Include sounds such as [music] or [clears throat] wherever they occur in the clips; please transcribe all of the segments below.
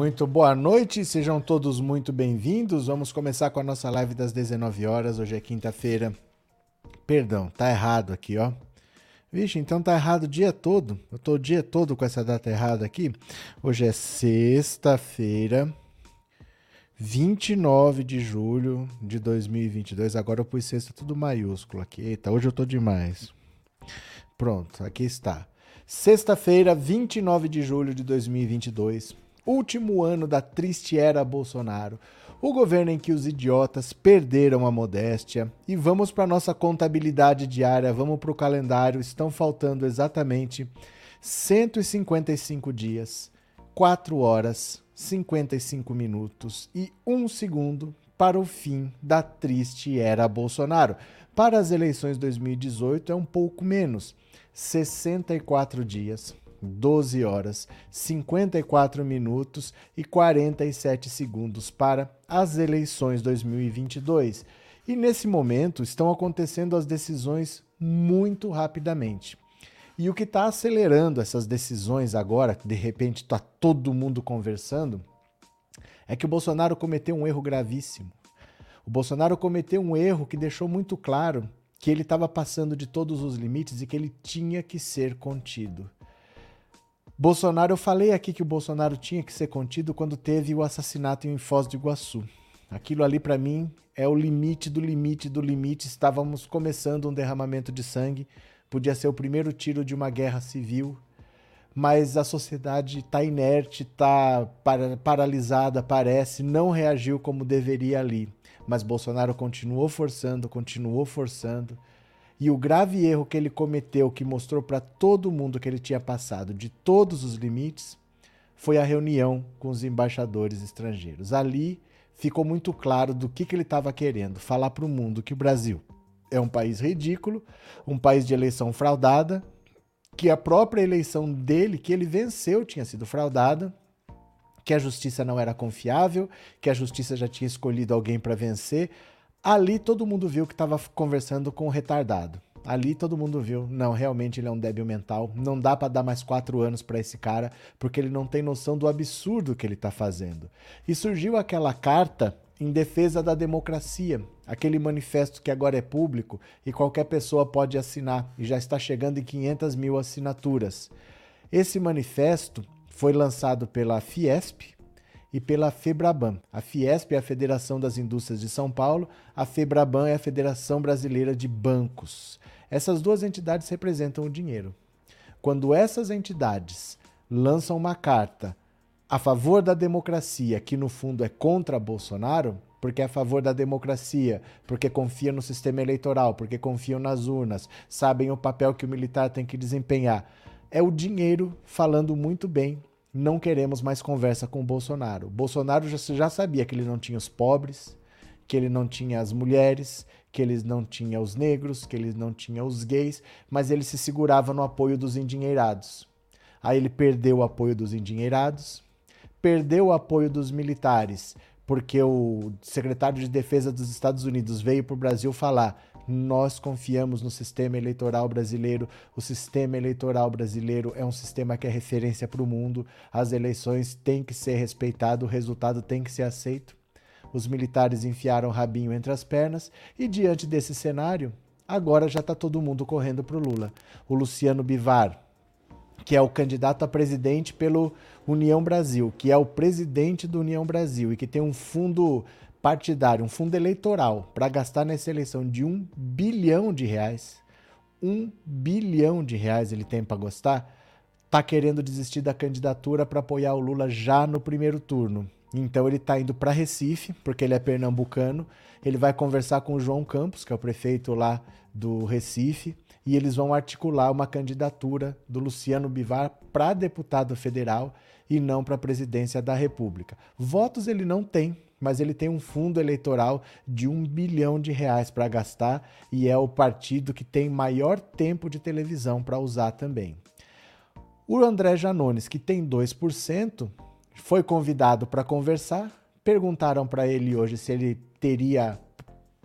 Muito boa noite, sejam todos muito bem-vindos. Vamos começar com a nossa live das 19 horas. Hoje é quinta-feira. Perdão, tá errado aqui, ó. Vixe, então tá errado o dia todo. Eu tô o dia todo com essa data errada aqui. Hoje é sexta-feira, 29 de julho de 2022. Agora eu pus sexta tudo maiúsculo aqui. Eita, hoje eu tô demais. Pronto, aqui está. Sexta-feira, 29 de julho de 2022 último ano da triste era Bolsonaro, o governo em que os idiotas perderam a modéstia. E vamos para nossa contabilidade diária, vamos para o calendário. Estão faltando exatamente 155 dias, 4 horas, 55 minutos e 1 segundo para o fim da triste era Bolsonaro. Para as eleições 2018 é um pouco menos, 64 dias, 12 horas, 54 minutos e 47 segundos para as eleições 2022. E nesse momento estão acontecendo as decisões muito rapidamente. E o que está acelerando essas decisões agora, de repente está todo mundo conversando, é que o Bolsonaro cometeu um erro gravíssimo. O Bolsonaro cometeu um erro que deixou muito claro que ele estava passando de todos os limites e que ele tinha que ser contido. Bolsonaro, eu falei aqui que o Bolsonaro tinha que ser contido quando teve o assassinato em Foz do Iguaçu. Aquilo ali para mim é o limite do limite do limite. Estávamos começando um derramamento de sangue, podia ser o primeiro tiro de uma guerra civil, mas a sociedade está inerte, está paralisada, parece, não reagiu como deveria ali. Mas Bolsonaro continuou forçando, continuou forçando. E o grave erro que ele cometeu, que mostrou para todo mundo que ele tinha passado de todos os limites, foi a reunião com os embaixadores estrangeiros. Ali ficou muito claro do que, que ele estava querendo falar para o mundo que o Brasil é um país ridículo, um país de eleição fraudada, que a própria eleição dele, que ele venceu, tinha sido fraudada, que a justiça não era confiável, que a justiça já tinha escolhido alguém para vencer. Ali todo mundo viu que estava conversando com um retardado. Ali todo mundo viu, não, realmente ele é um débil mental. Não dá para dar mais quatro anos para esse cara, porque ele não tem noção do absurdo que ele está fazendo. E surgiu aquela carta em defesa da democracia, aquele manifesto que agora é público e qualquer pessoa pode assinar, e já está chegando em 500 mil assinaturas. Esse manifesto foi lançado pela Fiesp, e pela FEBRABAN. A Fiesp é a Federação das Indústrias de São Paulo, a FEBRABAN é a Federação Brasileira de Bancos. Essas duas entidades representam o dinheiro. Quando essas entidades lançam uma carta a favor da democracia, que no fundo é contra Bolsonaro, porque é a favor da democracia, porque confia no sistema eleitoral, porque confiam nas urnas, sabem o papel que o militar tem que desempenhar. É o dinheiro falando muito bem não queremos mais conversa com o Bolsonaro. O Bolsonaro já, já sabia que ele não tinha os pobres, que ele não tinha as mulheres, que ele não tinha os negros, que ele não tinha os gays, mas ele se segurava no apoio dos endinheirados. Aí ele perdeu o apoio dos endinheirados, perdeu o apoio dos militares, porque o secretário de Defesa dos Estados Unidos veio para o Brasil falar: nós confiamos no sistema eleitoral brasileiro. O sistema eleitoral brasileiro é um sistema que é referência para o mundo. As eleições têm que ser respeitadas, o resultado tem que ser aceito. Os militares enfiaram o rabinho entre as pernas e, diante desse cenário, agora já está todo mundo correndo para o Lula. O Luciano Bivar, que é o candidato a presidente pelo União Brasil, que é o presidente do União Brasil e que tem um fundo partidário, um fundo eleitoral, para gastar nessa eleição de um bilhão de reais, um bilhão de reais ele tem para gastar, tá querendo desistir da candidatura para apoiar o Lula já no primeiro turno. Então ele está indo para Recife, porque ele é pernambucano. Ele vai conversar com o João Campos, que é o prefeito lá do Recife, e eles vão articular uma candidatura do Luciano Bivar para deputado federal e não para a presidência da República. Votos ele não tem, mas ele tem um fundo eleitoral de um bilhão de reais para gastar e é o partido que tem maior tempo de televisão para usar também. O André Janones, que tem 2%, foi convidado para conversar. Perguntaram para ele hoje se ele teria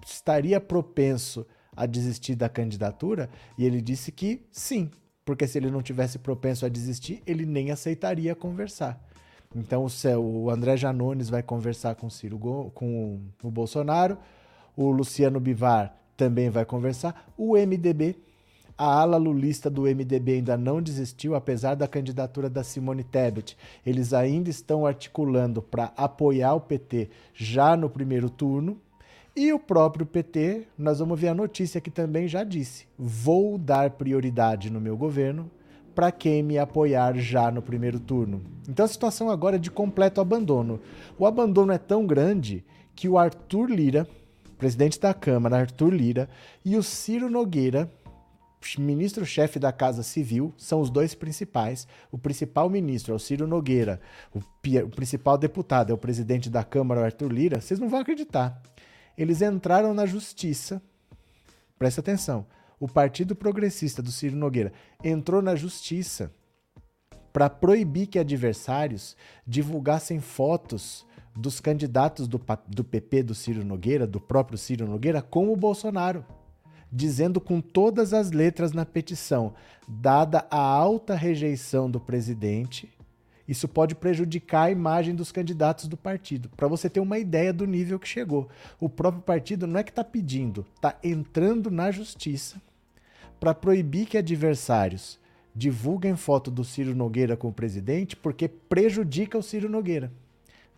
estaria propenso a desistir da candidatura e ele disse que sim, porque se ele não tivesse propenso a desistir, ele nem aceitaria conversar. Então o André Janones vai conversar com o, Ciro, com o Bolsonaro, o Luciano Bivar também vai conversar, o MDB, a ala lulista do MDB ainda não desistiu, apesar da candidatura da Simone Tebet. Eles ainda estão articulando para apoiar o PT já no primeiro turno. E o próprio PT, nós vamos ver a notícia que também já disse: vou dar prioridade no meu governo para quem me apoiar já no primeiro turno. Então a situação agora é de completo abandono. O abandono é tão grande que o Arthur Lira, presidente da Câmara, Arthur Lira, e o Ciro Nogueira, ministro-chefe da Casa Civil, são os dois principais. O principal ministro é o Ciro Nogueira, o, o principal deputado é o presidente da Câmara, Arthur Lira. Vocês não vão acreditar. Eles entraram na justiça, presta atenção, o Partido Progressista do Ciro Nogueira entrou na justiça para proibir que adversários divulgassem fotos dos candidatos do, do PP do Ciro Nogueira, do próprio Ciro Nogueira, com o Bolsonaro, dizendo com todas as letras na petição, dada a alta rejeição do presidente, isso pode prejudicar a imagem dos candidatos do partido. Para você ter uma ideia do nível que chegou. O próprio partido não é que está pedindo, está entrando na justiça para proibir que adversários divulguem foto do Ciro Nogueira com o presidente porque prejudica o Ciro Nogueira.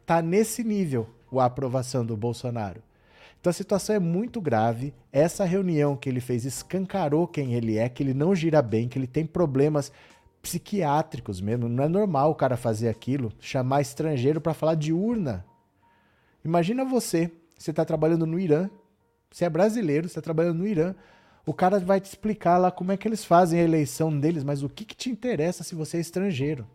Está nesse nível a aprovação do Bolsonaro. Então a situação é muito grave. Essa reunião que ele fez escancarou quem ele é, que ele não gira bem, que ele tem problemas psiquiátricos mesmo. Não é normal o cara fazer aquilo, chamar estrangeiro para falar de urna. Imagina você, você está trabalhando no Irã, você é brasileiro, você está trabalhando no Irã, o cara vai te explicar lá como é que eles fazem a eleição deles, mas o que, que te interessa se você é estrangeiro?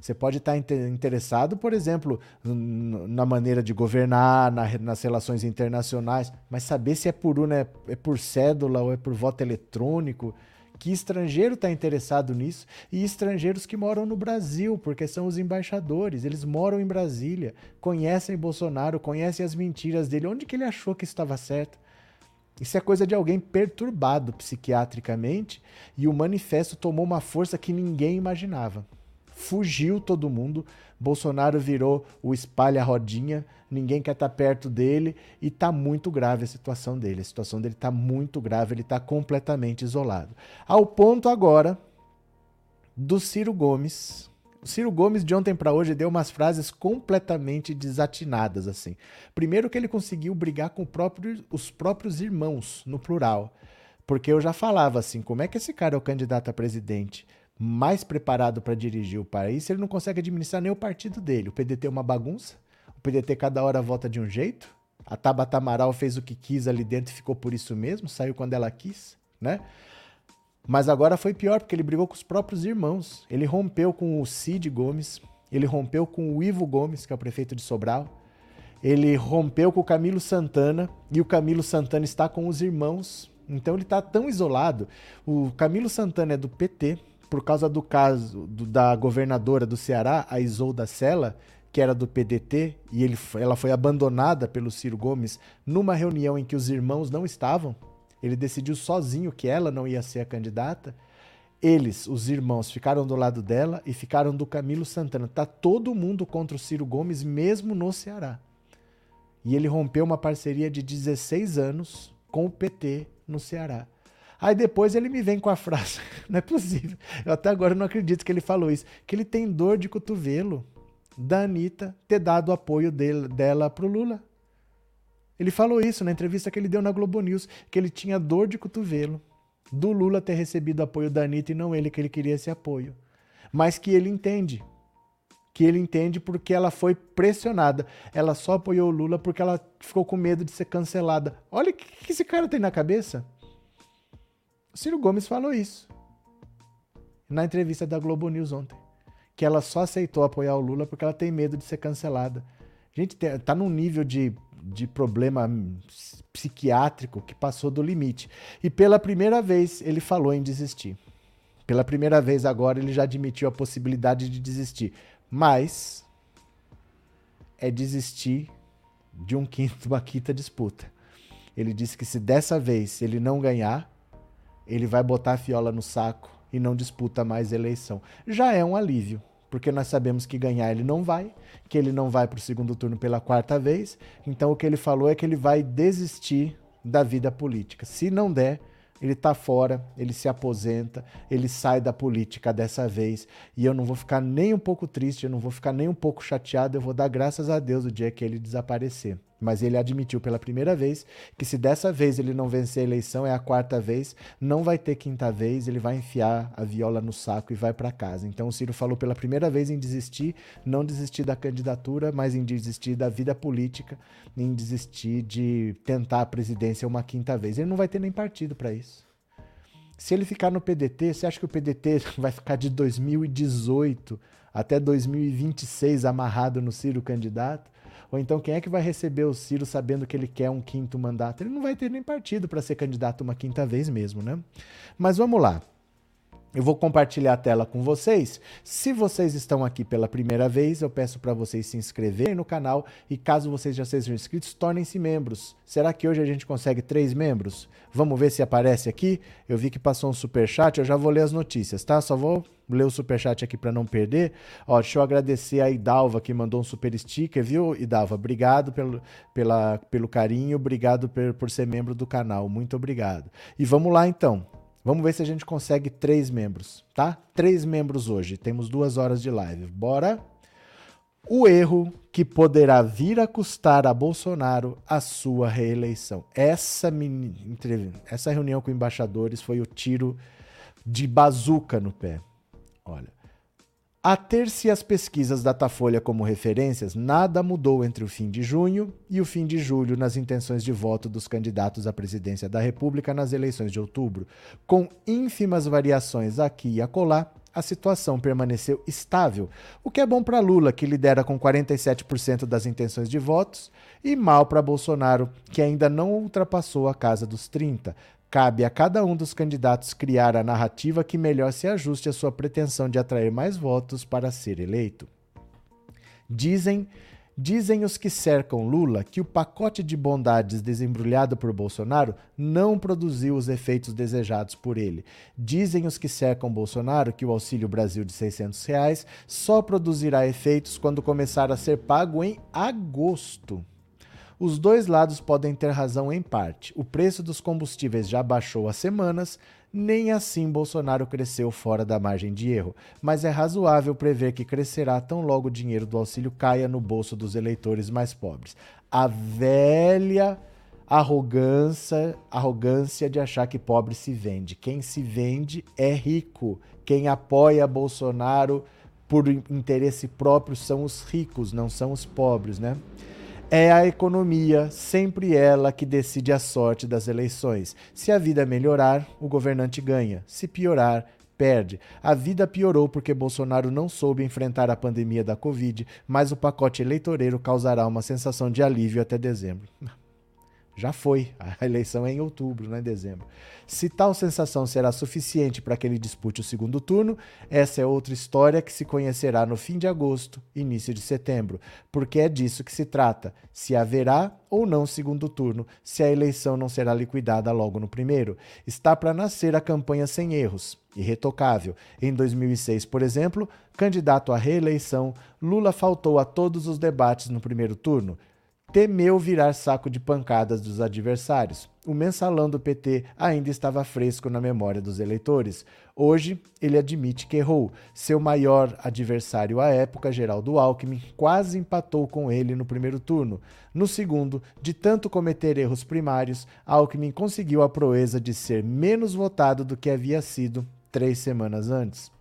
Você pode estar interessado, por exemplo, na maneira de governar, nas relações internacionais, mas saber se é por urna, é por cédula ou é por voto eletrônico, que estrangeiro está interessado nisso e estrangeiros que moram no Brasil, porque são os embaixadores, eles moram em Brasília, conhecem Bolsonaro, conhecem as mentiras dele, onde que ele achou que estava certo? Isso é coisa de alguém perturbado psiquiatricamente e o manifesto tomou uma força que ninguém imaginava. Fugiu todo mundo, Bolsonaro virou o espalha-rodinha, ninguém quer estar perto dele e está muito grave a situação dele. A situação dele está muito grave, ele está completamente isolado. Ao ponto agora do Ciro Gomes. O Ciro Gomes de ontem para hoje deu umas frases completamente desatinadas assim. Primeiro que ele conseguiu brigar com próprio, os próprios irmãos, no plural. Porque eu já falava assim, como é que esse cara é o candidato a presidente? Mais preparado para dirigir o país, ele não consegue administrar nem o partido dele. O PDT é uma bagunça, o PDT cada hora vota de um jeito. A Tabata Amaral fez o que quis ali dentro e ficou por isso mesmo, saiu quando ela quis, né? Mas agora foi pior, porque ele brigou com os próprios irmãos. Ele rompeu com o Cid Gomes, ele rompeu com o Ivo Gomes, que é o prefeito de Sobral. Ele rompeu com o Camilo Santana e o Camilo Santana está com os irmãos. Então ele está tão isolado. O Camilo Santana é do PT, por causa do caso do, da governadora do Ceará, a Isolda Sela, que era do PDT, e ele, ela foi abandonada pelo Ciro Gomes numa reunião em que os irmãos não estavam. Ele decidiu sozinho que ela não ia ser a candidata. Eles, os irmãos, ficaram do lado dela e ficaram do Camilo Santana. Tá todo mundo contra o Ciro Gomes, mesmo no Ceará. E ele rompeu uma parceria de 16 anos com o PT no Ceará. Aí depois ele me vem com a frase: [laughs] não é possível. Eu até agora não acredito que ele falou isso. Que ele tem dor de cotovelo da Anitta ter dado o apoio dele, dela pro Lula. Ele falou isso na entrevista que ele deu na Globo News, que ele tinha dor de cotovelo do Lula ter recebido apoio da Anitta e não ele, que ele queria esse apoio. Mas que ele entende. Que ele entende porque ela foi pressionada. Ela só apoiou o Lula porque ela ficou com medo de ser cancelada. Olha o que esse cara tem na cabeça. Ciro Gomes falou isso na entrevista da Globo News ontem, que ela só aceitou apoiar o Lula porque ela tem medo de ser cancelada. Gente, tá num nível de, de problema psiquiátrico que passou do limite. E pela primeira vez ele falou em desistir. Pela primeira vez agora ele já admitiu a possibilidade de desistir. Mas é desistir de um quinto, uma quinta disputa. Ele disse que se dessa vez ele não ganhar, ele vai botar a fiola no saco e não disputa mais eleição. Já é um alívio, porque nós sabemos que ganhar ele não vai, que ele não vai para o segundo turno pela quarta vez. Então o que ele falou é que ele vai desistir da vida política. Se não der, ele está fora, ele se aposenta, ele sai da política dessa vez. E eu não vou ficar nem um pouco triste, eu não vou ficar nem um pouco chateado, eu vou dar graças a Deus o dia que ele desaparecer. Mas ele admitiu pela primeira vez que se dessa vez ele não vencer a eleição, é a quarta vez, não vai ter quinta vez, ele vai enfiar a viola no saco e vai para casa. Então o Ciro falou pela primeira vez em desistir, não desistir da candidatura, mas em desistir da vida política, em desistir de tentar a presidência uma quinta vez. Ele não vai ter nem partido para isso. Se ele ficar no PDT, você acha que o PDT [laughs] vai ficar de 2018 até 2026 amarrado no Ciro candidato? Ou então quem é que vai receber o Ciro sabendo que ele quer um quinto mandato? Ele não vai ter nem partido para ser candidato uma quinta vez mesmo, né? Mas vamos lá. Eu vou compartilhar a tela com vocês. Se vocês estão aqui pela primeira vez, eu peço para vocês se inscreverem no canal e caso vocês já sejam inscritos, tornem-se membros. Será que hoje a gente consegue três membros? Vamos ver se aparece aqui. Eu vi que passou um super chat, eu já vou ler as notícias, tá? Só vou ler o super chat aqui para não perder. Ó, deixa eu agradecer a Idalva que mandou um super sticker, viu, Idalva? Obrigado pelo, pela, pelo carinho, obrigado por, por ser membro do canal. Muito obrigado. E vamos lá então. Vamos ver se a gente consegue três membros, tá? Três membros hoje. Temos duas horas de live. Bora? O erro que poderá vir a custar a Bolsonaro a sua reeleição. Essa, essa reunião com embaixadores foi o tiro de bazuca no pé. Olha, a ter-se as pesquisas Datafolha como referências, nada mudou entre o fim de junho e o fim de julho nas intenções de voto dos candidatos à presidência da República nas eleições de outubro. Com ínfimas variações aqui e acolá, a situação permaneceu estável, o que é bom para Lula, que lidera com 47% das intenções de votos, e mal para Bolsonaro, que ainda não ultrapassou a casa dos 30%, Cabe a cada um dos candidatos criar a narrativa que melhor se ajuste à sua pretensão de atrair mais votos para ser eleito. Dizem, dizem os que cercam Lula que o pacote de bondades desembrulhado por Bolsonaro não produziu os efeitos desejados por ele. Dizem os que cercam Bolsonaro que o Auxílio Brasil de 600 reais só produzirá efeitos quando começar a ser pago em agosto. Os dois lados podem ter razão em parte. O preço dos combustíveis já baixou há semanas, nem assim Bolsonaro cresceu fora da margem de erro, mas é razoável prever que crescerá tão logo o dinheiro do auxílio caia no bolso dos eleitores mais pobres. A velha arrogância, arrogância de achar que pobre se vende. Quem se vende é rico. Quem apoia Bolsonaro por interesse próprio são os ricos, não são os pobres, né? É a economia, sempre ela, que decide a sorte das eleições. Se a vida melhorar, o governante ganha. Se piorar, perde. A vida piorou porque Bolsonaro não soube enfrentar a pandemia da Covid, mas o pacote eleitoreiro causará uma sensação de alívio até dezembro. Já foi. A eleição é em outubro, não é em dezembro. Se tal sensação será suficiente para que ele dispute o segundo turno, essa é outra história que se conhecerá no fim de agosto, início de setembro, porque é disso que se trata: se haverá ou não segundo turno, se a eleição não será liquidada logo no primeiro. Está para nascer a campanha sem erros, irretocável. Em 2006, por exemplo, candidato à reeleição, Lula faltou a todos os debates no primeiro turno temeu virar saco de pancadas dos adversários. O mensalão do PT ainda estava fresco na memória dos eleitores. Hoje, ele admite que errou. Seu maior adversário à época, Geraldo Alckmin, quase empatou com ele no primeiro turno. No segundo, de tanto cometer erros primários, Alckmin conseguiu a proeza de ser menos votado do que havia sido três semanas antes.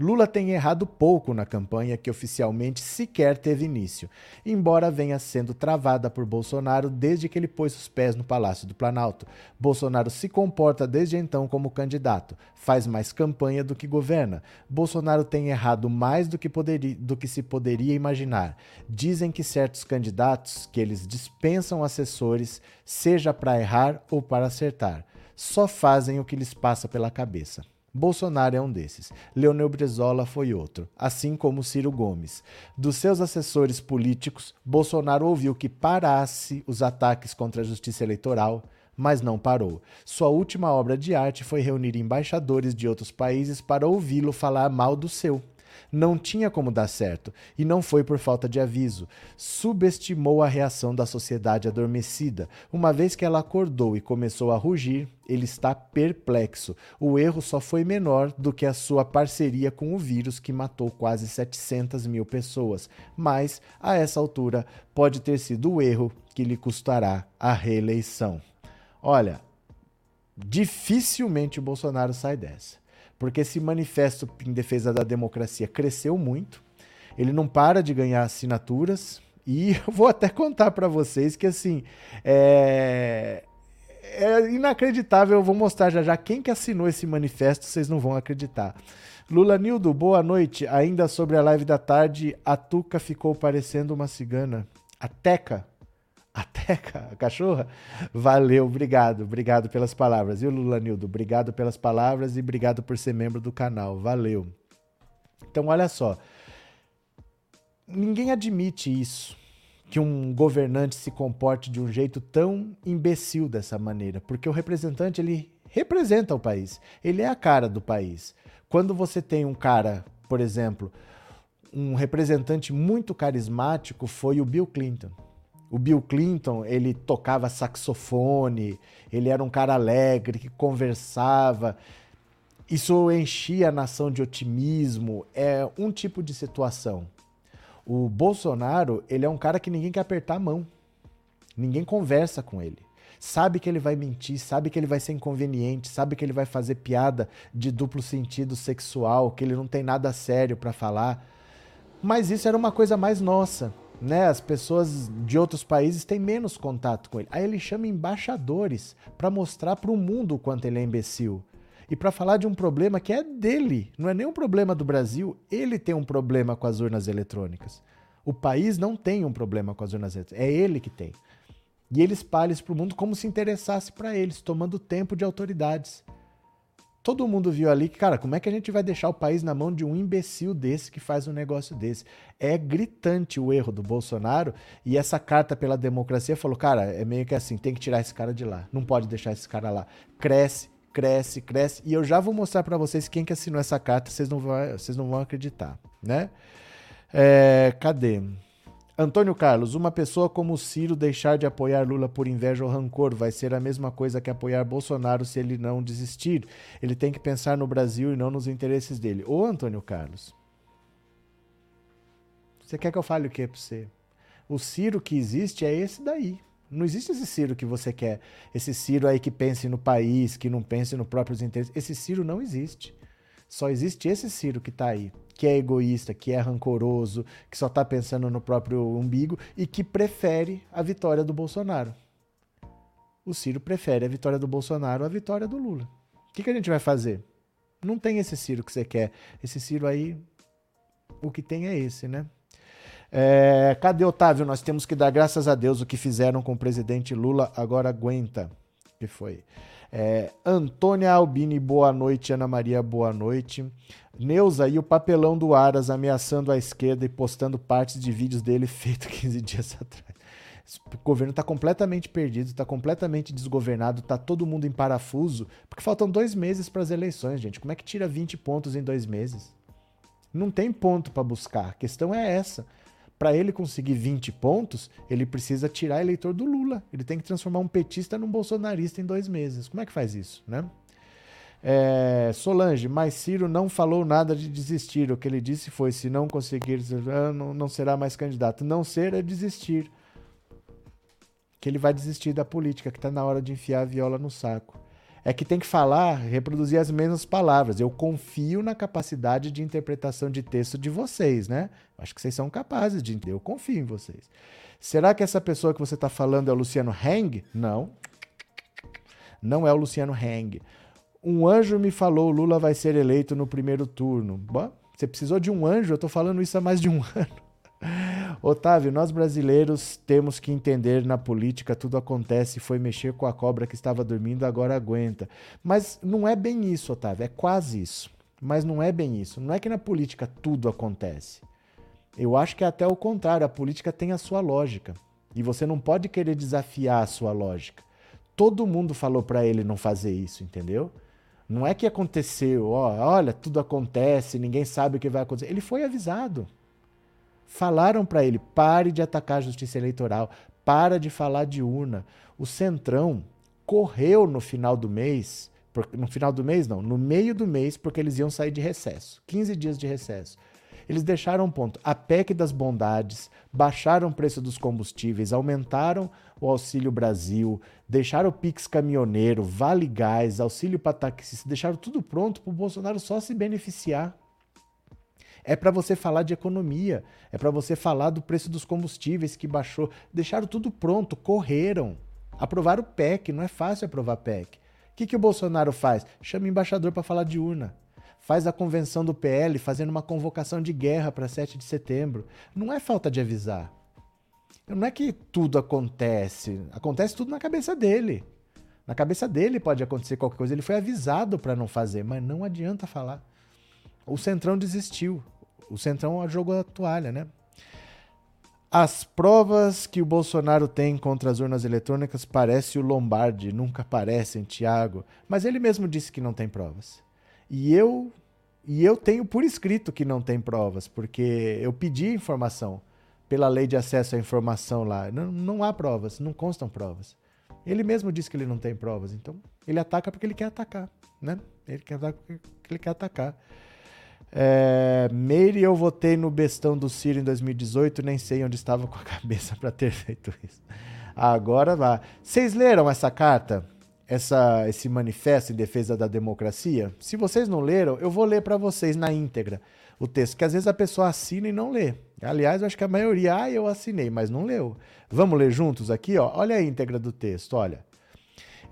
Lula tem errado pouco na campanha que oficialmente sequer teve início, embora venha sendo travada por Bolsonaro desde que ele pôs os pés no Palácio do Planalto. Bolsonaro se comporta desde então como candidato, faz mais campanha do que governa. Bolsonaro tem errado mais do que, poderia, do que se poderia imaginar. Dizem que certos candidatos, que eles dispensam assessores, seja para errar ou para acertar. Só fazem o que lhes passa pela cabeça. Bolsonaro é um desses. Leonel Brizola foi outro, assim como Ciro Gomes. Dos seus assessores políticos, Bolsonaro ouviu que parasse os ataques contra a justiça eleitoral, mas não parou. Sua última obra de arte foi reunir embaixadores de outros países para ouvi-lo falar mal do seu. Não tinha como dar certo, e não foi por falta de aviso. Subestimou a reação da sociedade adormecida. Uma vez que ela acordou e começou a rugir, ele está perplexo. O erro só foi menor do que a sua parceria com o vírus que matou quase 700 mil pessoas. Mas, a essa altura, pode ter sido o erro que lhe custará a reeleição. Olha, dificilmente o Bolsonaro sai dessa. Porque esse manifesto em defesa da democracia cresceu muito, ele não para de ganhar assinaturas, e [laughs] eu vou até contar para vocês que assim é... é, inacreditável. Eu vou mostrar já já quem que assinou esse manifesto, vocês não vão acreditar. Lula Nildo, boa noite. Ainda sobre a live da tarde, a Tuca ficou parecendo uma cigana. A Teca até a cachorra? Valeu, obrigado, obrigado pelas palavras. E o Lula Nildo, obrigado pelas palavras e obrigado por ser membro do canal. Valeu. Então, olha só. Ninguém admite isso, que um governante se comporte de um jeito tão imbecil dessa maneira, porque o representante ele representa o país, ele é a cara do país. Quando você tem um cara, por exemplo, um representante muito carismático foi o Bill Clinton. O Bill Clinton, ele tocava saxofone, ele era um cara alegre, que conversava. Isso enchia a nação de otimismo. É um tipo de situação. O Bolsonaro, ele é um cara que ninguém quer apertar a mão. Ninguém conversa com ele. Sabe que ele vai mentir, sabe que ele vai ser inconveniente, sabe que ele vai fazer piada de duplo sentido sexual, que ele não tem nada sério para falar. Mas isso era uma coisa mais nossa né, as pessoas de outros países têm menos contato com ele. Aí ele chama embaixadores para mostrar para o mundo o quanto ele é imbecil. E para falar de um problema que é dele, não é nem um problema do Brasil, ele tem um problema com as urnas eletrônicas. O país não tem um problema com as urnas eletrônicas, é ele que tem. E ele espalha isso para o mundo como se interessasse para eles, tomando tempo de autoridades todo mundo viu ali que, cara, como é que a gente vai deixar o país na mão de um imbecil desse que faz um negócio desse? É gritante o erro do Bolsonaro e essa carta pela democracia falou, cara, é meio que assim, tem que tirar esse cara de lá, não pode deixar esse cara lá. Cresce, cresce, cresce e eu já vou mostrar para vocês quem que assinou essa carta, vocês não vão, vocês não vão acreditar, né? É, cadê? Antônio Carlos, uma pessoa como o Ciro deixar de apoiar Lula por inveja ou rancor vai ser a mesma coisa que apoiar Bolsonaro se ele não desistir. Ele tem que pensar no Brasil e não nos interesses dele. Ô, Antônio Carlos, você quer que eu fale o que para você? O Ciro que existe é esse daí. Não existe esse Ciro que você quer. Esse Ciro aí que pense no país, que não pense nos próprios interesses. Esse Ciro não existe. Só existe esse Ciro que está aí que é egoísta, que é rancoroso, que só está pensando no próprio umbigo e que prefere a vitória do Bolsonaro. O Ciro prefere a vitória do Bolsonaro à vitória do Lula. O que, que a gente vai fazer? Não tem esse Ciro que você quer. Esse Ciro aí, o que tem é esse, né? É, cadê Otávio? Nós temos que dar graças a Deus o que fizeram com o presidente Lula, agora aguenta. que foi? É, Antônia Albini, boa noite. Ana Maria, boa noite. Neuza e o papelão do Aras ameaçando a esquerda e postando partes de vídeos dele [laughs] feito 15 dias atrás. O governo está completamente perdido, está completamente desgovernado, está todo mundo em parafuso, porque faltam dois meses para as eleições, gente. Como é que tira 20 pontos em dois meses? Não tem ponto para buscar. A questão é essa. Para ele conseguir 20 pontos, ele precisa tirar eleitor do Lula. Ele tem que transformar um petista num bolsonarista em dois meses. Como é que faz isso, né? É, Solange, mas Ciro não falou nada de desistir. O que ele disse foi: se não conseguir, não, não será mais candidato. Não ser é desistir. Que ele vai desistir da política, que está na hora de enfiar a viola no saco é que tem que falar, reproduzir as mesmas palavras. Eu confio na capacidade de interpretação de texto de vocês, né? Acho que vocês são capazes de entender. Eu confio em vocês. Será que essa pessoa que você está falando é o Luciano Hang? Não. Não é o Luciano Hang. Um anjo me falou: Lula vai ser eleito no primeiro turno. Bom, você precisou de um anjo? Eu estou falando isso há mais de um [laughs] ano. Otávio, nós brasileiros temos que entender na política tudo acontece, foi mexer com a cobra que estava dormindo, agora aguenta. Mas não é bem isso, Otávio, é quase isso. Mas não é bem isso. Não é que na política tudo acontece. Eu acho que é até o contrário, a política tem a sua lógica. E você não pode querer desafiar a sua lógica. Todo mundo falou para ele não fazer isso, entendeu? Não é que aconteceu, ó, olha, tudo acontece, ninguém sabe o que vai acontecer. Ele foi avisado. Falaram para ele: pare de atacar a justiça eleitoral, para de falar de urna. O Centrão correu no final do mês, no final do mês não, no meio do mês, porque eles iam sair de recesso 15 dias de recesso. Eles deixaram um ponto. A PEC das bondades, baixaram o preço dos combustíveis, aumentaram o Auxílio Brasil, deixaram o Pix caminhoneiro, Vale Gás, auxílio para taxista, deixaram tudo pronto para o Bolsonaro só se beneficiar. É para você falar de economia, é para você falar do preço dos combustíveis que baixou. Deixaram tudo pronto, correram. Aprovaram o PEC, não é fácil aprovar PEC. O que, que o Bolsonaro faz? Chama o embaixador para falar de urna faz a convenção do PL fazendo uma convocação de guerra para 7 de setembro. Não é falta de avisar. Não é que tudo acontece. Acontece tudo na cabeça dele. Na cabeça dele pode acontecer qualquer coisa. Ele foi avisado para não fazer, mas não adianta falar. O Centrão desistiu. O Centrão jogou a toalha, né? As provas que o Bolsonaro tem contra as urnas eletrônicas parece o Lombardi, nunca parecem, Tiago. Mas ele mesmo disse que não tem provas. E eu e eu tenho por escrito que não tem provas, porque eu pedi informação pela lei de acesso à informação lá. Não, não há provas, não constam provas. Ele mesmo disse que ele não tem provas, então ele ataca porque ele quer atacar, né? Ele quer atacar porque ele quer atacar. É, Meire, eu votei no bestão do Ciro em 2018, nem sei onde estava com a [laughs] cabeça para ter feito isso. Agora vá. Vocês leram essa carta? essa, esse manifesto em defesa da democracia, se vocês não leram, eu vou ler para vocês na íntegra o texto, que às vezes a pessoa assina e não lê. Aliás, eu acho que a maioria, ah, eu assinei, mas não leu. Vamos ler juntos aqui, ó. Olha a íntegra do texto, olha.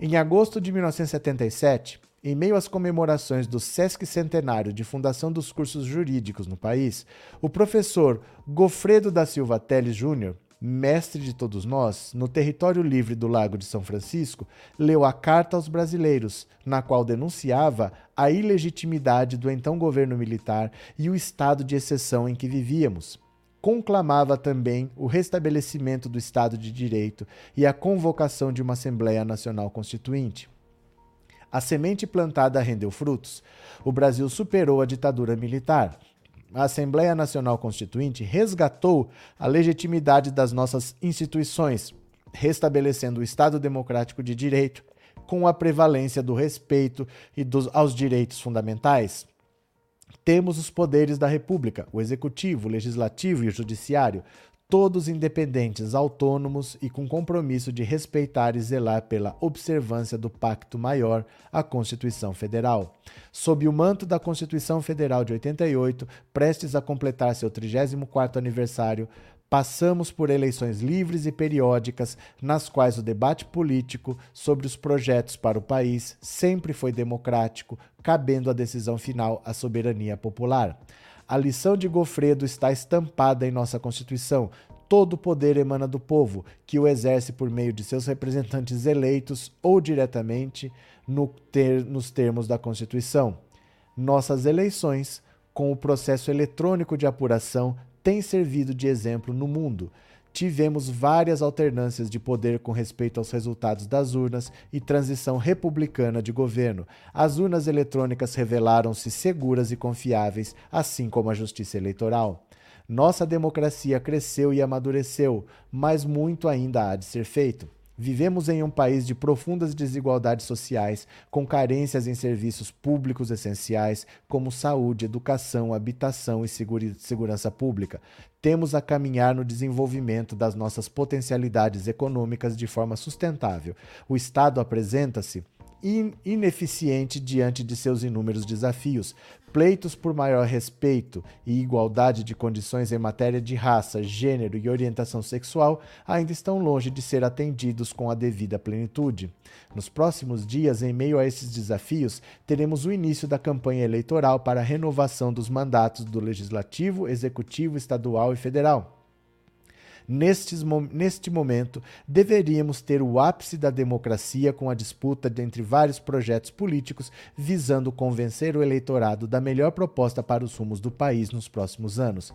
Em agosto de 1977, em meio às comemorações do Sesc Centenário de fundação dos cursos jurídicos no país, o professor Gofredo da Silva Teles Júnior mestre de todos nós, no território livre do Lago de São Francisco, leu a Carta aos Brasileiros, na qual denunciava a ilegitimidade do então governo militar e o estado de exceção em que vivíamos. Conclamava também o restabelecimento do Estado de Direito e a convocação de uma Assembleia Nacional Constituinte. A semente plantada rendeu frutos. O Brasil superou a ditadura militar a Assembleia Nacional Constituinte resgatou a legitimidade das nossas instituições, restabelecendo o Estado Democrático de Direito com a prevalência do respeito e dos, aos direitos fundamentais. Temos os poderes da República, o Executivo, o Legislativo e o Judiciário, todos independentes, autônomos e com compromisso de respeitar e zelar pela observância do Pacto Maior, a Constituição Federal. Sob o manto da Constituição Federal de 88, prestes a completar seu 34º aniversário, passamos por eleições livres e periódicas, nas quais o debate político sobre os projetos para o país sempre foi democrático, cabendo a decisão final à soberania popular. A lição de Gofredo está estampada em nossa Constituição. Todo poder emana do povo, que o exerce por meio de seus representantes eleitos ou diretamente no ter, nos termos da Constituição. Nossas eleições, com o processo eletrônico de apuração, têm servido de exemplo no mundo tivemos várias alternâncias de poder com respeito aos resultados das urnas e transição republicana de governo. As urnas eletrônicas revelaram-se seguras e confiáveis, assim como a justiça eleitoral. Nossa democracia cresceu e amadureceu, mas muito ainda há de ser feito. Vivemos em um país de profundas desigualdades sociais, com carências em serviços públicos essenciais, como saúde, educação, habitação e segurança pública. Temos a caminhar no desenvolvimento das nossas potencialidades econômicas de forma sustentável. O Estado apresenta-se ineficiente diante de seus inúmeros desafios. Pleitos por maior respeito e igualdade de condições em matéria de raça, gênero e orientação sexual ainda estão longe de ser atendidos com a devida plenitude. Nos próximos dias, em meio a esses desafios, teremos o início da campanha eleitoral para a renovação dos mandatos do Legislativo, Executivo, Estadual e Federal. Nestes, neste momento, deveríamos ter o ápice da democracia com a disputa entre vários projetos políticos visando convencer o eleitorado da melhor proposta para os rumos do país nos próximos anos.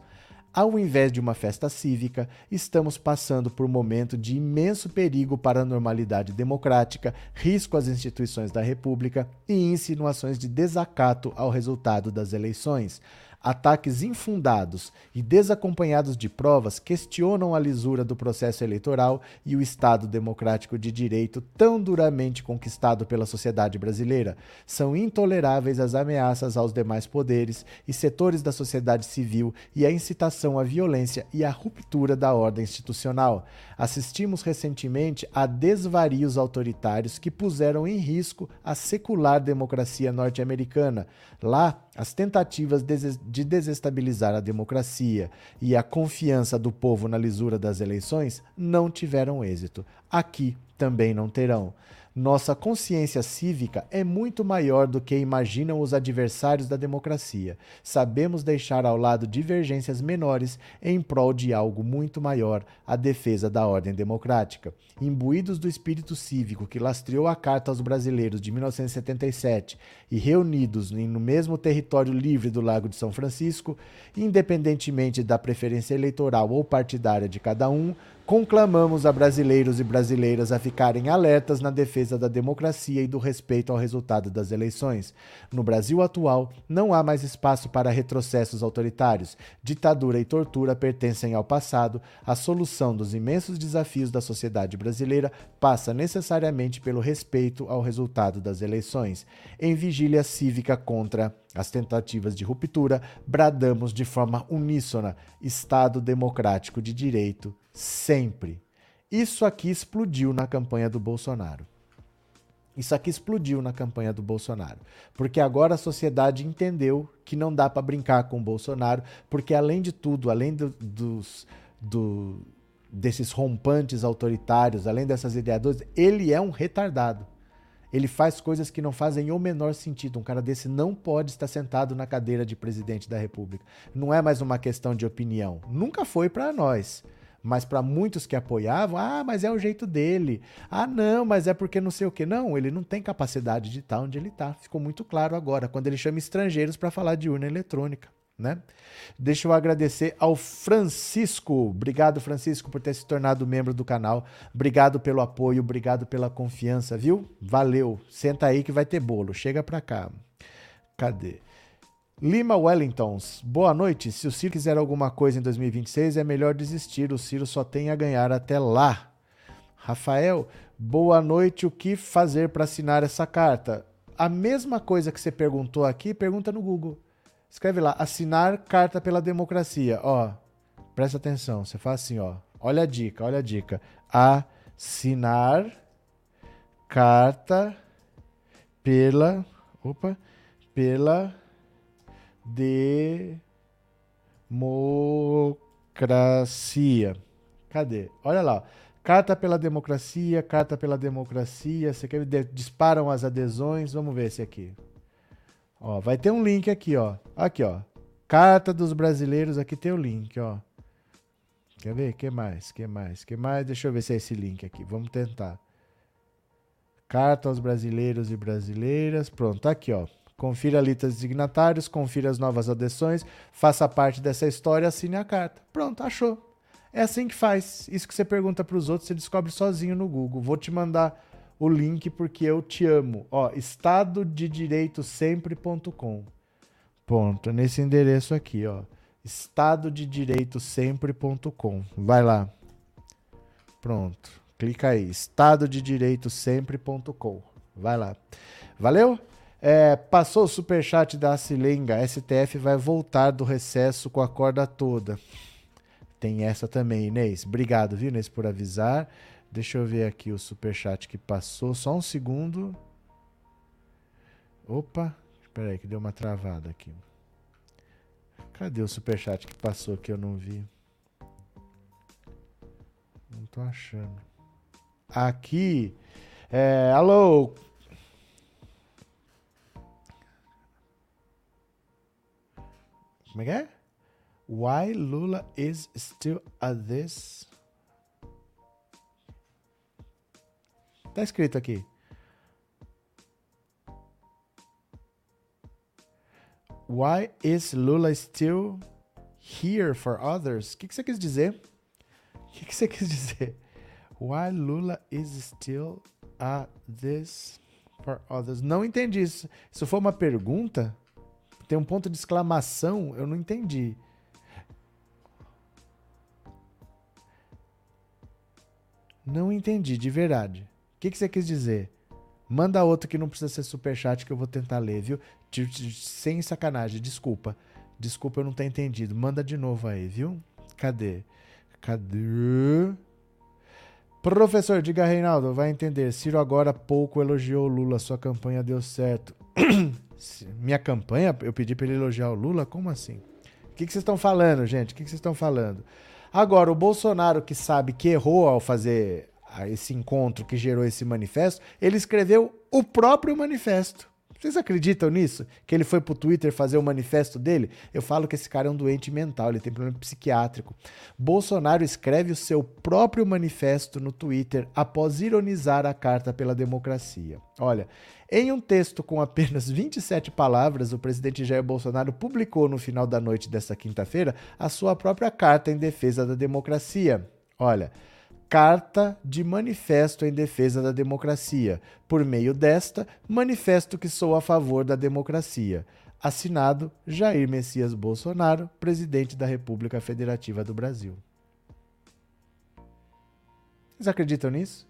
Ao invés de uma festa cívica, estamos passando por um momento de imenso perigo para a normalidade democrática, risco às instituições da República e insinuações de desacato ao resultado das eleições. Ataques infundados e desacompanhados de provas questionam a lisura do processo eleitoral e o Estado democrático de direito tão duramente conquistado pela sociedade brasileira. São intoleráveis as ameaças aos demais poderes e setores da sociedade civil e a incitação à violência e à ruptura da ordem institucional. Assistimos recentemente a desvarios autoritários que puseram em risco a secular democracia norte-americana. Lá, as tentativas de desestabilizar a democracia e a confiança do povo na lisura das eleições não tiveram êxito. Aqui também não terão. Nossa consciência cívica é muito maior do que imaginam os adversários da democracia. Sabemos deixar ao lado divergências menores em prol de algo muito maior, a defesa da ordem democrática. Imbuídos do espírito cívico que lastreou a Carta aos Brasileiros de 1977 e reunidos no mesmo território livre do Lago de São Francisco, independentemente da preferência eleitoral ou partidária de cada um, conclamamos a brasileiros e brasileiras a ficarem alertas na defesa da democracia e do respeito ao resultado das eleições. No Brasil atual, não há mais espaço para retrocessos autoritários. Ditadura e tortura pertencem ao passado. A solução dos imensos desafios da sociedade brasileira passa necessariamente pelo respeito ao resultado das eleições. Em vigília cívica contra as tentativas de ruptura, bradamos de forma uníssona: Estado democrático de direito, sempre. Isso aqui explodiu na campanha do Bolsonaro. Isso aqui explodiu na campanha do Bolsonaro, porque agora a sociedade entendeu que não dá para brincar com o Bolsonaro, porque além de tudo, além do, dos, do, desses rompantes autoritários, além dessas ideadoras, ele é um retardado. Ele faz coisas que não fazem o menor sentido. Um cara desse não pode estar sentado na cadeira de presidente da República. Não é mais uma questão de opinião. Nunca foi para nós. Mas para muitos que apoiavam, ah, mas é o jeito dele. Ah, não, mas é porque não sei o que. Não, ele não tem capacidade de estar onde ele está. Ficou muito claro agora, quando ele chama estrangeiros para falar de urna eletrônica. Né? Deixa eu agradecer ao Francisco. Obrigado, Francisco, por ter se tornado membro do canal. Obrigado pelo apoio, obrigado pela confiança, viu? Valeu. Senta aí que vai ter bolo. Chega pra cá. Cadê? Lima Wellingtons. Boa noite. Se o Ciro quiser alguma coisa em 2026, é melhor desistir. O Ciro só tem a ganhar até lá. Rafael, boa noite. O que fazer para assinar essa carta? A mesma coisa que você perguntou aqui, pergunta no Google. Escreve lá, assinar carta pela democracia. Ó, presta atenção, você faz assim, ó. Olha a dica, olha a dica. Assinar carta pela, opa, pela democracia. Cadê? Olha lá. Carta pela democracia, carta pela democracia. Você quer disparam as adesões? Vamos ver esse aqui. Ó, vai ter um link aqui, ó. Aqui, ó. Carta dos brasileiros, aqui tem o link, ó. Quer ver? Que mais? Que mais? Que mais? Deixa eu ver se é esse link aqui. Vamos tentar. Carta aos brasileiros e brasileiras. Pronto, tá aqui, ó. Confira a lista de signatários, confira as novas adesões, faça parte dessa história, assine a carta. Pronto, achou. É assim que faz. Isso que você pergunta para os outros, você descobre sozinho no Google. Vou te mandar o link porque eu te amo. Ó, estado de direito sempre.com. Ponto. Nesse endereço aqui, ó. Estado de direito sempre.com. Vai lá. Pronto. Clica aí. Estado de direito sempre.com. Vai lá. Valeu? É, passou o superchat da Silenga. STF vai voltar do recesso com a corda toda. Tem essa também, Inês. Obrigado, viu, Inês, por avisar. Deixa eu ver aqui o super chat que passou. Só um segundo. Opa, espera aí que deu uma travada aqui. Cadê o super chat que passou que eu não vi? Não tô achando. Aqui. É, alô. Como é que é? Why Lula is still at this Tá escrito aqui. Why is Lula still here for others? O que, que você quis dizer? O que, que você quis dizer? Why Lula is still a this for others? Não entendi isso. Se for uma pergunta, tem um ponto de exclamação, eu não entendi. Não entendi, de verdade. O que, que você quis dizer? Manda outro que não precisa ser superchat que eu vou tentar ler, viu? Sem sacanagem, desculpa. Desculpa eu não ter entendido. Manda de novo aí, viu? Cadê? Cadê? Professor, diga Reinaldo, vai entender. Ciro agora pouco elogiou Lula, sua campanha deu certo. [clears throat] Minha campanha? Eu pedi para ele elogiar o Lula? Como assim? O que, vocês estão falando, gente? O que, que vocês estão falando? Agora, o Bolsonaro que sabe que errou ao fazer esse encontro que gerou esse manifesto, ele escreveu o próprio manifesto. Vocês acreditam nisso? Que ele foi pro Twitter fazer o manifesto dele? Eu falo que esse cara é um doente mental, ele tem problema psiquiátrico. Bolsonaro escreve o seu próprio manifesto no Twitter após ironizar a Carta pela Democracia. Olha, em um texto com apenas [laughs] 27 palavras, o presidente Jair Bolsonaro publicou no final da noite desta quinta-feira a sua própria carta em defesa da democracia. Olha, Carta de Manifesto em Defesa da Democracia. Por meio desta, manifesto que sou a favor da democracia. Assinado Jair Messias Bolsonaro, presidente da República Federativa do Brasil. Vocês acreditam nisso?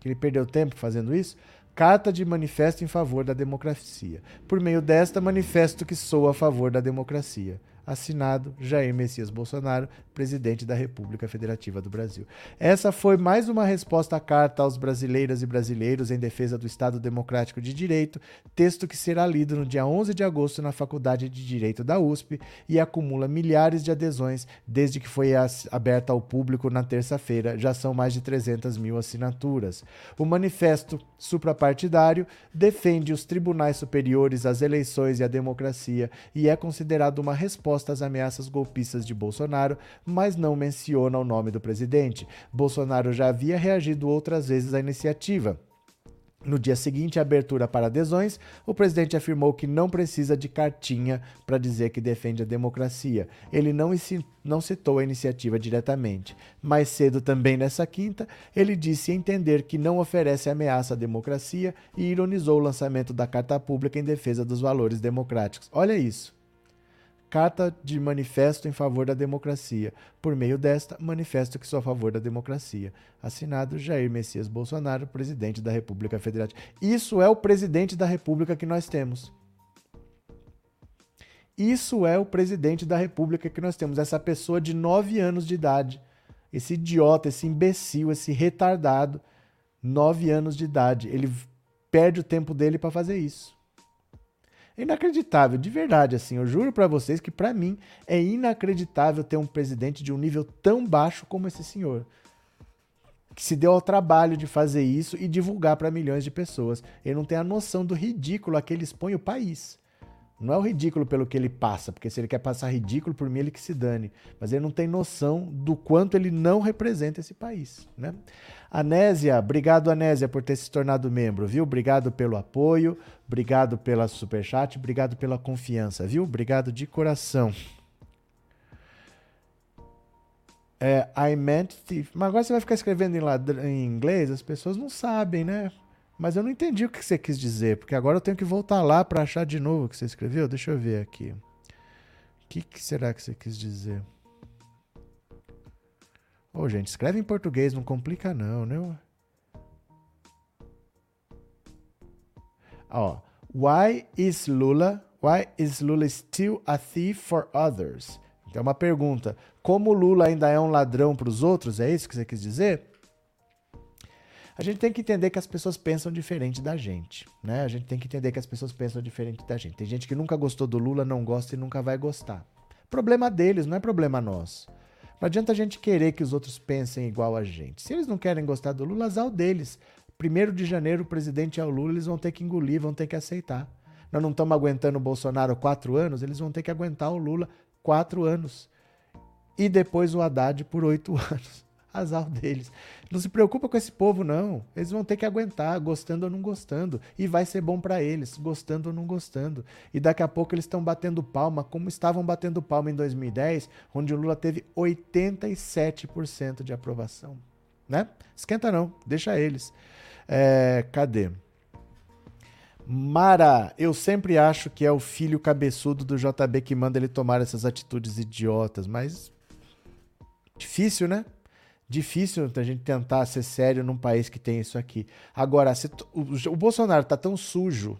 Que ele perdeu tempo fazendo isso? Carta de Manifesto em favor da democracia. Por meio desta, manifesto que sou a favor da democracia. Assinado Jair Messias Bolsonaro, presidente da República Federativa do Brasil. Essa foi mais uma resposta à carta aos brasileiras e brasileiros em defesa do Estado Democrático de Direito, texto que será lido no dia 11 de agosto na Faculdade de Direito da USP e acumula milhares de adesões desde que foi aberta ao público na terça-feira. Já são mais de 300 mil assinaturas. O manifesto suprapartidário defende os tribunais superiores, as eleições e a democracia e é considerado uma resposta resposta às ameaças golpistas de Bolsonaro, mas não menciona o nome do presidente. Bolsonaro já havia reagido outras vezes à iniciativa. No dia seguinte à abertura para adesões, o presidente afirmou que não precisa de cartinha para dizer que defende a democracia. Ele não, não citou a iniciativa diretamente. Mais cedo, também nessa quinta, ele disse entender que não oferece ameaça à democracia e ironizou o lançamento da Carta Pública em defesa dos valores democráticos. Olha isso. Carta de Manifesto em Favor da Democracia. Por meio desta, manifesto que sou a favor da democracia. Assinado Jair Messias Bolsonaro, presidente da República Federativa. Isso é o presidente da República que nós temos. Isso é o presidente da República que nós temos. Essa pessoa de nove anos de idade. Esse idiota, esse imbecil, esse retardado. Nove anos de idade. Ele perde o tempo dele para fazer isso. É inacreditável, de verdade, assim. Eu juro para vocês que para mim é inacreditável ter um presidente de um nível tão baixo como esse senhor. Que se deu ao trabalho de fazer isso e divulgar para milhões de pessoas. Ele não tem a noção do ridículo a que ele expõe o país. Não é o ridículo pelo que ele passa, porque se ele quer passar ridículo por mim, ele que se dane. Mas ele não tem noção do quanto ele não representa esse país. Né? Anésia, obrigado Anésia por ter se tornado membro, viu? Obrigado pelo apoio, obrigado pela superchat, obrigado pela confiança, viu? Obrigado de coração. É, I meant thief. Mas agora você vai ficar escrevendo em, em inglês, as pessoas não sabem, né? Mas eu não entendi o que você quis dizer, porque agora eu tenho que voltar lá para achar de novo o que você escreveu. Deixa eu ver aqui. O que, que será que você quis dizer? Ô, oh, gente, escreve em português, não complica não, né? Ó, why is Lula, why is Lula still a thief for others? Então é uma pergunta. Como Lula ainda é um ladrão para os outros? É isso que você quis dizer? A gente tem que entender que as pessoas pensam diferente da gente, né? A gente tem que entender que as pessoas pensam diferente da gente. Tem gente que nunca gostou do Lula, não gosta e nunca vai gostar. Problema deles, não é problema nosso. Não adianta a gente querer que os outros pensem igual a gente. Se eles não querem gostar do Lula, azar deles. Primeiro de janeiro, o presidente é o Lula, eles vão ter que engolir, vão ter que aceitar. Nós não estamos aguentando o Bolsonaro quatro anos, eles vão ter que aguentar o Lula quatro anos. E depois o Haddad por oito [laughs] anos. Azar deles. Não se preocupa com esse povo, não. Eles vão ter que aguentar, gostando ou não gostando. E vai ser bom para eles, gostando ou não gostando. E daqui a pouco eles estão batendo palma, como estavam batendo palma em 2010, onde o Lula teve 87% de aprovação. Né? Esquenta não, deixa eles. É, cadê? Mara, eu sempre acho que é o filho cabeçudo do JB que manda ele tomar essas atitudes idiotas, mas difícil, né? Difícil a gente tentar ser sério num país que tem isso aqui. Agora, o, o Bolsonaro tá tão sujo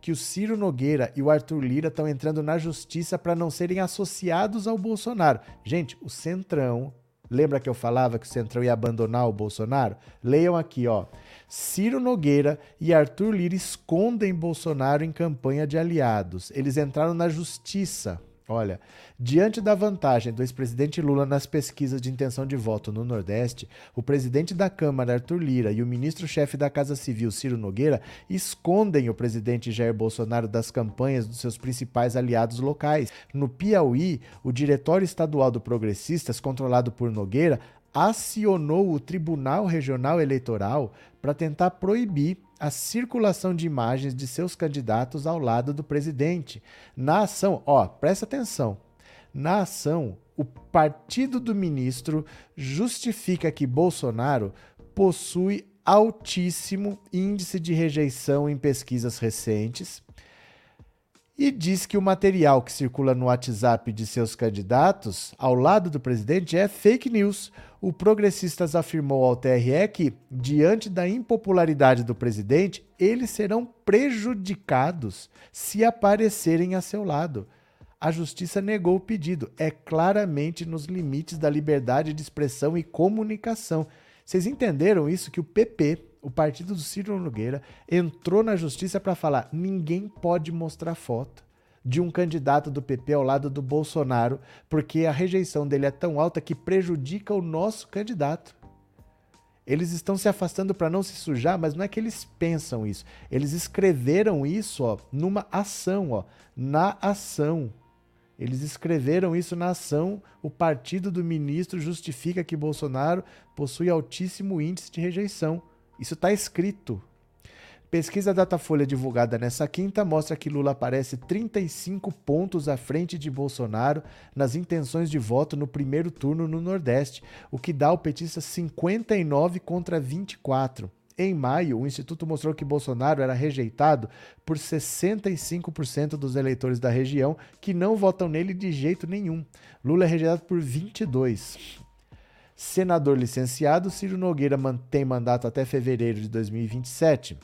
que o Ciro Nogueira e o Arthur Lira estão entrando na justiça para não serem associados ao Bolsonaro. Gente, o Centrão, lembra que eu falava que o Centrão ia abandonar o Bolsonaro? Leiam aqui, ó. Ciro Nogueira e Arthur Lira escondem Bolsonaro em campanha de aliados. Eles entraram na justiça. Olha, diante da vantagem do ex-presidente Lula nas pesquisas de intenção de voto no Nordeste, o presidente da Câmara, Arthur Lira, e o ministro-chefe da Casa Civil, Ciro Nogueira, escondem o presidente Jair Bolsonaro das campanhas dos seus principais aliados locais. No Piauí, o Diretório Estadual do Progressistas, controlado por Nogueira, acionou o Tribunal Regional Eleitoral para tentar proibir a circulação de imagens de seus candidatos ao lado do presidente. Na ação, ó, presta atenção. Na ação, o partido do ministro justifica que Bolsonaro possui altíssimo índice de rejeição em pesquisas recentes e diz que o material que circula no WhatsApp de seus candidatos ao lado do presidente é fake news. O Progressistas afirmou ao TRE que, diante da impopularidade do presidente, eles serão prejudicados se aparecerem a seu lado. A justiça negou o pedido. É claramente nos limites da liberdade de expressão e comunicação. Vocês entenderam isso? Que o PP o partido do Ciro Nogueira entrou na justiça para falar: ninguém pode mostrar foto de um candidato do PP ao lado do Bolsonaro, porque a rejeição dele é tão alta que prejudica o nosso candidato. Eles estão se afastando para não se sujar, mas não é que eles pensam isso. Eles escreveram isso ó, numa ação, ó, na ação. Eles escreveram isso na ação. O partido do ministro justifica que Bolsonaro possui altíssimo índice de rejeição. Isso está escrito. Pesquisa Datafolha divulgada nessa quinta mostra que Lula aparece 35 pontos à frente de Bolsonaro nas intenções de voto no primeiro turno no Nordeste, o que dá ao petista 59 contra 24. Em maio, o Instituto mostrou que Bolsonaro era rejeitado por 65% dos eleitores da região que não votam nele de jeito nenhum. Lula é rejeitado por 22. Senador licenciado, Ciro Nogueira mantém mandato até fevereiro de 2027.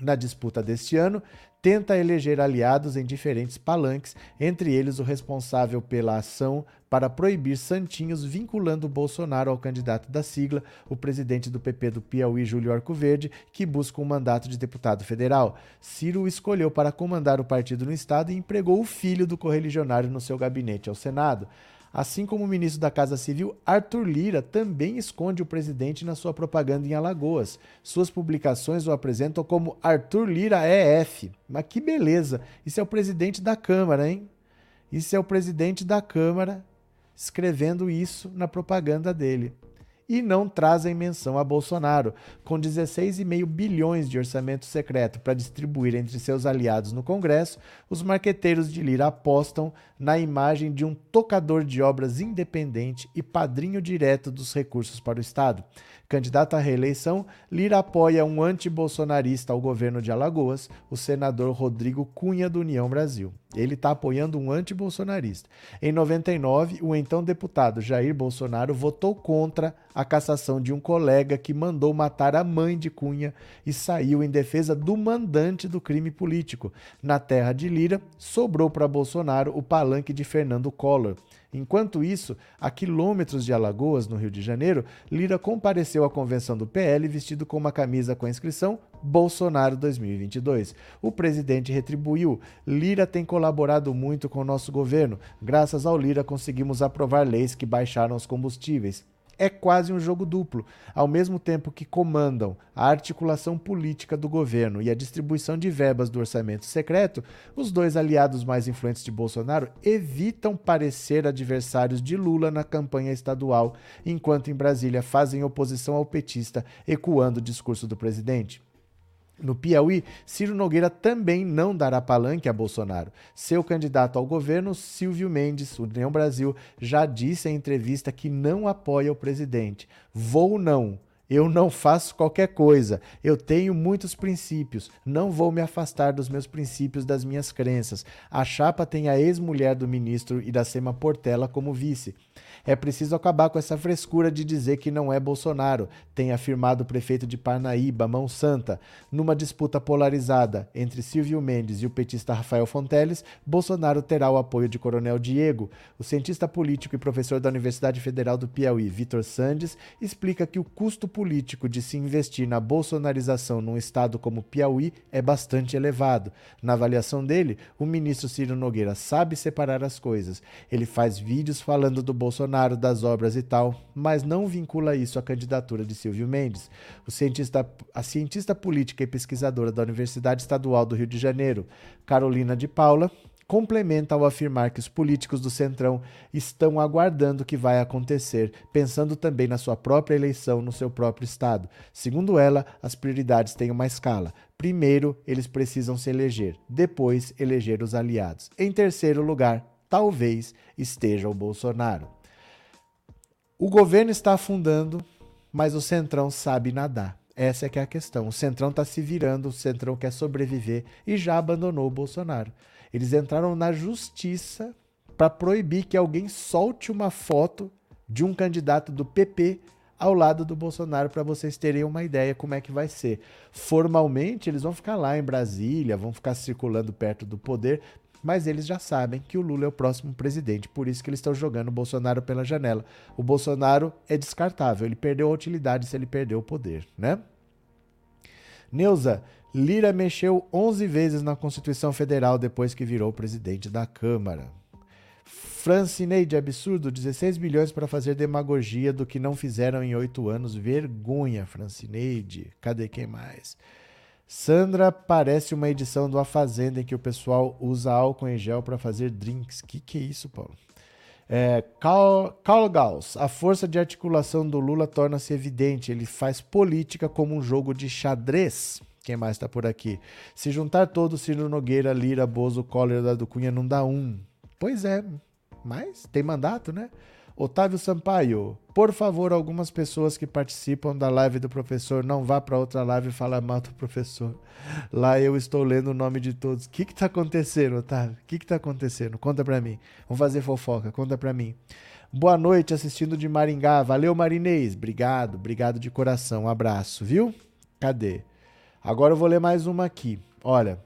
Na disputa deste ano, tenta eleger aliados em diferentes palanques, entre eles o responsável pela ação para proibir santinhos vinculando Bolsonaro ao candidato da sigla, o presidente do PP do Piauí, Júlio Arcoverde, que busca um mandato de deputado federal. Ciro escolheu para comandar o partido no estado e empregou o filho do correligionário no seu gabinete ao Senado. Assim como o ministro da Casa Civil, Arthur Lira, também esconde o presidente na sua propaganda em Alagoas. Suas publicações o apresentam como Arthur Lira EF. Mas que beleza! Isso é o presidente da Câmara, hein? Isso é o presidente da Câmara escrevendo isso na propaganda dele e não trazem menção a Bolsonaro, com 16,5 bilhões de orçamento secreto para distribuir entre seus aliados no Congresso, os marqueteiros de Lira apostam na imagem de um tocador de obras independente e padrinho direto dos recursos para o Estado. Candidato à reeleição, Lira apoia um anti-bolsonarista ao governo de Alagoas, o senador Rodrigo Cunha do União Brasil. Ele está apoiando um anti-bolsonarista. Em 99, o então deputado Jair Bolsonaro votou contra a cassação de um colega que mandou matar a mãe de Cunha e saiu em defesa do mandante do crime político. Na terra de Lira, sobrou para Bolsonaro o palanque de Fernando Collor. Enquanto isso, a quilômetros de Alagoas, no Rio de Janeiro, Lira compareceu à convenção do PL vestido com uma camisa com a inscrição Bolsonaro 2022. O presidente retribuiu: Lira tem colaborado muito com o nosso governo. Graças ao Lira conseguimos aprovar leis que baixaram os combustíveis. é quase um jogo duplo. Ao mesmo tempo que comandam a articulação política do governo e a distribuição de verbas do orçamento secreto, os dois aliados mais influentes de Bolsonaro evitam parecer adversários de Lula na campanha estadual, enquanto em Brasília fazem oposição ao petista, ecoando o discurso do presidente. No Piauí, Ciro Nogueira também não dará palanque a Bolsonaro. Seu candidato ao governo, Silvio Mendes, União Brasil, já disse em entrevista que não apoia o presidente. Vou não. Eu não faço qualquer coisa. Eu tenho muitos princípios. Não vou me afastar dos meus princípios, das minhas crenças. A chapa tem a ex-mulher do ministro Iracema Portela como vice. É preciso acabar com essa frescura de dizer que não é Bolsonaro, tem afirmado o prefeito de Parnaíba, Mão Santa. Numa disputa polarizada entre Silvio Mendes e o petista Rafael Fonteles, Bolsonaro terá o apoio de Coronel Diego. O cientista político e professor da Universidade Federal do Piauí, Vitor Sandes, explica que o custo político de se investir na bolsonarização num estado como Piauí é bastante elevado. Na avaliação dele, o ministro Ciro Nogueira sabe separar as coisas. Ele faz vídeos falando do Bolsonaro, das obras e tal, mas não vincula isso à candidatura de Silvio Mendes. Cientista, a cientista política e pesquisadora da Universidade Estadual do Rio de Janeiro, Carolina de Paula, complementa ao afirmar que os políticos do Centrão estão aguardando o que vai acontecer, pensando também na sua própria eleição no seu próprio estado. Segundo ela, as prioridades têm uma escala. Primeiro, eles precisam se eleger, depois, eleger os aliados. Em terceiro lugar, talvez esteja o Bolsonaro. O governo está afundando, mas o Centrão sabe nadar. Essa é que é a questão. O Centrão está se virando, o Centrão quer sobreviver e já abandonou o Bolsonaro. Eles entraram na justiça para proibir que alguém solte uma foto de um candidato do PP ao lado do Bolsonaro para vocês terem uma ideia como é que vai ser. Formalmente, eles vão ficar lá em Brasília, vão ficar circulando perto do poder, mas eles já sabem que o Lula é o próximo presidente, por isso que eles estão jogando o Bolsonaro pela janela. O Bolsonaro é descartável, ele perdeu a utilidade se ele perdeu o poder, né? Neuza, Lira mexeu 11 vezes na Constituição Federal depois que virou presidente da Câmara. Francineide, absurdo, 16 bilhões para fazer demagogia do que não fizeram em oito anos. Vergonha, Francineide. Cadê quem mais? Sandra parece uma edição do A Fazenda em que o pessoal usa álcool em gel para fazer drinks. Que que é isso, Paulo? É, Carl, Carl Gauss, a força de articulação do Lula torna-se evidente. Ele faz política como um jogo de xadrez. Quem mais está por aqui? Se juntar todos, Ciro Nogueira, Lira, Bozo, Collor, do Cunha, não dá um. Pois é, mas tem mandato, né? Otávio Sampaio, por favor, algumas pessoas que participam da live do professor, não vá para outra live e falar mal do professor. Lá eu estou lendo o nome de todos. O que está acontecendo, Otávio? O que está acontecendo? Conta para mim. Vamos fazer fofoca, conta para mim. Boa noite, assistindo de Maringá. Valeu, Marinês. Obrigado, obrigado de coração. Um abraço, viu? Cadê? Agora eu vou ler mais uma aqui. Olha,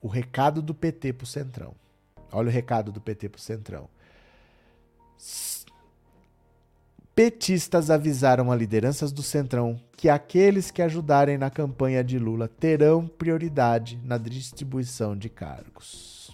o recado do PT pro Centrão. Olha o recado do PT pro Centrão. Petistas avisaram a lideranças do Centrão que aqueles que ajudarem na campanha de Lula terão prioridade na distribuição de cargos.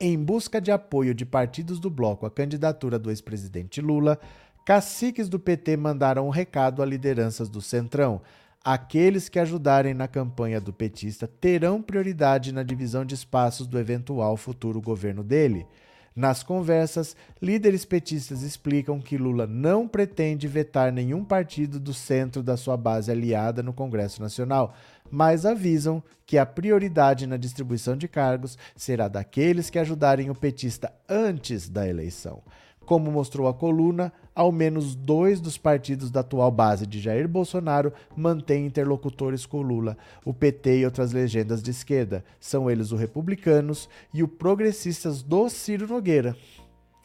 Em busca de apoio de partidos do bloco à candidatura do ex-presidente Lula, caciques do PT mandaram um recado a lideranças do Centrão, Aqueles que ajudarem na campanha do petista terão prioridade na divisão de espaços do eventual futuro governo dele. Nas conversas, líderes petistas explicam que Lula não pretende vetar nenhum partido do centro da sua base aliada no Congresso Nacional, mas avisam que a prioridade na distribuição de cargos será daqueles que ajudarem o petista antes da eleição. Como mostrou a coluna, ao menos dois dos partidos da atual base de Jair Bolsonaro mantêm interlocutores com Lula, o PT e outras legendas de esquerda. São eles os republicanos e o progressistas do Ciro Nogueira.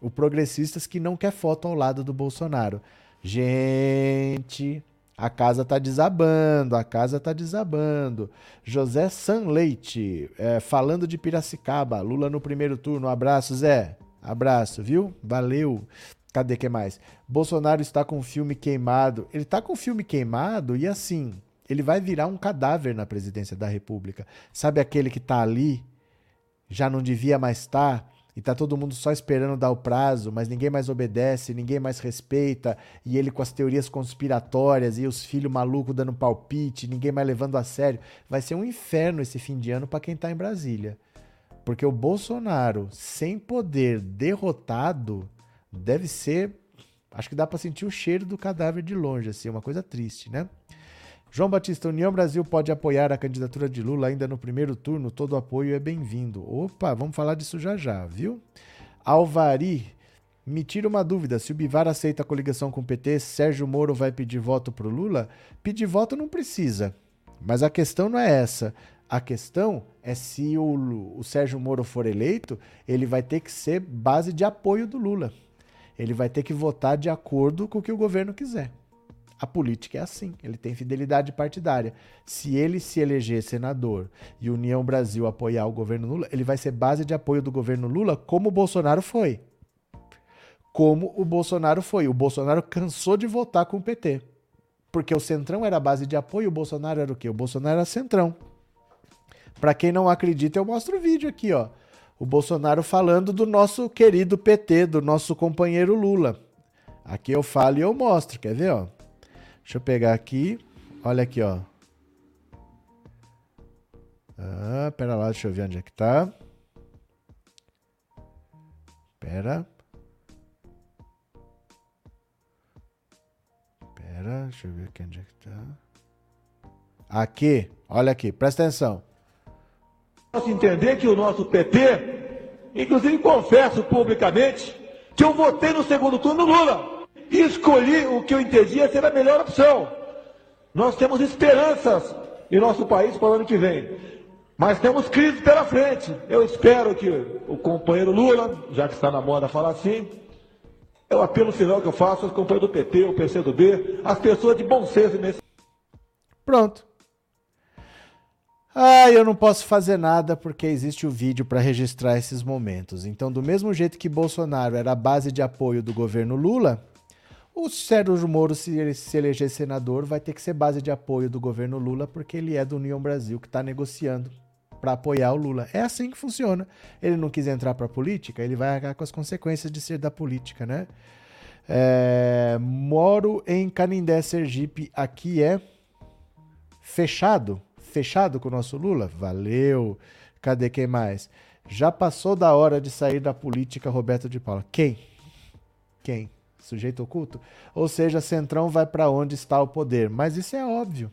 O progressistas que não quer foto ao lado do Bolsonaro. Gente, a casa tá desabando, a casa tá desabando. José Sanleite, é, falando de Piracicaba, Lula no primeiro turno. Um abraço, Zé. Abraço, viu? Valeu. Cadê que mais? Bolsonaro está com o filme queimado. Ele está com o filme queimado e assim, ele vai virar um cadáver na presidência da República. Sabe aquele que está ali, já não devia mais estar, tá, e tá todo mundo só esperando dar o prazo, mas ninguém mais obedece, ninguém mais respeita, e ele com as teorias conspiratórias e os filhos malucos dando palpite, ninguém mais levando a sério. Vai ser um inferno esse fim de ano para quem tá em Brasília. Porque o Bolsonaro, sem poder, derrotado, deve ser. Acho que dá para sentir o cheiro do cadáver de longe, assim, uma coisa triste, né? João Batista, União Brasil pode apoiar a candidatura de Lula ainda no primeiro turno. Todo apoio é bem-vindo. Opa, vamos falar disso já já, viu? Alvari, me tira uma dúvida. Se o Bivar aceita a coligação com o PT, Sérgio Moro vai pedir voto pro Lula? Pedir voto não precisa. Mas a questão não é essa. A questão é se o, o Sérgio Moro for eleito, ele vai ter que ser base de apoio do Lula. Ele vai ter que votar de acordo com o que o governo quiser. A política é assim, ele tem fidelidade partidária. Se ele se eleger senador e União Brasil apoiar o governo Lula, ele vai ser base de apoio do governo Lula, como o Bolsonaro foi. Como o Bolsonaro foi. O Bolsonaro cansou de votar com o PT. Porque o Centrão era base de apoio, o Bolsonaro era o quê? O Bolsonaro era Centrão. Para quem não acredita, eu mostro o vídeo aqui, ó. O Bolsonaro falando do nosso querido PT, do nosso companheiro Lula. Aqui eu falo e eu mostro, quer ver, ó? Deixa eu pegar aqui. Olha aqui, ó. Ah, pera lá, deixa eu ver onde é que tá. Pera. Pera, deixa eu ver aqui onde é que tá. Aqui, olha aqui, presta atenção. Posso entender que o nosso PT, inclusive confesso publicamente, que eu votei no segundo turno Lula e escolhi o que eu entendia ser a melhor opção. Nós temos esperanças em nosso país para o ano que vem. Mas temos crise pela frente. Eu espero que o companheiro Lula, já que está na moda falar assim, é o apelo final que eu faço aos companheiros do PT, o PCdoB, as pessoas de bom senso nesse. Pronto. Ah, eu não posso fazer nada porque existe o vídeo para registrar esses momentos. Então, do mesmo jeito que Bolsonaro era a base de apoio do governo Lula, o Sérgio Moro, se ele se eleger senador, vai ter que ser base de apoio do governo Lula, porque ele é do União Brasil que está negociando para apoiar o Lula. É assim que funciona. Ele não quis entrar para a política, ele vai arcar com as consequências de ser da política, né? É, moro em Canindé, Sergipe. Aqui é fechado? Fechado com o nosso Lula? Valeu. Cadê quem mais? Já passou da hora de sair da política, Roberto de Paula. Quem? Quem? sujeito oculto. Ou seja, Centrão vai para onde está o poder. Mas isso é óbvio.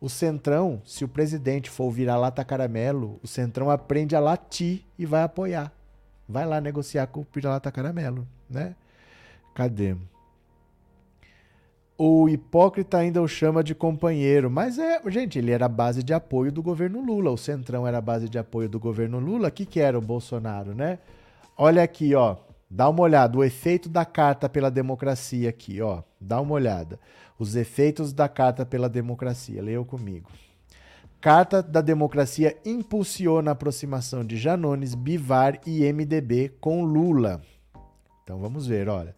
O Centrão, se o presidente for virar lata caramelo, o Centrão aprende a latir e vai apoiar. Vai lá negociar com o vira-lata caramelo, né? Cadê? O hipócrita ainda o chama de companheiro, mas é, gente, ele era a base de apoio do governo Lula. O Centrão era a base de apoio do governo Lula. O que, que era o Bolsonaro, né? Olha aqui, ó. Dá uma olhada, o efeito da Carta pela Democracia aqui, ó. Dá uma olhada. Os efeitos da Carta pela Democracia. Leia comigo. Carta da Democracia impulsiona a aproximação de Janones, Bivar e MDB com Lula. Então vamos ver, olha.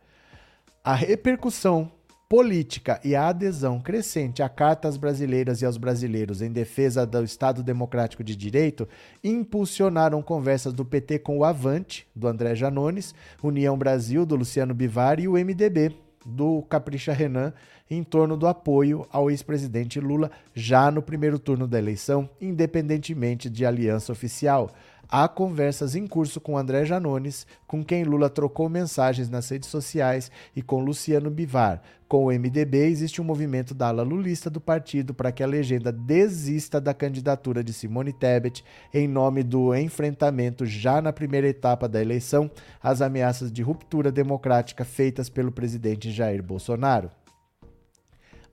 A repercussão política e a adesão crescente à Cartas Brasileiras e aos brasileiros em defesa do Estado Democrático de Direito impulsionaram conversas do PT com o Avante, do André Janones, União Brasil, do Luciano Bivar e o MDB, do Capricha Renan, em torno do apoio ao ex-presidente Lula já no primeiro turno da eleição, independentemente de aliança oficial. Há conversas em curso com André Janones, com quem Lula trocou mensagens nas redes sociais, e com Luciano Bivar. Com o MDB, existe um movimento da ala lulista do partido para que a legenda desista da candidatura de Simone Tebet em nome do enfrentamento, já na primeira etapa da eleição, às ameaças de ruptura democrática feitas pelo presidente Jair Bolsonaro.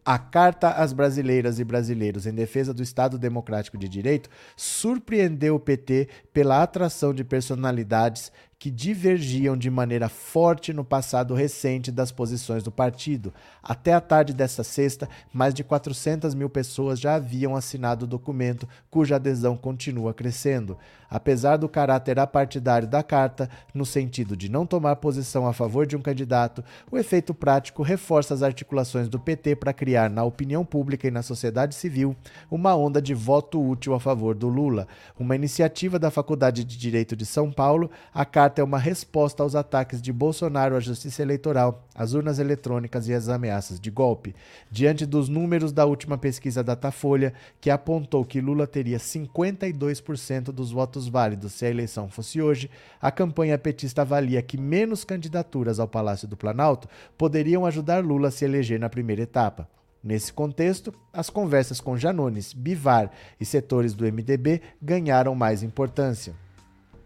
A Carta às Brasileiras e Brasileiros em Defesa do Estado Democrático de Direito surpreendeu o PT pela atração de personalidades que divergiam de maneira forte no passado recente das posições do partido. Até a tarde desta sexta, mais de 400 mil pessoas já haviam assinado o documento, cuja adesão continua crescendo. Apesar do caráter apartidário da carta, no sentido de não tomar posição a favor de um candidato, o efeito prático reforça as articulações do PT para criar na opinião pública e na sociedade civil uma onda de voto útil a favor do Lula. Uma iniciativa da Faculdade de Direito de São Paulo, a carta é uma resposta aos ataques de Bolsonaro à justiça eleitoral, às urnas eletrônicas e às ameaças de golpe. Diante dos números da última pesquisa Datafolha, que apontou que Lula teria 52% dos votos válidos se a eleição fosse hoje, a campanha petista avalia que menos candidaturas ao Palácio do Planalto poderiam ajudar Lula a se eleger na primeira etapa. Nesse contexto, as conversas com Janones, Bivar e setores do MDB ganharam mais importância.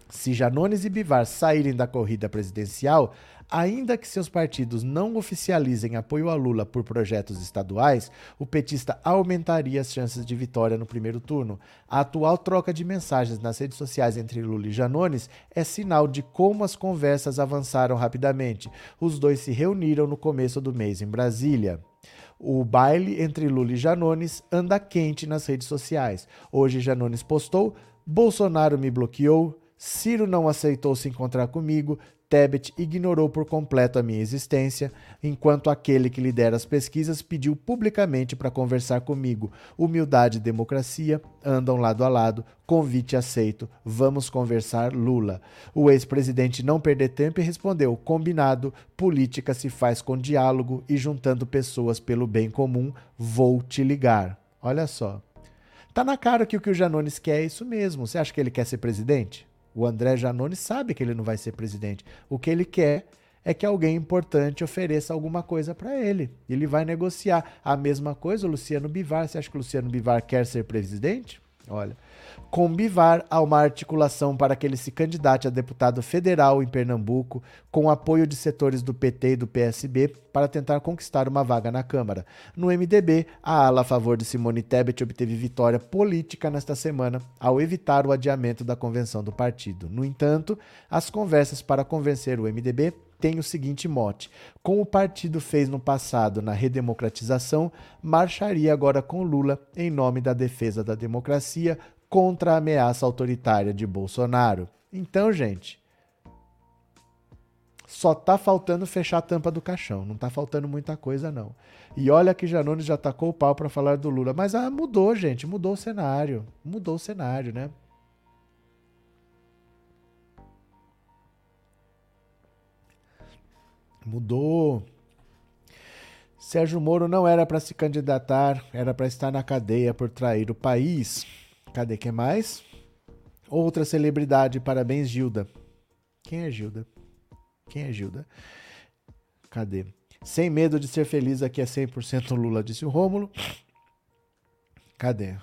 Se Janones e Bivar saírem da corrida presidencial, ainda que seus partidos não oficializem apoio a Lula por projetos estaduais, o petista aumentaria as chances de vitória no primeiro turno. A atual troca de mensagens nas redes sociais entre Lula e Janones é sinal de como as conversas avançaram rapidamente. Os dois se reuniram no começo do mês em Brasília. O baile entre Lula e Janones anda quente nas redes sociais. Hoje Janones postou: Bolsonaro me bloqueou, Ciro não aceitou se encontrar comigo, Tebet ignorou por completo a minha existência, enquanto aquele que lidera as pesquisas pediu publicamente para conversar comigo. Humildade e democracia andam lado a lado. Convite aceito. Vamos conversar, Lula. O ex-presidente não perdeu tempo e respondeu: combinado, política se faz com diálogo e juntando pessoas pelo bem comum. Vou te ligar. Olha só. Tá na cara que o que o Janones quer é isso mesmo. Você acha que ele quer ser presidente? O André Janone sabe que ele não vai ser presidente. O que ele quer é que alguém importante ofereça alguma coisa para ele. Ele vai negociar. A mesma coisa o Luciano Bivar. Você acha que o Luciano Bivar quer ser presidente? Olha, com Bivar há uma articulação para que ele se candidate a deputado federal em Pernambuco, com apoio de setores do PT e do PSB para tentar conquistar uma vaga na Câmara. No MDB, a ala a favor de Simone Tebet obteve vitória política nesta semana ao evitar o adiamento da convenção do partido. No entanto, as conversas para convencer o MDB tem o seguinte mote: como o partido fez no passado na redemocratização, marcharia agora com Lula em nome da defesa da democracia contra a ameaça autoritária de Bolsonaro. Então, gente, só tá faltando fechar a tampa do caixão, não tá faltando muita coisa não. E olha que Janones já tacou o pau para falar do Lula, mas ah, mudou, gente, mudou o cenário, mudou o cenário, né? Mudou. Sérgio Moro não era para se candidatar, era para estar na cadeia por trair o país. Cadê que mais? Outra celebridade, parabéns Gilda. Quem é Gilda? Quem é Gilda? Cadê? Sem medo de ser feliz, aqui é 100% Lula, disse o Rômulo. Cadê?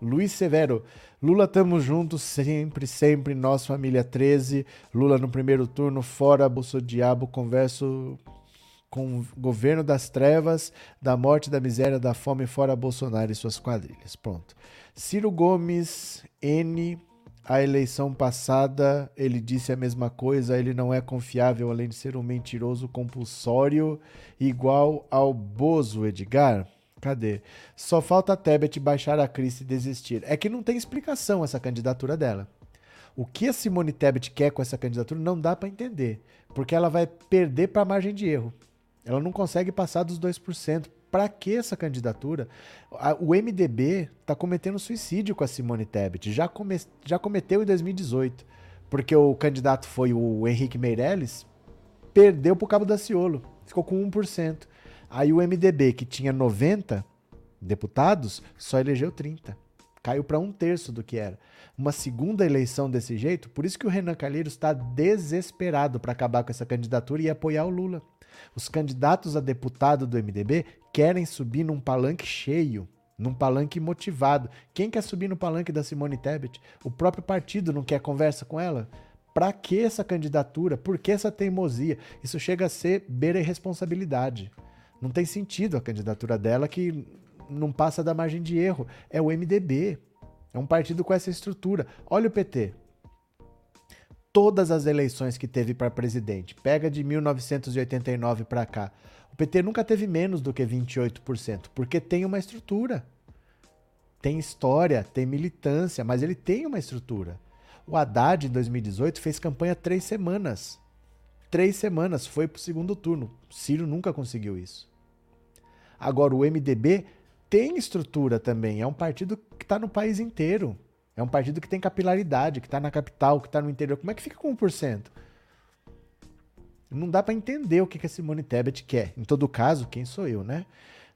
Luiz Severo. Lula, tamo juntos sempre, sempre. Nós, família 13. Lula no primeiro turno, fora Bolso Diabo. Converso com o governo das trevas, da morte, da miséria, da fome, fora Bolsonaro e suas quadrilhas. Pronto. Ciro Gomes, N. A eleição passada, ele disse a mesma coisa. Ele não é confiável, além de ser um mentiroso compulsório, igual ao Bozo, Edgar. Cadê? Só falta a Tebet baixar a crise e desistir. É que não tem explicação essa candidatura dela. O que a Simone Tebet quer com essa candidatura não dá para entender, porque ela vai perder para a margem de erro. Ela não consegue passar dos 2%. Para que essa candidatura? O MDB está cometendo suicídio com a Simone Tebet. Já, come, já cometeu em 2018, porque o candidato foi o Henrique Meirelles, perdeu para o Cabo da Ciolo, ficou com 1%. Aí o MDB, que tinha 90 deputados, só elegeu 30. Caiu para um terço do que era. Uma segunda eleição desse jeito, por isso que o Renan Calheiros está desesperado para acabar com essa candidatura e apoiar o Lula. Os candidatos a deputado do MDB querem subir num palanque cheio, num palanque motivado. Quem quer subir no palanque da Simone Tebet? O próprio partido não quer conversa com ela? Para que essa candidatura? Por que essa teimosia? Isso chega a ser beira irresponsabilidade. Não tem sentido a candidatura dela que não passa da margem de erro. É o MDB. É um partido com essa estrutura. Olha o PT. Todas as eleições que teve para presidente, pega de 1989 para cá. O PT nunca teve menos do que 28%, porque tem uma estrutura. Tem história, tem militância, mas ele tem uma estrutura. O Haddad, em 2018, fez campanha três semanas. Três semanas, foi para o segundo turno. Ciro nunca conseguiu isso. Agora, o MDB tem estrutura também. É um partido que está no país inteiro. É um partido que tem capilaridade, que está na capital, que está no interior. Como é que fica com 1%? Não dá para entender o que, que a Simone Tebet quer. Em todo caso, quem sou eu, né?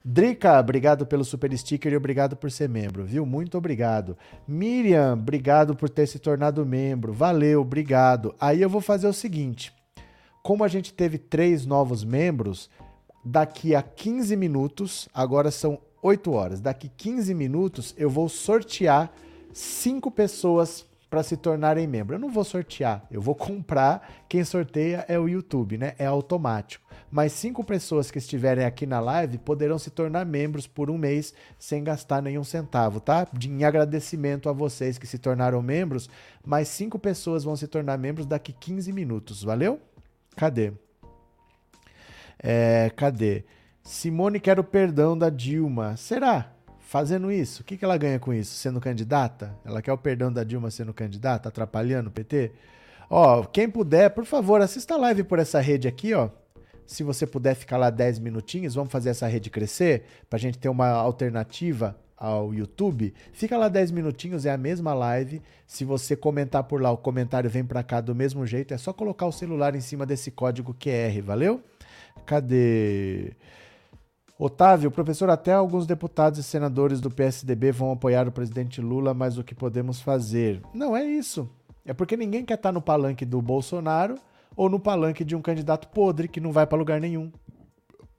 Drica, obrigado pelo super sticker e obrigado por ser membro, viu? Muito obrigado. Miriam, obrigado por ter se tornado membro. Valeu, obrigado. Aí eu vou fazer o seguinte: como a gente teve três novos membros, daqui a 15 minutos, agora são 8 horas, daqui 15 minutos eu vou sortear cinco pessoas para se tornarem membro. Eu não vou sortear, eu vou comprar. Quem sorteia é o YouTube, né? É automático. Mas cinco pessoas que estiverem aqui na live poderão se tornar membros por um mês sem gastar nenhum centavo, tá? De, em agradecimento a vocês que se tornaram membros, mais cinco pessoas vão se tornar membros daqui 15 minutos, valeu? Cadê? É, cadê? Simone quer o perdão da Dilma. Será? fazendo isso, o que, que ela ganha com isso? Sendo candidata? Ela quer o perdão da Dilma sendo candidata, atrapalhando o PT? Ó, quem puder, por favor, assista a live por essa rede aqui, ó. Se você puder ficar lá 10 minutinhos, vamos fazer essa rede crescer, pra gente ter uma alternativa ao YouTube. Fica lá 10 minutinhos, é a mesma live. Se você comentar por lá, o comentário vem para cá do mesmo jeito. É só colocar o celular em cima desse código QR, valeu? Cadê? Otávio, professor, até alguns deputados e senadores do PSDB vão apoiar o presidente Lula, mas o que podemos fazer? Não é isso. É porque ninguém quer estar no palanque do Bolsonaro ou no palanque de um candidato podre que não vai para lugar nenhum.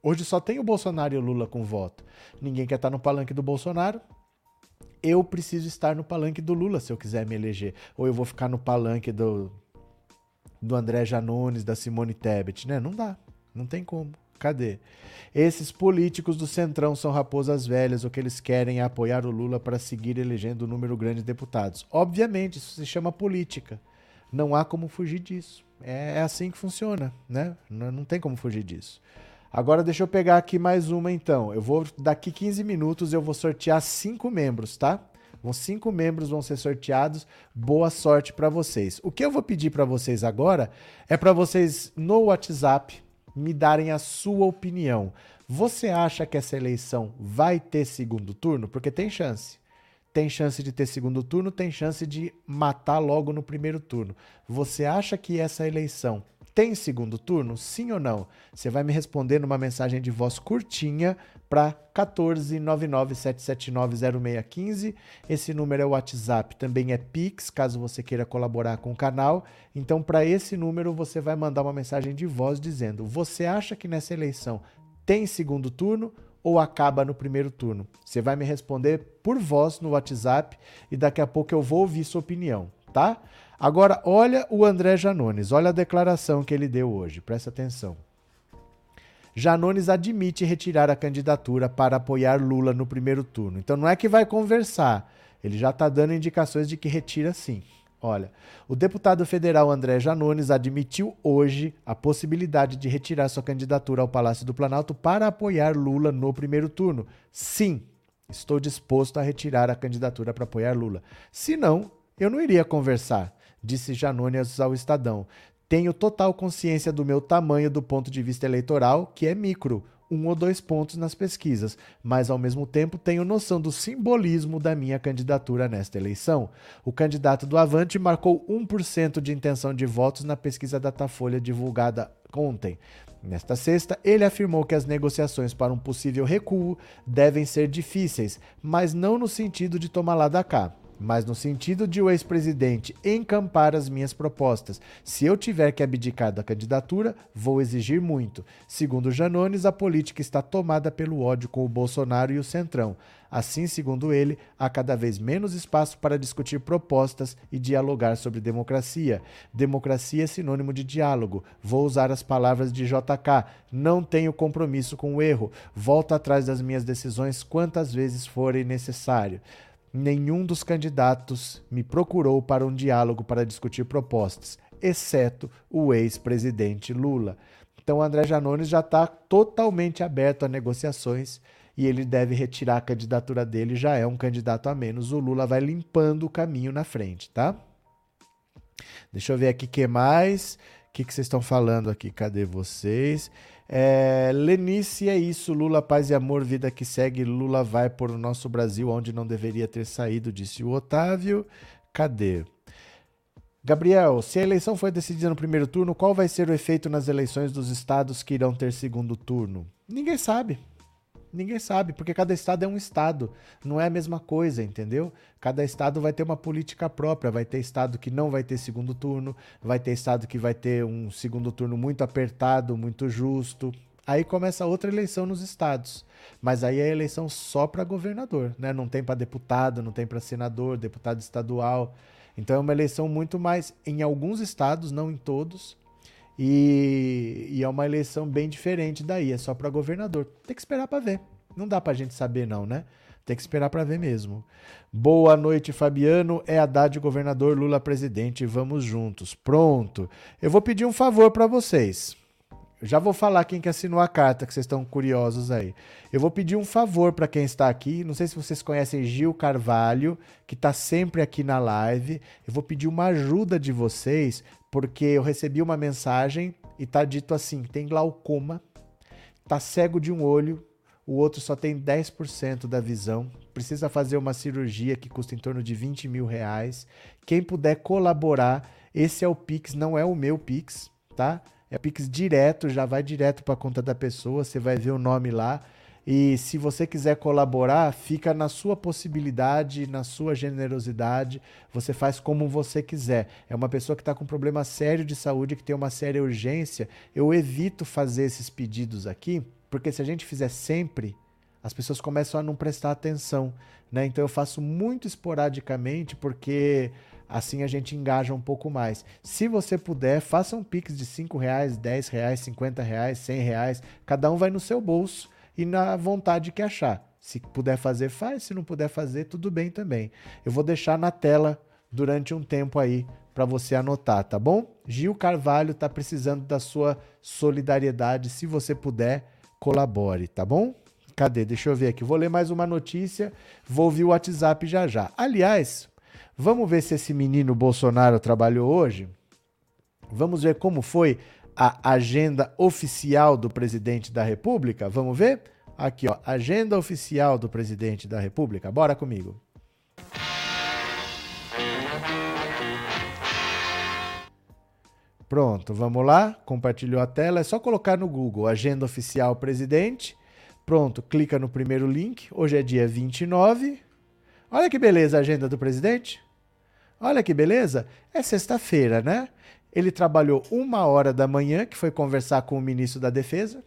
Hoje só tem o Bolsonaro e o Lula com voto. Ninguém quer estar no palanque do Bolsonaro. Eu preciso estar no palanque do Lula se eu quiser me eleger. Ou eu vou ficar no palanque do, do André Janones, da Simone Tebet, né? Não dá. Não tem como. Cadê? Esses políticos do Centrão são raposas velhas, o que eles querem é apoiar o Lula para seguir elegendo um número grande de deputados. Obviamente, isso se chama política. Não há como fugir disso. É, é assim que funciona, né? Não, tem como fugir disso. Agora deixa eu pegar aqui mais uma então. Eu vou daqui 15 minutos eu vou sortear cinco membros, tá? Vão cinco membros vão ser sorteados. Boa sorte para vocês. O que eu vou pedir para vocês agora é para vocês no WhatsApp me darem a sua opinião. Você acha que essa eleição vai ter segundo turno? Porque tem chance. Tem chance de ter segundo turno, tem chance de matar logo no primeiro turno. Você acha que essa eleição tem segundo turno? Sim ou não? Você vai me responder numa mensagem de voz curtinha para 14997790615. Esse número é o WhatsApp, também é Pix, caso você queira colaborar com o canal. Então, para esse número, você vai mandar uma mensagem de voz dizendo: Você acha que nessa eleição tem segundo turno? ou acaba no primeiro turno? Você vai me responder por voz no WhatsApp e daqui a pouco eu vou ouvir sua opinião, tá? Agora, olha o André Janones, olha a declaração que ele deu hoje, presta atenção. Janones admite retirar a candidatura para apoiar Lula no primeiro turno. Então não é que vai conversar, ele já está dando indicações de que retira sim. Olha, o deputado federal André Janones admitiu hoje a possibilidade de retirar sua candidatura ao Palácio do Planalto para apoiar Lula no primeiro turno. Sim, estou disposto a retirar a candidatura para apoiar Lula. Se não, eu não iria conversar disse Janones ao Estadão. Tenho total consciência do meu tamanho do ponto de vista eleitoral, que é micro, um ou dois pontos nas pesquisas, mas ao mesmo tempo tenho noção do simbolismo da minha candidatura nesta eleição. O candidato do Avante marcou 1% de intenção de votos na pesquisa Datafolha divulgada ontem. Nesta sexta, ele afirmou que as negociações para um possível recuo devem ser difíceis, mas não no sentido de tomar lá da cá mas no sentido de o ex-presidente encampar as minhas propostas. Se eu tiver que abdicar da candidatura, vou exigir muito. Segundo Janones, a política está tomada pelo ódio com o Bolsonaro e o Centrão. Assim, segundo ele, há cada vez menos espaço para discutir propostas e dialogar sobre democracia. Democracia é sinônimo de diálogo. Vou usar as palavras de JK. Não tenho compromisso com o erro. Volto atrás das minhas decisões quantas vezes forem necessário nenhum dos candidatos me procurou para um diálogo para discutir propostas, exceto o ex-presidente Lula. Então, André Janones já está totalmente aberto a negociações e ele deve retirar a candidatura dele, já é um candidato a menos. O Lula vai limpando o caminho na frente, tá? Deixa eu ver aqui o que mais. O que, que vocês estão falando aqui? Cadê vocês? É, Lenice, é isso. Lula, paz e amor, vida que segue. Lula vai por o nosso Brasil, onde não deveria ter saído, disse o Otávio. Cadê? Gabriel, se a eleição foi decidida no primeiro turno, qual vai ser o efeito nas eleições dos estados que irão ter segundo turno? Ninguém sabe. Ninguém sabe, porque cada estado é um estado, não é a mesma coisa, entendeu? Cada estado vai ter uma política própria, vai ter estado que não vai ter segundo turno, vai ter estado que vai ter um segundo turno muito apertado, muito justo. Aí começa outra eleição nos estados. Mas aí é eleição só para governador, né? Não tem para deputado, não tem para senador, deputado estadual. Então é uma eleição muito mais em alguns estados, não em todos. E, e é uma eleição bem diferente daí, é só para governador. Tem que esperar para ver. Não dá para a gente saber não, né? Tem que esperar para ver mesmo. Boa noite, Fabiano. É Haddad governador, Lula presidente. Vamos juntos. Pronto. Eu vou pedir um favor para vocês. Já vou falar quem que assinou a carta, que vocês estão curiosos aí. Eu vou pedir um favor para quem está aqui. Não sei se vocês conhecem Gil Carvalho, que está sempre aqui na live. Eu vou pedir uma ajuda de vocês, porque eu recebi uma mensagem e está dito assim: tem glaucoma, está cego de um olho, o outro só tem 10% da visão, precisa fazer uma cirurgia que custa em torno de 20 mil reais. Quem puder colaborar, esse é o Pix, não é o meu Pix, tá? É Pix direto, já vai direto para a conta da pessoa, você vai ver o nome lá. E se você quiser colaborar, fica na sua possibilidade, na sua generosidade. Você faz como você quiser. É uma pessoa que está com um problema sério de saúde, que tem uma séria urgência. Eu evito fazer esses pedidos aqui, porque se a gente fizer sempre, as pessoas começam a não prestar atenção. Né? Então eu faço muito esporadicamente, porque Assim a gente engaja um pouco mais. Se você puder, faça um pix de 5 reais, 10 reais, 50 reais, 100 reais. Cada um vai no seu bolso e na vontade que achar. Se puder fazer, faz. Se não puder fazer, tudo bem também. Eu vou deixar na tela durante um tempo aí para você anotar, tá bom? Gil Carvalho está precisando da sua solidariedade. Se você puder, colabore, tá bom? Cadê? Deixa eu ver aqui. Vou ler mais uma notícia. Vou ouvir o WhatsApp já já. Aliás, Vamos ver se esse menino Bolsonaro trabalhou hoje? Vamos ver como foi a agenda oficial do presidente da República? Vamos ver? Aqui, ó, agenda oficial do presidente da República. Bora comigo. Pronto, vamos lá. Compartilhou a tela. É só colocar no Google Agenda Oficial Presidente. Pronto, clica no primeiro link. Hoje é dia 29. Olha que beleza a agenda do presidente. Olha que beleza! É sexta-feira, né? Ele trabalhou uma hora da manhã, que foi conversar com o ministro da Defesa.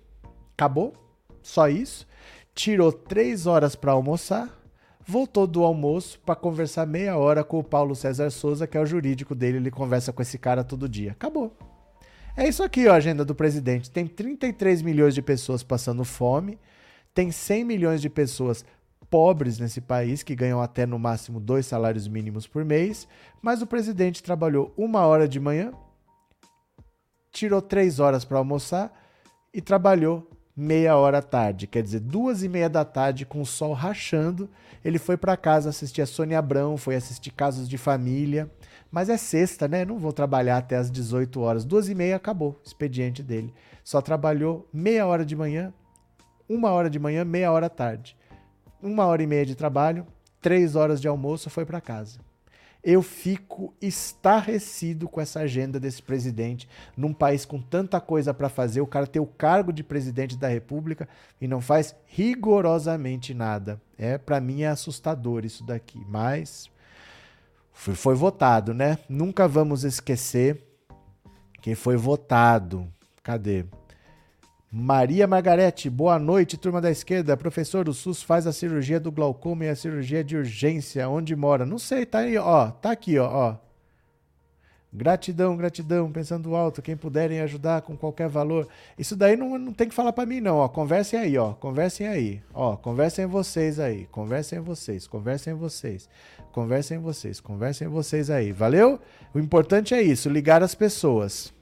Acabou. Só isso. Tirou três horas para almoçar. Voltou do almoço para conversar meia hora com o Paulo César Souza, que é o jurídico dele. Ele conversa com esse cara todo dia. Acabou. É isso aqui, ó, a agenda do presidente. Tem 33 milhões de pessoas passando fome. Tem 100 milhões de pessoas pobres nesse país, que ganham até no máximo dois salários mínimos por mês, mas o presidente trabalhou uma hora de manhã, tirou três horas para almoçar e trabalhou meia hora tarde, quer dizer, duas e meia da tarde com o sol rachando, ele foi para casa assistir a Sônia Abrão, foi assistir Casos de Família, mas é sexta, né? Não vou trabalhar até as 18 horas, duas e meia acabou o expediente dele. Só trabalhou meia hora de manhã, uma hora de manhã, meia hora tarde uma hora e meia de trabalho, três horas de almoço, foi para casa. Eu fico estarrecido com essa agenda desse presidente num país com tanta coisa para fazer. O cara tem o cargo de presidente da República e não faz rigorosamente nada. É para mim é assustador isso daqui, mas foi, foi votado, né? Nunca vamos esquecer que foi votado. Cadê? Maria Margarete, boa noite, turma da esquerda. Professor, o SUS faz a cirurgia do glaucoma e a cirurgia de urgência. Onde mora? Não sei, tá aí, ó. Tá aqui, ó. ó. Gratidão, gratidão, pensando alto, quem puderem ajudar com qualquer valor. Isso daí não, não tem que falar para mim, não, ó. Conversem aí, ó. Conversem aí. Ó, conversem vocês aí. Conversem vocês, conversem vocês. Conversem vocês, conversem vocês aí. Valeu? O importante é isso, ligar as pessoas.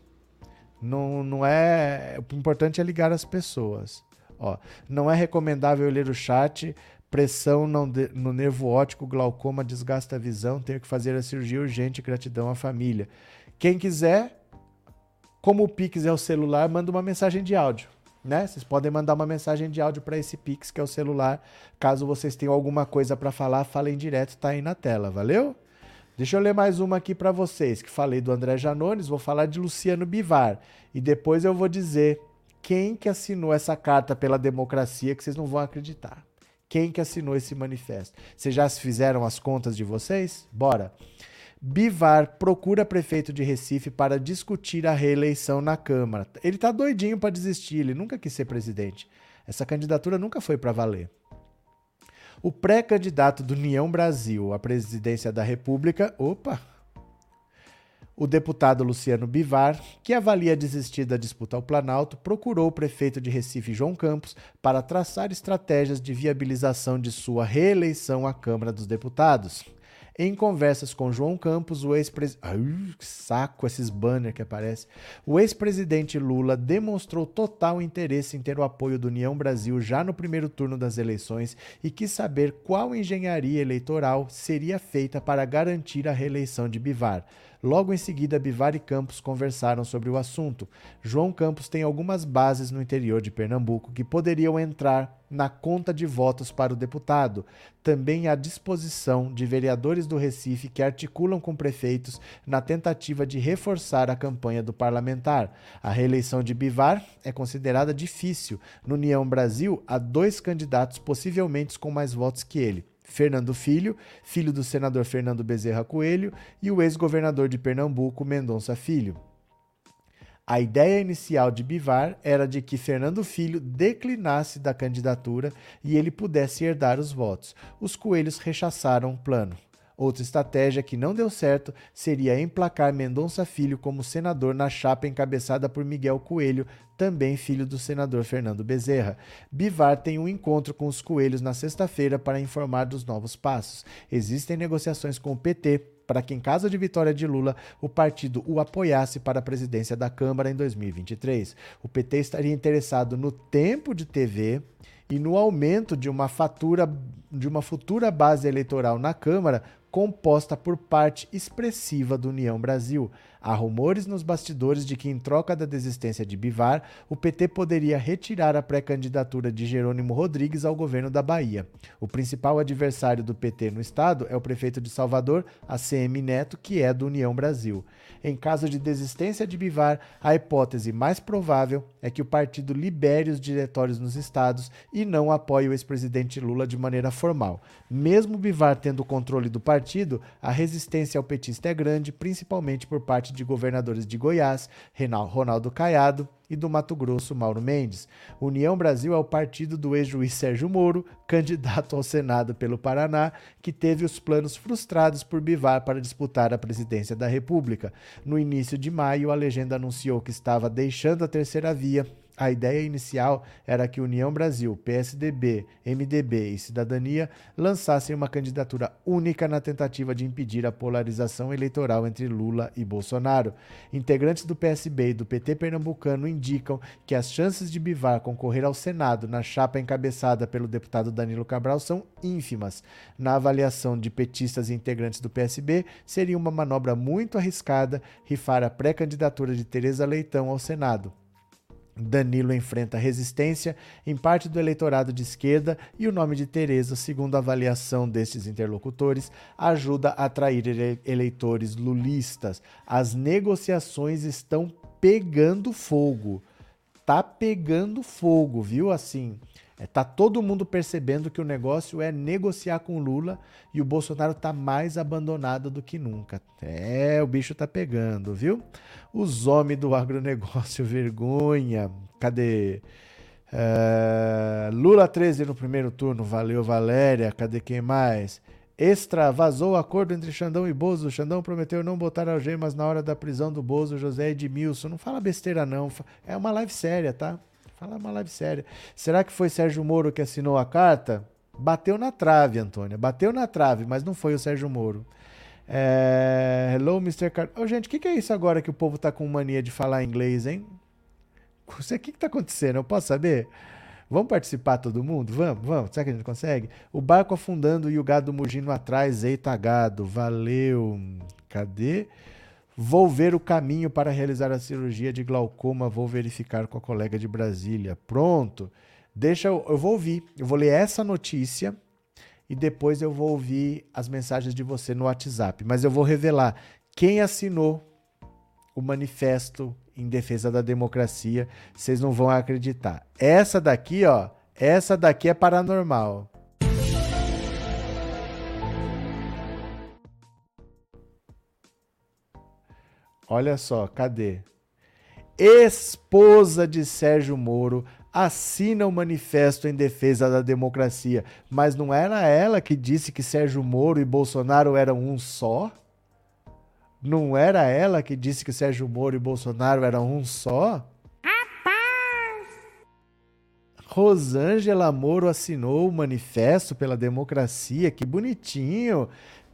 Não, não é. O importante é ligar as pessoas. Ó, não é recomendável ler o chat. Pressão no nervo óptico, glaucoma, desgasta a visão. Tenho que fazer a cirurgia urgente. Gratidão à família. Quem quiser, como o Pix é o celular, manda uma mensagem de áudio. Né? Vocês podem mandar uma mensagem de áudio para esse Pix, que é o celular. Caso vocês tenham alguma coisa para falar, falem direto, tá aí na tela. Valeu? Deixa eu ler mais uma aqui para vocês, que falei do André Janones, vou falar de Luciano Bivar. E depois eu vou dizer quem que assinou essa carta pela democracia que vocês não vão acreditar. Quem que assinou esse manifesto? Vocês já fizeram as contas de vocês? Bora. Bivar procura prefeito de Recife para discutir a reeleição na Câmara. Ele tá doidinho para desistir, ele nunca quis ser presidente. Essa candidatura nunca foi para valer. O pré-candidato do União Brasil à presidência da República, opa, o deputado Luciano Bivar, que avalia desistir da disputa ao Planalto, procurou o prefeito de Recife, João Campos, para traçar estratégias de viabilização de sua reeleição à Câmara dos Deputados. Em conversas com João Campos, o ex-presidente. saco esses banners que aparecem. O ex-presidente Lula demonstrou total interesse em ter o apoio do União Brasil já no primeiro turno das eleições e quis saber qual engenharia eleitoral seria feita para garantir a reeleição de Bivar. Logo em seguida, Bivar e Campos conversaram sobre o assunto. João Campos tem algumas bases no interior de Pernambuco que poderiam entrar na conta de votos para o deputado. Também há disposição de vereadores do Recife que articulam com prefeitos na tentativa de reforçar a campanha do parlamentar. A reeleição de Bivar é considerada difícil. No União Brasil, há dois candidatos possivelmente com mais votos que ele. Fernando Filho, filho do senador Fernando Bezerra Coelho, e o ex-governador de Pernambuco, Mendonça Filho. A ideia inicial de Bivar era de que Fernando Filho declinasse da candidatura e ele pudesse herdar os votos. Os coelhos rechaçaram o plano. Outra estratégia que não deu certo seria emplacar Mendonça Filho como senador na chapa encabeçada por Miguel Coelho, também filho do senador Fernando Bezerra. Bivar tem um encontro com os coelhos na sexta-feira para informar dos novos passos. Existem negociações com o PT para que, em caso de vitória de Lula, o partido o apoiasse para a presidência da Câmara em 2023. O PT estaria interessado no tempo de TV e no aumento de uma fatura de uma futura base eleitoral na Câmara composta por parte expressiva do União Brasil. Há rumores nos bastidores de que, em troca da desistência de Bivar, o PT poderia retirar a pré-candidatura de Jerônimo Rodrigues ao governo da Bahia. O principal adversário do PT no estado é o prefeito de Salvador, ACM Neto, que é do União Brasil. Em caso de desistência de Bivar, a hipótese mais provável é que o partido libere os diretórios nos estados e não apoie o ex-presidente Lula de maneira formal. Mesmo Bivar tendo o controle do partido, a resistência ao petista é grande, principalmente por parte de governadores de Goiás, Ronaldo Caiado, e do Mato Grosso, Mauro Mendes. União Brasil é o partido do ex-juiz Sérgio Moro, candidato ao Senado pelo Paraná, que teve os planos frustrados por Bivar para disputar a presidência da República. No início de maio, a legenda anunciou que estava deixando a terceira via a ideia inicial era que União Brasil, PSDB, MDB e Cidadania lançassem uma candidatura única na tentativa de impedir a polarização eleitoral entre Lula e Bolsonaro. Integrantes do PSB e do PT pernambucano indicam que as chances de Bivar concorrer ao Senado na chapa encabeçada pelo deputado Danilo Cabral são ínfimas. Na avaliação de petistas e integrantes do PSB, seria uma manobra muito arriscada rifar a pré-candidatura de Tereza Leitão ao Senado. Danilo enfrenta resistência em parte do eleitorado de esquerda e o nome de Tereza, segundo a avaliação destes interlocutores, ajuda a atrair eleitores lulistas. As negociações estão pegando fogo. Tá pegando fogo, viu? Assim, é, tá todo mundo percebendo que o negócio é negociar com Lula e o Bolsonaro tá mais abandonado do que nunca. É, o bicho tá pegando, viu? Os homens do agronegócio, [laughs] vergonha. Cadê? É, Lula 13 no primeiro turno, valeu Valéria. Cadê quem mais? Extra, vazou o acordo entre Xandão e Bozo. Xandão prometeu não botar algemas na hora da prisão do Bozo, José Edmilson. Não fala besteira, não. É uma live séria, tá? Fala uma live séria. Será que foi Sérgio Moro que assinou a carta? Bateu na trave, Antônia. Bateu na trave, mas não foi o Sérgio Moro. É... Hello, Mr. Car... Oh, gente, o que, que, é isso agora que o povo tá com mania de falar inglês, hein? O que, que tá acontecendo? Eu posso saber? Vamos participar todo mundo? Vamos, vamos. Será que a gente consegue? O barco afundando e o gado mugindo atrás. Eita, gado. Valeu. Cadê? Vou ver o caminho para realizar a cirurgia de glaucoma. Vou verificar com a colega de Brasília. Pronto. Deixa eu, eu vou ouvir. Eu vou ler essa notícia e depois eu vou ouvir as mensagens de você no WhatsApp. Mas eu vou revelar quem assinou o manifesto em defesa da democracia. Vocês não vão acreditar. Essa daqui, ó, essa daqui é paranormal. Olha só, cadê? Esposa de Sérgio Moro assina o manifesto em defesa da democracia, mas não era ela que disse que Sérgio Moro e Bolsonaro eram um só? Não era ela que disse que Sérgio Moro e Bolsonaro eram um só? Rosângela Moro assinou o manifesto pela democracia, que bonitinho.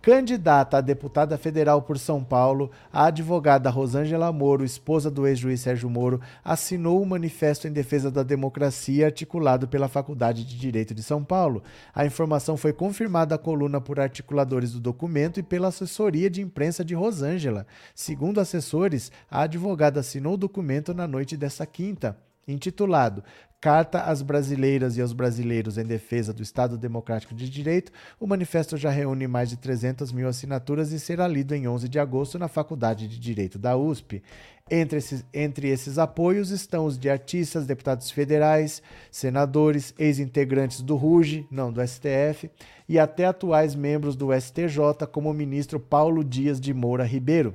Candidata a deputada federal por São Paulo, a advogada Rosângela Moro, esposa do ex-juiz Sérgio Moro, assinou o manifesto em defesa da democracia articulado pela Faculdade de Direito de São Paulo. A informação foi confirmada à coluna por articuladores do documento e pela assessoria de imprensa de Rosângela. Segundo assessores, a advogada assinou o documento na noite desta quinta intitulado Carta às Brasileiras e aos Brasileiros em Defesa do Estado Democrático de Direito, o manifesto já reúne mais de 300 mil assinaturas e será lido em 11 de agosto na Faculdade de Direito da USP. Entre esses, entre esses apoios estão os de artistas, deputados federais, senadores, ex-integrantes do RUGE, não do STF, e até atuais membros do STJ, como o ministro Paulo Dias de Moura Ribeiro.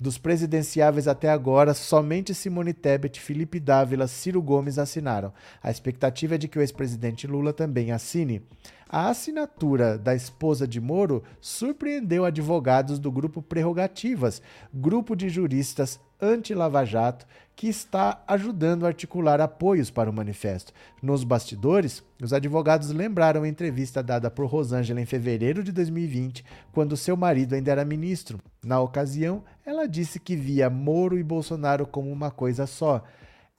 Dos presidenciáveis até agora, somente Simone Tebet, Felipe Dávila, Ciro Gomes assinaram. A expectativa é de que o ex-presidente Lula também assine. A assinatura da esposa de Moro surpreendeu advogados do grupo Prerrogativas, grupo de juristas anti-Lava Jato que está ajudando a articular apoios para o manifesto. Nos bastidores, os advogados lembraram a entrevista dada por Rosângela em fevereiro de 2020, quando seu marido ainda era ministro. Na ocasião, ela disse que via Moro e Bolsonaro como uma coisa só.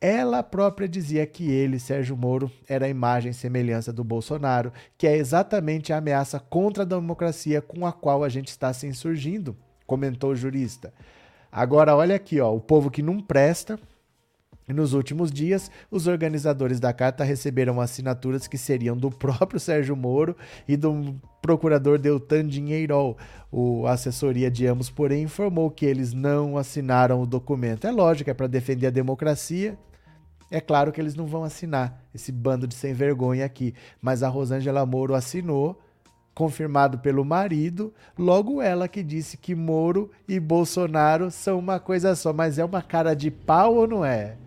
Ela própria dizia que ele, Sérgio Moro, era a imagem e semelhança do Bolsonaro, que é exatamente a ameaça contra a democracia com a qual a gente está se insurgindo, comentou o jurista. Agora, olha aqui, ó, o povo que não presta, nos últimos dias, os organizadores da carta receberam assinaturas que seriam do próprio [laughs] Sérgio Moro e do procurador Deltan Dinheirol. O assessoria de ambos, porém, informou que eles não assinaram o documento. É lógico, é para defender a democracia. É claro que eles não vão assinar esse bando de sem vergonha aqui, mas a Rosângela Moro assinou confirmado pelo marido, logo ela que disse que Moro e Bolsonaro são uma coisa só, mas é uma cara de pau ou não é?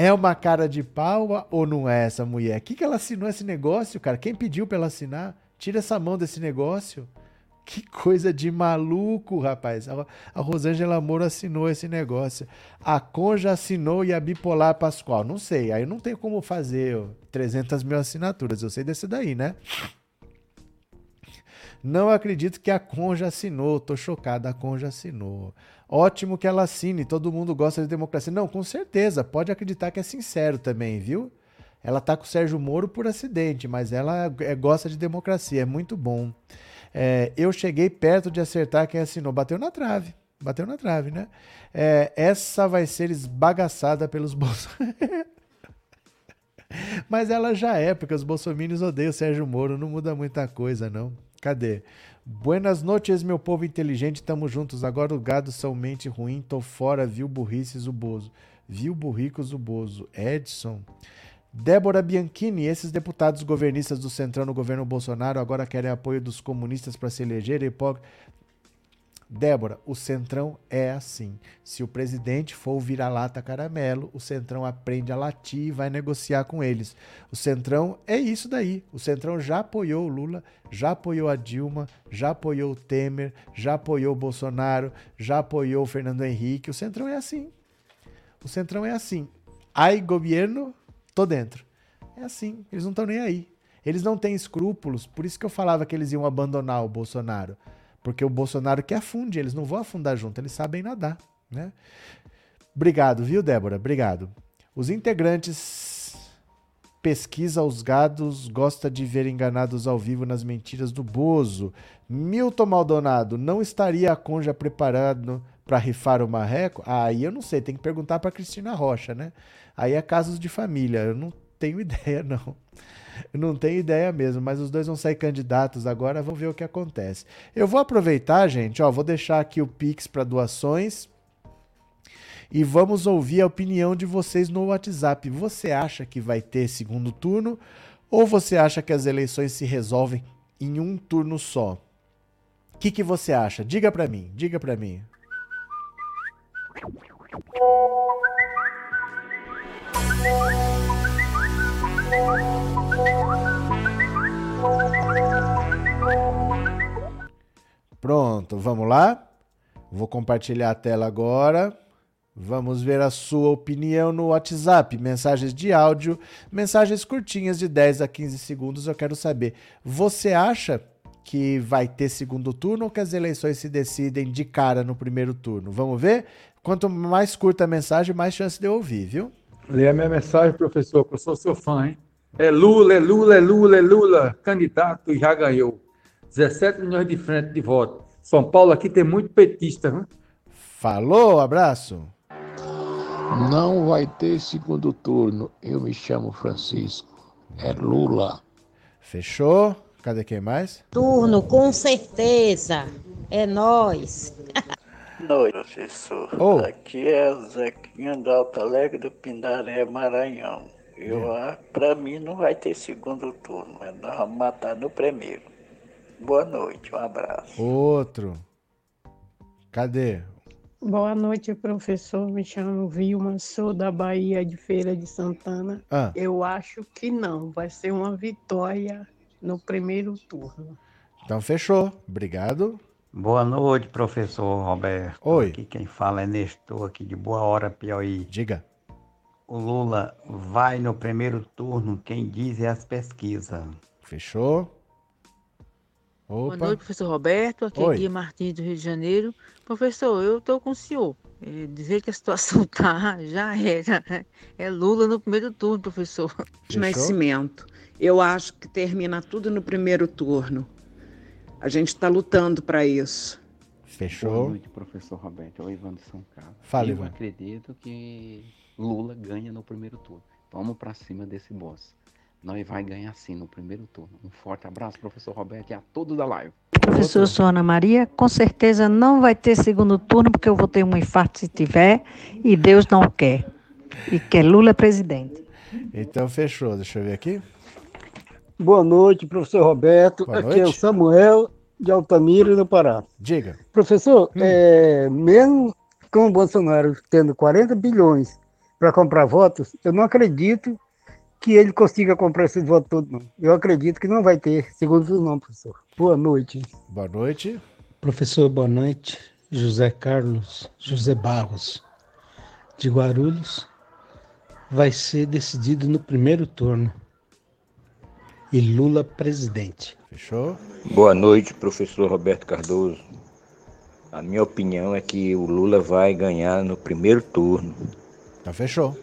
É uma cara de pau ou não é essa mulher? O que, que ela assinou esse negócio, cara? Quem pediu para ela assinar? Tira essa mão desse negócio. Que coisa de maluco, rapaz. A Rosângela Moro assinou esse negócio. A Conja assinou e a Bipolar Pascoal. Não sei, aí não tem como fazer 300 mil assinaturas. Eu sei desse daí, né? Não acredito que a Conja assinou. Tô chocada, a Conja assinou. Ótimo que ela assine, todo mundo gosta de democracia. Não, com certeza, pode acreditar que é sincero também, viu? Ela tá com o Sérgio Moro por acidente, mas ela é, gosta de democracia, é muito bom. É, eu cheguei perto de acertar quem assinou, bateu na trave. Bateu na trave, né? É, essa vai ser esbagaçada pelos [laughs] bolsonaristas. Mas ela já é, porque os bolsominions odeiam o Sérgio Moro, não muda muita coisa, não. Cadê? Buenas noites, meu povo inteligente, tamo juntos. Agora o gado somente ruim, tô fora, viu burrices o Bozo. Viu burricos o Bozo. Edson. Débora Bianchini, esses deputados governistas do Centrão no governo Bolsonaro agora querem apoio dos comunistas para se eleger. Débora, o Centrão é assim. Se o presidente for o vira-lata caramelo, o Centrão aprende a latir e vai negociar com eles. O Centrão é isso daí. O Centrão já apoiou o Lula, já apoiou a Dilma, já apoiou o Temer, já apoiou o Bolsonaro, já apoiou o Fernando Henrique. O Centrão é assim. O Centrão é assim. Ai, governo, tô dentro. É assim. Eles não estão nem aí. Eles não têm escrúpulos. Por isso que eu falava que eles iam abandonar o Bolsonaro. Porque o Bolsonaro que afunde, eles não vão afundar junto, eles sabem nadar, né? Obrigado, viu, Débora? Obrigado. Os integrantes pesquisa os gados, gosta de ver enganados ao vivo nas mentiras do Bozo. Milton Maldonado, não estaria a Conja preparado para rifar o marreco? Ah, aí eu não sei, tem que perguntar para Cristina Rocha, né? Aí é casos de família, eu não tenho [laughs] ideia, não. [laughs] Não tenho ideia mesmo, mas os dois vão sair candidatos agora, vamos ver o que acontece. Eu vou aproveitar, gente, ó, vou deixar aqui o Pix para doações e vamos ouvir a opinião de vocês no WhatsApp. Você acha que vai ter segundo turno ou você acha que as eleições se resolvem em um turno só? O que, que você acha? Diga para mim, diga para mim. Pronto, vamos lá? Vou compartilhar a tela agora. Vamos ver a sua opinião no WhatsApp, mensagens de áudio, mensagens curtinhas de 10 a 15 segundos. Eu quero saber, você acha que vai ter segundo turno ou que as eleições se decidem de cara no primeiro turno? Vamos ver? Quanto mais curta a mensagem, mais chance de eu ouvir, viu? Lê a minha mensagem, professor, que eu sou seu fã, hein? É Lula, é Lula, é Lula, é Lula, candidato e já ganhou. 17 milhões de frente de voto. São Paulo aqui tem muito petista, hein? Falou, abraço. Não vai ter segundo turno. Eu me chamo Francisco. É Lula. Fechou? Cadê quem mais? Turno, com certeza. É nós. [laughs] noite, professor. Oh. Aqui é o Zequinha do Alto Alegre do Pindaré, Maranhão. Eu, ah, Para mim não vai ter segundo turno, mas nós vamos matar no primeiro. Boa noite, um abraço. Outro. Cadê? Boa noite, professor. Me chamo Vilma, sou da Bahia de Feira de Santana. Ah. Eu acho que não, vai ser uma vitória no primeiro turno. Então fechou. Obrigado. Boa noite, professor Roberto. Oi. Aqui quem fala é Nestor, aqui de Boa Hora, Piauí. Diga. O Lula vai no primeiro turno, quem diz é as pesquisas. Fechou. Boa Opa. noite, professor Roberto. Aqui Oi. é Guia Martins do Rio de Janeiro. Professor, eu estou com o senhor. É, dizer que a situação [laughs] tá, já era. É Lula no primeiro turno, professor. Fechou? Nascimento. Eu acho que termina tudo no primeiro turno. A gente está lutando para isso. Boa Fechou. noite, professor Roberto. É o Ivan de São Carlos. Fala, Eu Ivan. acredito que Lula ganha no primeiro turno. Vamos para cima desse boss. Nós vai ganhar sim no primeiro turno. Um forte abraço, professor Roberto, e a todos da live. Professor, eu sou Ana Maria. Com certeza não vai ter segundo turno, porque eu vou ter um infarto se tiver, e Deus não quer. E quer Lula presidente. Então fechou. Deixa eu ver aqui. Boa noite, professor Roberto. Boa Aqui é o noite. Samuel de Altamira, no Pará. Diga. Professor, é, mesmo com o Bolsonaro tendo 40 bilhões para comprar votos, eu não acredito que ele consiga comprar esses votos todos, não. Eu acredito que não vai ter segundo turno, não, professor. Boa noite. Boa noite. Professor, boa noite. José Carlos José Barros, de Guarulhos, vai ser decidido no primeiro turno. E Lula presidente. Fechou? Boa noite, professor Roberto Cardoso. A minha opinião é que o Lula vai ganhar no primeiro turno. Então fechou.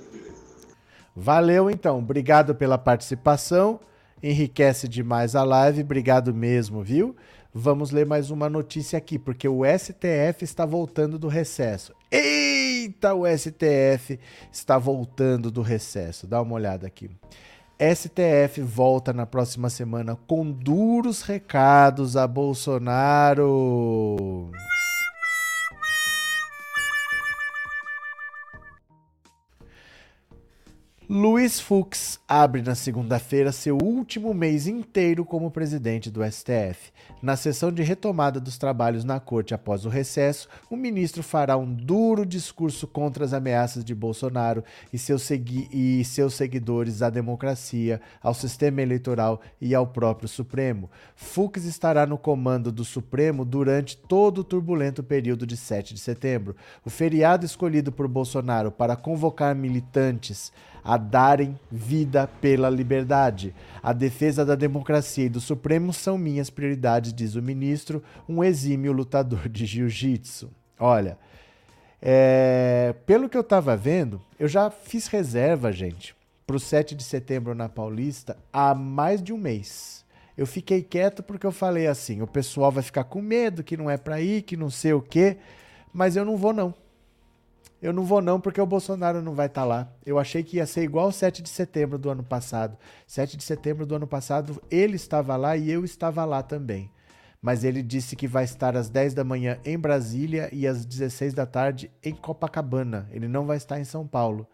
Valeu então. Obrigado pela participação. Enriquece demais a live. Obrigado mesmo, viu? Vamos ler mais uma notícia aqui, porque o STF está voltando do recesso. Eita, o STF está voltando do recesso. Dá uma olhada aqui. STF volta na próxima semana com duros recados a Bolsonaro. Luiz Fux abre na segunda-feira seu último mês inteiro como presidente do STF. Na sessão de retomada dos trabalhos na corte após o recesso, o ministro fará um duro discurso contra as ameaças de Bolsonaro e seus, segui e seus seguidores à democracia, ao sistema eleitoral e ao próprio Supremo. Fux estará no comando do Supremo durante todo o turbulento período de 7 de setembro. O feriado escolhido por Bolsonaro para convocar militantes a darem vida pela liberdade. A defesa da democracia e do Supremo são minhas prioridades, diz o ministro, um exímio lutador de jiu-jitsu. Olha, é, pelo que eu estava vendo, eu já fiz reserva, gente, para o 7 de setembro na Paulista há mais de um mês. Eu fiquei quieto porque eu falei assim: o pessoal vai ficar com medo, que não é para ir, que não sei o quê, mas eu não vou não. Eu não vou não porque o Bolsonaro não vai estar lá. Eu achei que ia ser igual o 7 de setembro do ano passado. 7 de setembro do ano passado, ele estava lá e eu estava lá também. Mas ele disse que vai estar às 10 da manhã em Brasília e às 16 da tarde em Copacabana. Ele não vai estar em São Paulo.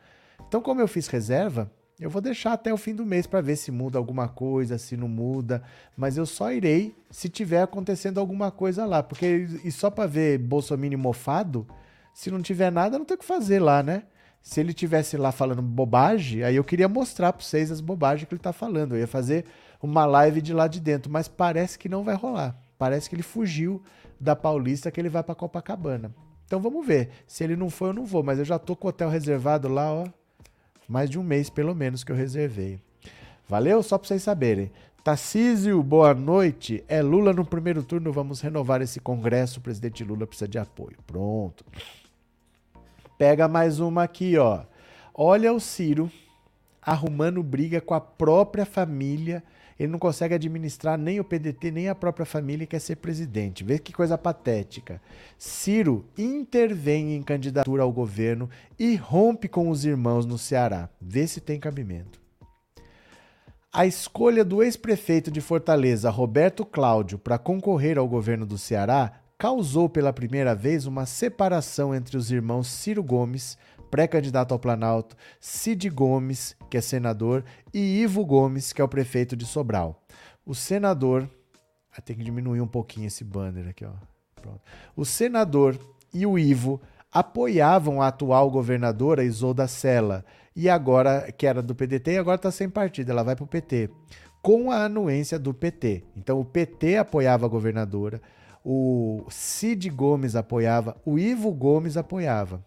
Então, como eu fiz reserva, eu vou deixar até o fim do mês para ver se muda alguma coisa, se não muda, mas eu só irei se tiver acontecendo alguma coisa lá, porque e só para ver Bolsonaro mofado, se não tiver nada, não tem o que fazer lá, né? Se ele tivesse lá falando bobagem, aí eu queria mostrar para vocês as bobagens que ele tá falando. Eu ia fazer uma live de lá de dentro, mas parece que não vai rolar. Parece que ele fugiu da Paulista, que ele vai para Copacabana. Então vamos ver. Se ele não for, eu não vou, mas eu já tô com o hotel reservado lá, ó mais de um mês pelo menos que eu reservei. Valeu? Só para vocês saberem. Tarcísio, boa noite. É Lula no primeiro turno, vamos renovar esse congresso. O presidente Lula precisa de apoio. Pronto. Pega mais uma aqui, ó. Olha o Ciro arrumando briga com a própria família ele não consegue administrar nem o PDT, nem a própria família e quer ser presidente. Vê que coisa patética. Ciro intervém em candidatura ao governo e rompe com os irmãos no Ceará. Vê se tem cabimento. A escolha do ex-prefeito de Fortaleza, Roberto Cláudio, para concorrer ao governo do Ceará causou pela primeira vez uma separação entre os irmãos Ciro Gomes, pré-candidato ao Planalto, Cid Gomes, que é senador, e Ivo Gomes, que é o prefeito de Sobral. O senador. Ah, tem que diminuir um pouquinho esse banner aqui, ó. Pronto. O senador e o Ivo apoiavam a atual governadora Isolda Sela, e agora, que era do PDT, e agora está sem partido, ela vai para o PT, com a anuência do PT. Então o PT apoiava a governadora, o Cid Gomes apoiava, o Ivo Gomes apoiava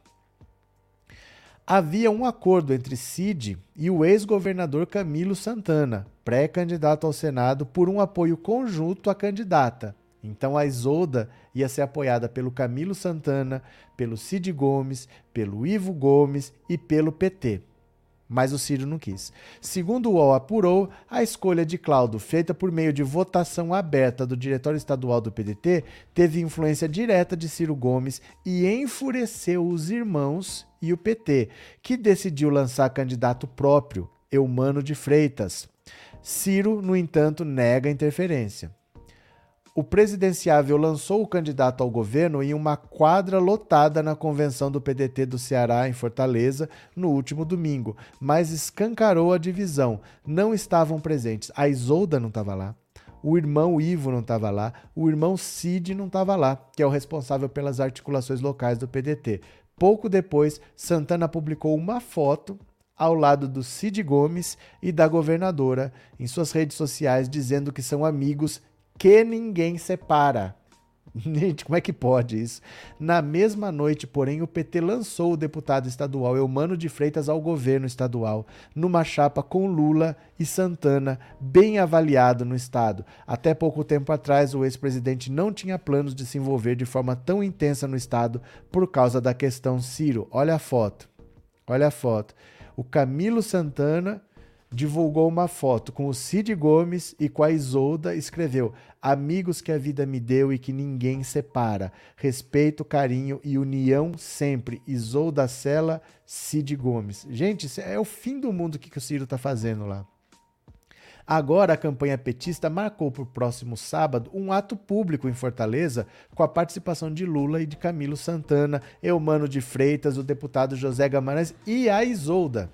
havia um acordo entre Cid e o ex-governador Camilo Santana, pré-candidato ao Senado, por um apoio conjunto à candidata. Então a Isolda ia ser apoiada pelo Camilo Santana, pelo Cid Gomes, pelo Ivo Gomes e pelo PT mas o Ciro não quis. Segundo o UOL apurou, a escolha de Cláudio, feita por meio de votação aberta do diretório estadual do PDT, teve influência direta de Ciro Gomes e enfureceu os irmãos e o PT, que decidiu lançar candidato próprio, Eumano de Freitas. Ciro, no entanto, nega interferência o presidenciável lançou o candidato ao governo em uma quadra lotada na convenção do PDT do Ceará, em Fortaleza, no último domingo, mas escancarou a divisão. Não estavam presentes. A Isolda não estava lá. O irmão Ivo não estava lá, o irmão Cid não estava lá, que é o responsável pelas articulações locais do PDT. Pouco depois, Santana publicou uma foto ao lado do Cid Gomes e da governadora em suas redes sociais, dizendo que são amigos que ninguém separa. [laughs] Gente, como é que pode isso? Na mesma noite, porém, o PT lançou o deputado estadual Eumano de Freitas ao governo estadual, numa chapa com Lula e Santana, bem avaliado no estado. Até pouco tempo atrás, o ex-presidente não tinha planos de se envolver de forma tão intensa no estado por causa da questão Ciro. Olha a foto. Olha a foto. O Camilo Santana divulgou uma foto com o Cid Gomes e com a Isolda, escreveu: Amigos que a vida me deu e que ninguém separa. Respeito, carinho e união sempre. Isolda Sela, Cid Gomes. Gente, é o fim do mundo que, que o Ciro está fazendo lá. Agora, a campanha petista marcou para o próximo sábado um ato público em Fortaleza com a participação de Lula e de Camilo Santana, Eumano de Freitas, o deputado José Gamarães e a Isolda.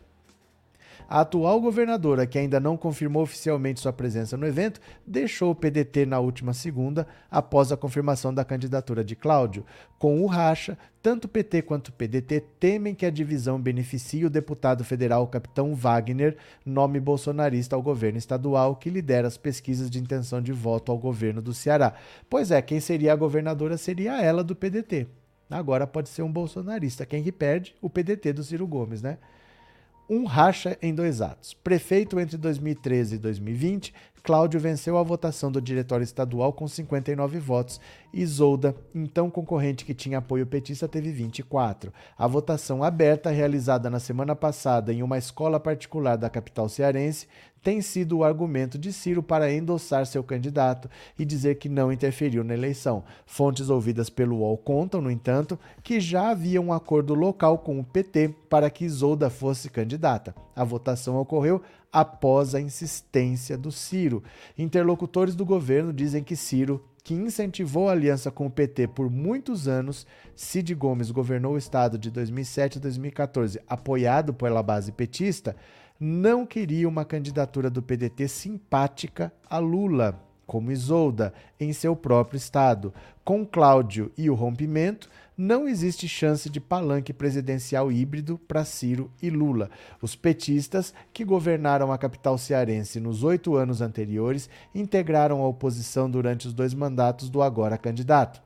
A atual governadora, que ainda não confirmou oficialmente sua presença no evento, deixou o PDT na última segunda, após a confirmação da candidatura de Cláudio. Com o racha, tanto o PT quanto o PDT temem que a divisão beneficie o deputado federal Capitão Wagner, nome bolsonarista ao governo estadual, que lidera as pesquisas de intenção de voto ao governo do Ceará. Pois é, quem seria a governadora seria ela do PDT. Agora pode ser um bolsonarista. Quem que perde? O PDT do Ciro Gomes, né? Um racha em dois atos. Prefeito entre 2013 e 2020, Cláudio venceu a votação do diretório estadual com 59 votos. Isolda, então concorrente que tinha apoio petista, teve 24. A votação aberta, realizada na semana passada em uma escola particular da capital cearense, tem sido o argumento de Ciro para endossar seu candidato e dizer que não interferiu na eleição. Fontes ouvidas pelo UOL contam, no entanto, que já havia um acordo local com o PT para que Isolda fosse candidata. A votação ocorreu após a insistência do Ciro. Interlocutores do governo dizem que Ciro que incentivou a aliança com o PT por muitos anos, Cid Gomes governou o estado de 2007 a 2014, apoiado pela base petista, não queria uma candidatura do PDT simpática a Lula, como Isolda, em seu próprio estado. Com Cláudio e o rompimento, não existe chance de palanque presidencial híbrido para Ciro e Lula. Os petistas, que governaram a capital cearense nos oito anos anteriores, integraram a oposição durante os dois mandatos do agora candidato.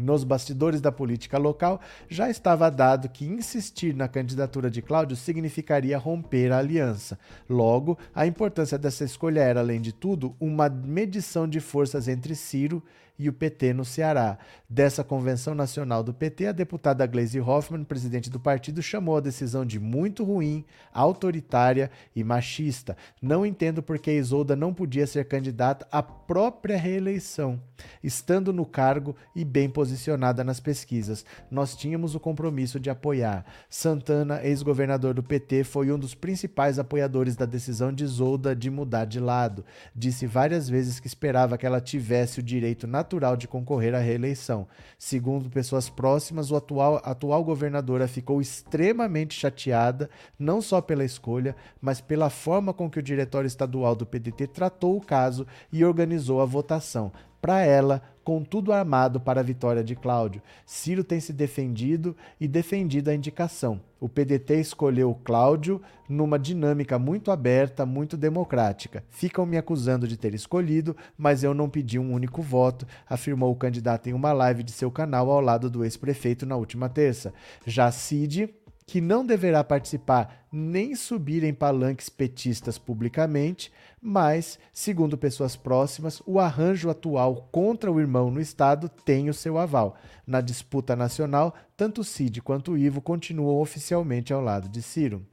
Nos bastidores da política local, já estava dado que insistir na candidatura de Cláudio significaria romper a aliança. Logo, a importância dessa escolha era, além de tudo, uma medição de forças entre Ciro e o PT no Ceará. Dessa convenção nacional do PT, a deputada Gleisi Hoffmann, presidente do partido, chamou a decisão de muito ruim, autoritária e machista. Não entendo por que Isolda não podia ser candidata à própria reeleição, estando no cargo e bem posicionada nas pesquisas. Nós tínhamos o compromisso de apoiar. Santana, ex-governador do PT, foi um dos principais apoiadores da decisão de Isolda de mudar de lado. Disse várias vezes que esperava que ela tivesse o direito natural natural de concorrer à reeleição. Segundo pessoas próximas, o atual, atual governadora ficou extremamente chateada, não só pela escolha, mas pela forma com que o diretório estadual do PDT tratou o caso e organizou a votação para ela, com tudo armado para a vitória de Cláudio. Ciro tem se defendido e defendido a indicação. O PDT escolheu Cláudio numa dinâmica muito aberta, muito democrática. Ficam me acusando de ter escolhido, mas eu não pedi um único voto, afirmou o candidato em uma live de seu canal ao lado do ex-prefeito na última terça. Já Cid que não deverá participar nem subir em palanques petistas publicamente, mas, segundo pessoas próximas, o arranjo atual contra o irmão no Estado tem o seu aval. Na disputa nacional, tanto Cid quanto Ivo continuam oficialmente ao lado de Ciro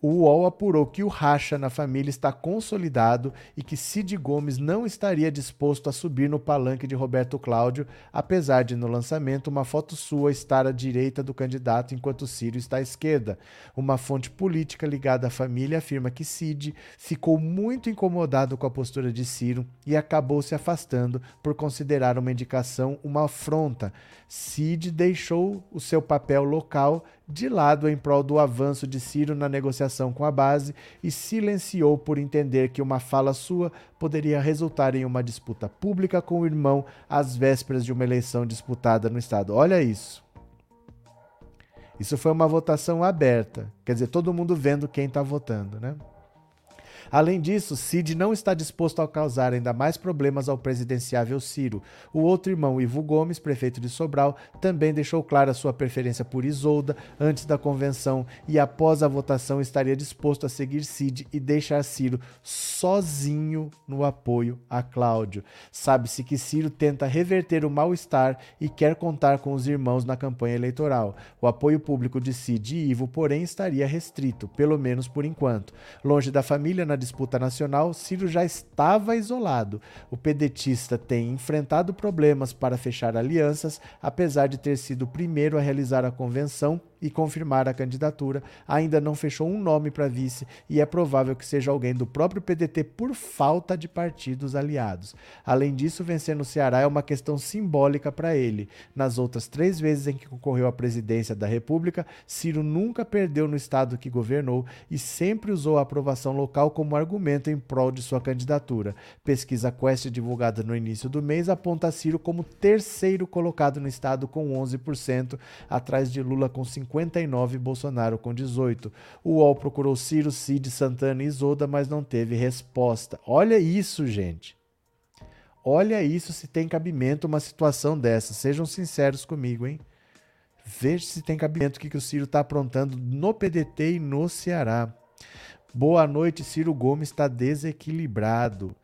o UOL apurou que o racha na família está consolidado e que Cid Gomes não estaria disposto a subir no palanque de Roberto Cláudio, apesar de no lançamento uma foto sua estar à direita do candidato enquanto Ciro está à esquerda. Uma fonte política ligada à família afirma que Cid ficou muito incomodado com a postura de Ciro e acabou se afastando por considerar uma indicação uma afronta. Cid deixou o seu papel local de lado em prol do avanço de Ciro na negociação com a base e silenciou por entender que uma fala sua poderia resultar em uma disputa pública com o irmão às vésperas de uma eleição disputada no estado. Olha isso. Isso foi uma votação aberta, quer dizer, todo mundo vendo quem está votando, né? Além disso, Cid não está disposto a causar ainda mais problemas ao presidenciável Ciro. O outro irmão, Ivo Gomes, prefeito de Sobral, também deixou clara sua preferência por Isolda antes da convenção e após a votação estaria disposto a seguir Cid e deixar Ciro sozinho no apoio a Cláudio. Sabe-se que Ciro tenta reverter o mal-estar e quer contar com os irmãos na campanha eleitoral. O apoio público de Cid e Ivo, porém, estaria restrito, pelo menos por enquanto. Longe da família, na disputa nacional, Ciro já estava isolado. O pedetista tem enfrentado problemas para fechar alianças, apesar de ter sido o primeiro a realizar a convenção e confirmar a candidatura, ainda não fechou um nome para vice e é provável que seja alguém do próprio PDT por falta de partidos aliados. Além disso, vencer no Ceará é uma questão simbólica para ele. Nas outras três vezes em que concorreu à presidência da República, Ciro nunca perdeu no estado que governou e sempre usou a aprovação local como argumento em prol de sua candidatura. Pesquisa Quest divulgada no início do mês aponta Ciro como terceiro colocado no estado com 11%, atrás de Lula com 50%. 59 e Bolsonaro com 18. O UOL procurou Ciro, Cid, Santana e Isolda, mas não teve resposta. Olha isso, gente. Olha isso se tem cabimento uma situação dessa. Sejam sinceros comigo, hein? Veja se tem cabimento o que, que o Ciro está aprontando no PDT e no Ceará. Boa noite, Ciro Gomes está desequilibrado.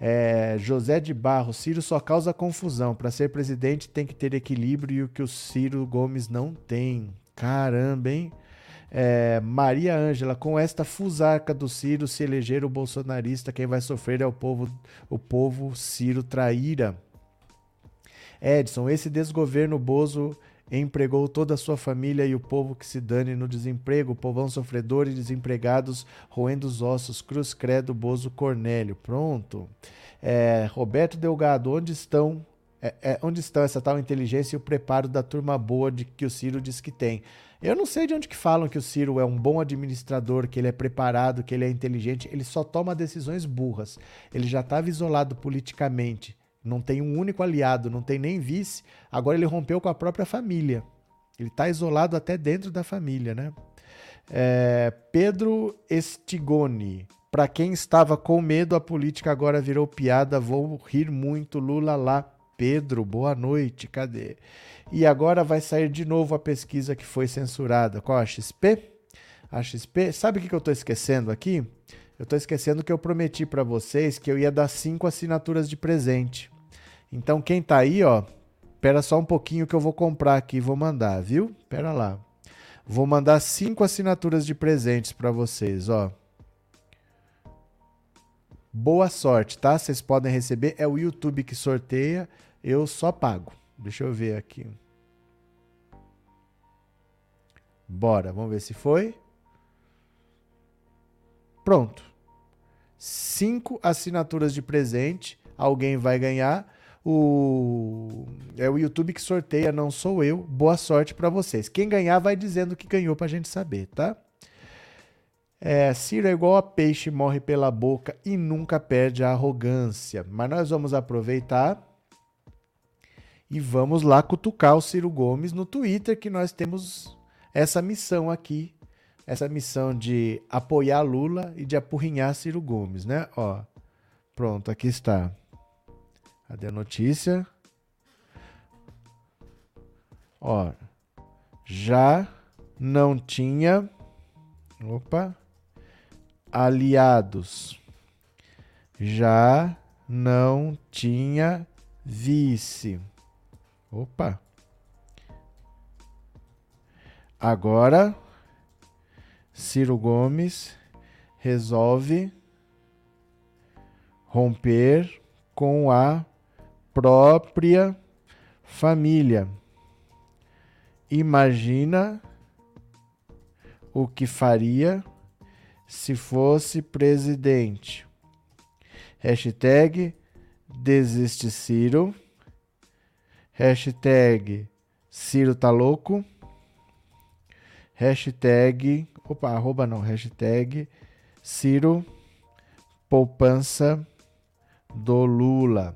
É, José de Barro, Ciro só causa confusão. Para ser presidente tem que ter equilíbrio e o que o Ciro Gomes não tem. Caramba, hein? É, Maria Ângela, com esta fusarca do Ciro, se eleger o bolsonarista, quem vai sofrer é o povo, o povo Ciro traíra. Edson, esse desgoverno Bozo empregou toda a sua família e o povo que se dane no desemprego, povão sofredor e desempregados roendo os ossos, cruz credo, Bozo Cornélio. Pronto. É, Roberto Delgado, onde estão é, é, onde estão essa tal inteligência e o preparo da turma boa de que o Ciro diz que tem? Eu não sei de onde que falam que o Ciro é um bom administrador, que ele é preparado, que ele é inteligente. Ele só toma decisões burras. Ele já estava isolado politicamente. Não tem um único aliado, não tem nem vice. Agora ele rompeu com a própria família. Ele está isolado até dentro da família, né? É, Pedro Estigoni. Para quem estava com medo, a política agora virou piada. Vou rir muito. Lula lá. Pedro, boa noite. Cadê? E agora vai sair de novo a pesquisa que foi censurada. Qual a XP? A XP. Sabe o que eu estou esquecendo aqui? Eu estou esquecendo que eu prometi para vocês que eu ia dar cinco assinaturas de presente. Então quem tá aí, ó, espera só um pouquinho que eu vou comprar aqui e vou mandar, viu? Espera lá. Vou mandar cinco assinaturas de presentes para vocês, ó. Boa sorte, tá? Vocês podem receber. É o YouTube que sorteia. Eu só pago. Deixa eu ver aqui. Bora, vamos ver se foi. Pronto. Cinco assinaturas de presente. Alguém vai ganhar. O é o YouTube que sorteia, não sou eu. Boa sorte para vocês. Quem ganhar vai dizendo que ganhou pra gente saber, tá? É, Ciro é igual a peixe, morre pela boca e nunca perde a arrogância. Mas nós vamos aproveitar e vamos lá cutucar o Ciro Gomes no Twitter, que nós temos essa missão aqui, essa missão de apoiar Lula e de apurrinhar Ciro Gomes, né? Ó, pronto, aqui está. Cadê a notícia? Ó, já não tinha, opa, aliados. Já não tinha vice. Opa. Agora, Ciro Gomes resolve romper com a própria família. Imagina o que faria se fosse presidente. Hashtag desiste Ciro. Hashtag Ciro tá louco. Hashtag. Opa, arroba não. Hashtag Ciro poupança do Lula.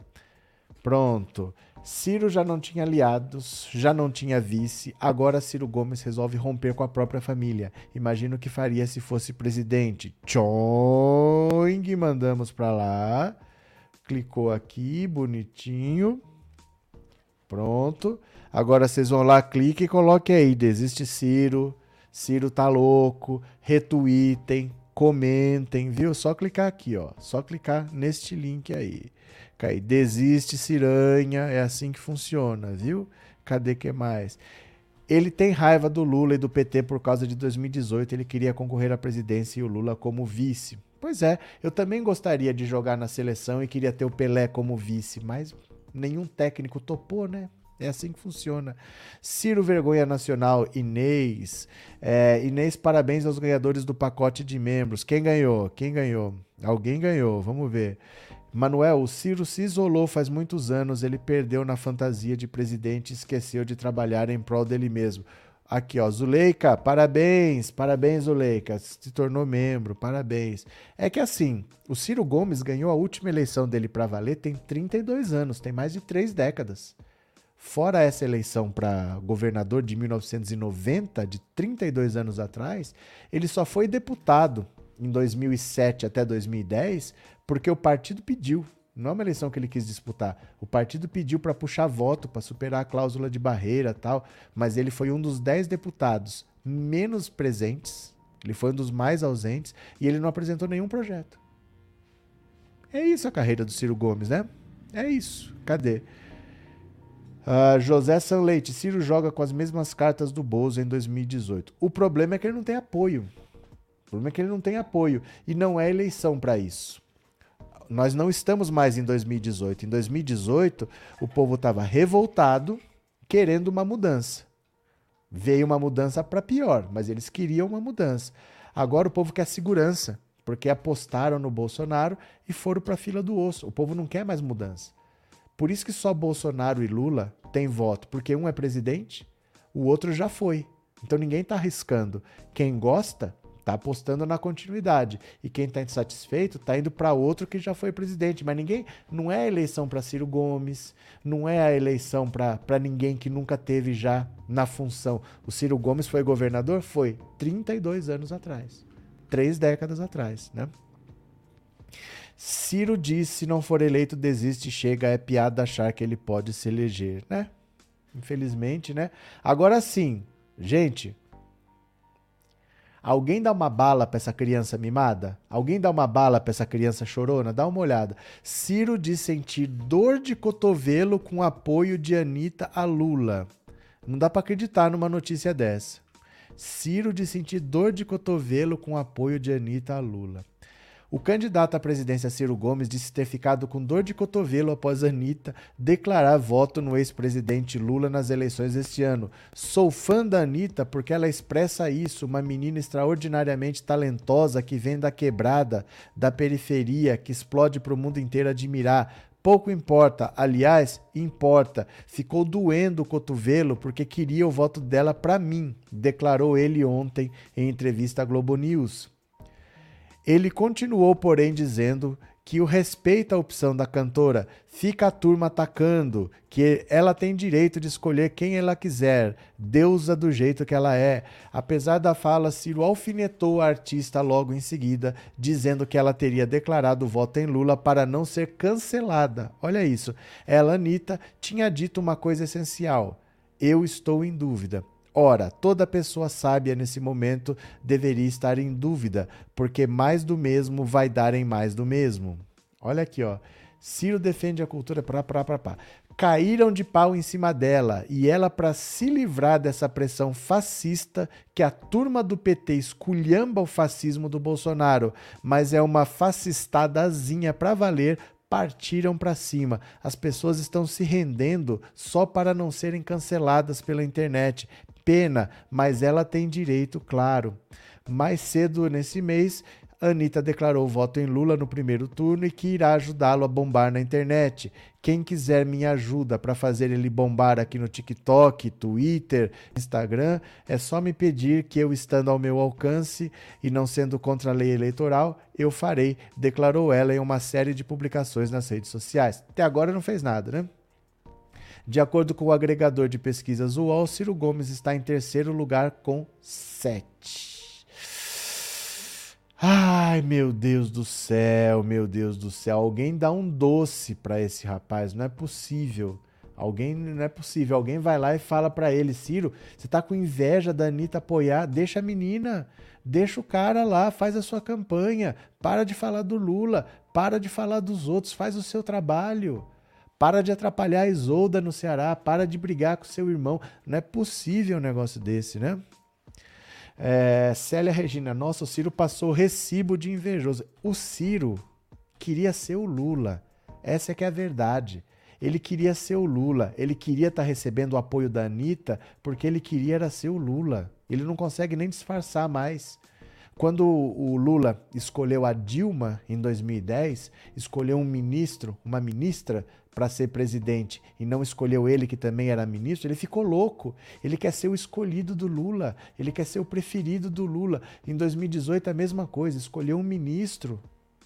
Pronto. Ciro já não tinha aliados, já não tinha vice, agora Ciro Gomes resolve romper com a própria família. Imagina o que faria se fosse presidente. Tchoing, mandamos para lá. Clicou aqui, bonitinho. Pronto. Agora vocês vão lá, clique e coloque aí, desiste Ciro, Ciro tá louco, retweetem, comentem, viu? Só clicar aqui, ó. Só clicar neste link aí. Cai, desiste Ciranha, é assim que funciona, viu? Cadê que mais? Ele tem raiva do Lula e do PT por causa de 2018, ele queria concorrer à presidência e o Lula como vice. Pois é, eu também gostaria de jogar na seleção e queria ter o Pelé como vice, mas nenhum técnico topou, né? É assim que funciona. Ciro Vergonha Nacional, Inês. É, Inês, parabéns aos ganhadores do pacote de membros. Quem ganhou? Quem ganhou? Alguém ganhou, vamos ver. Manuel, o Ciro se isolou faz muitos anos, ele perdeu na fantasia de presidente e esqueceu de trabalhar em prol dele mesmo. Aqui, ó, Zuleika, parabéns, parabéns, Zuleika, se tornou membro, parabéns. É que assim, o Ciro Gomes ganhou a última eleição dele para valer tem 32 anos, tem mais de três décadas. Fora essa eleição para governador de 1990, de 32 anos atrás, ele só foi deputado em 2007 até 2010 porque o partido pediu. Não é uma eleição que ele quis disputar. O partido pediu para puxar voto, para superar a cláusula de barreira tal, mas ele foi um dos 10 deputados menos presentes Ele foi um dos mais ausentes e ele não apresentou nenhum projeto. É isso a carreira do Ciro Gomes, né? É isso. Cadê? Uh, José Sanleite, Ciro joga com as mesmas cartas do Bozo em 2018. O problema é que ele não tem apoio. O problema é que ele não tem apoio. E não é eleição para isso. Nós não estamos mais em 2018. Em 2018, o povo estava revoltado, querendo uma mudança. Veio uma mudança para pior, mas eles queriam uma mudança. Agora o povo quer segurança, porque apostaram no Bolsonaro e foram para a fila do osso. O povo não quer mais mudança. Por isso que só Bolsonaro e Lula têm voto, porque um é presidente, o outro já foi. Então ninguém está arriscando. Quem gosta está apostando na continuidade e quem está insatisfeito está indo para outro que já foi presidente. Mas ninguém, não é a eleição para Ciro Gomes, não é a eleição para ninguém que nunca teve já na função. O Ciro Gomes foi governador, foi 32 anos atrás, três décadas atrás, né? Ciro diz: se não for eleito, desiste, chega, é piada achar que ele pode se eleger, né? Infelizmente, né? Agora sim, gente. Alguém dá uma bala para essa criança mimada? Alguém dá uma bala para essa criança chorona? Dá uma olhada. Ciro diz sentir dor de cotovelo com apoio de Anitta a Lula. Não dá para acreditar numa notícia dessa. Ciro diz sentir dor de cotovelo com apoio de Anitta a Lula. O candidato à presidência Ciro Gomes disse ter ficado com dor de cotovelo após Anitta declarar voto no ex-presidente Lula nas eleições deste ano. Sou fã da Anitta porque ela expressa isso, uma menina extraordinariamente talentosa que vem da quebrada, da periferia, que explode para o mundo inteiro admirar. Pouco importa, aliás, importa. Ficou doendo o cotovelo porque queria o voto dela para mim, declarou ele ontem em entrevista à Globo News. Ele continuou, porém, dizendo que o respeita a opção da cantora, fica a turma atacando, que ela tem direito de escolher quem ela quiser, deusa do jeito que ela é. Apesar da fala, Ciro alfinetou a artista logo em seguida, dizendo que ela teria declarado voto em Lula para não ser cancelada. Olha isso. Ela, Anitta, tinha dito uma coisa essencial: eu estou em dúvida. Ora, toda pessoa sábia nesse momento deveria estar em dúvida, porque mais do mesmo vai dar em mais do mesmo. Olha aqui, ó. Ciro defende a cultura pra, pra, pra, pra. Caíram de pau em cima dela e ela, para se livrar dessa pressão fascista, que a turma do PT esculhamba o fascismo do Bolsonaro, mas é uma fascistadazinha para valer, partiram para cima. As pessoas estão se rendendo só para não serem canceladas pela internet pena, mas ela tem direito, claro. Mais cedo nesse mês, Anitta declarou voto em Lula no primeiro turno e que irá ajudá-lo a bombar na internet. Quem quiser minha ajuda para fazer ele bombar aqui no TikTok, Twitter, Instagram, é só me pedir que eu, estando ao meu alcance e não sendo contra a lei eleitoral, eu farei, declarou ela em uma série de publicações nas redes sociais. Até agora não fez nada, né? De acordo com o agregador de pesquisas UOL, Ciro Gomes está em terceiro lugar com 7. Ai, meu Deus do céu, meu Deus do céu. Alguém dá um doce para esse rapaz, não é possível. Alguém, não é possível. Alguém vai lá e fala para ele, Ciro, você tá com inveja da Anitta apoiar? Deixa a menina, deixa o cara lá, faz a sua campanha, para de falar do Lula, para de falar dos outros, faz o seu trabalho. Para de atrapalhar a Isolda no Ceará, para de brigar com seu irmão. Não é possível um negócio desse, né? É, Célia Regina, nossa, o Ciro passou recibo de invejoso. O Ciro queria ser o Lula. Essa é que é a verdade. Ele queria ser o Lula. Ele queria estar tá recebendo o apoio da Anitta porque ele queria era ser o Lula. Ele não consegue nem disfarçar mais. Quando o Lula escolheu a Dilma em 2010, escolheu um ministro, uma ministra para ser presidente e não escolheu ele, que também era ministro, ele ficou louco. Ele quer ser o escolhido do Lula, ele quer ser o preferido do Lula. Em 2018, a mesma coisa, escolheu um ministro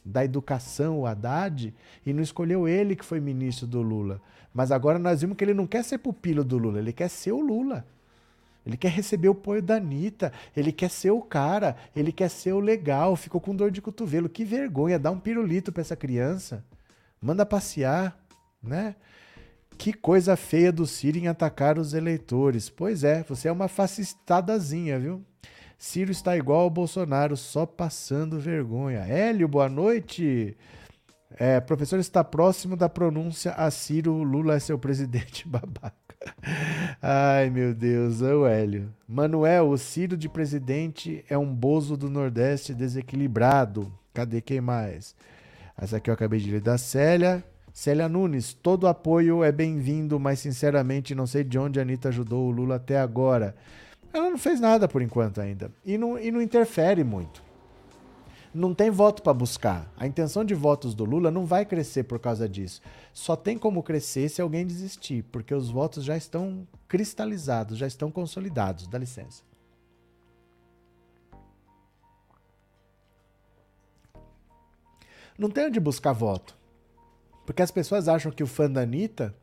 da educação, o Haddad, e não escolheu ele, que foi ministro do Lula. Mas agora nós vimos que ele não quer ser pupilo do Lula, ele quer ser o Lula. Ele quer receber o apoio da Anitta, ele quer ser o cara, ele quer ser o legal, ficou com dor de cotovelo. Que vergonha, dá um pirulito para essa criança. Manda passear né? Que coisa feia do Ciro em atacar os eleitores. Pois é, você é uma fascistadazinha, viu? Ciro está igual ao Bolsonaro, só passando vergonha. Hélio, boa noite. É, professor está próximo da pronúncia a Ciro, Lula é seu presidente [laughs] babaca. Ai, meu Deus, é o Hélio. Manuel, o Ciro de presidente é um bozo do Nordeste desequilibrado. Cadê quem mais? Essa aqui eu acabei de ler da Célia. Célia Nunes, todo apoio é bem-vindo, mas sinceramente não sei de onde a Anitta ajudou o Lula até agora. Ela não fez nada por enquanto ainda. E não, e não interfere muito. Não tem voto para buscar. A intenção de votos do Lula não vai crescer por causa disso. Só tem como crescer se alguém desistir, porque os votos já estão cristalizados, já estão consolidados. Dá licença. Não tem onde buscar voto. Porque as pessoas acham que o fã da Anitta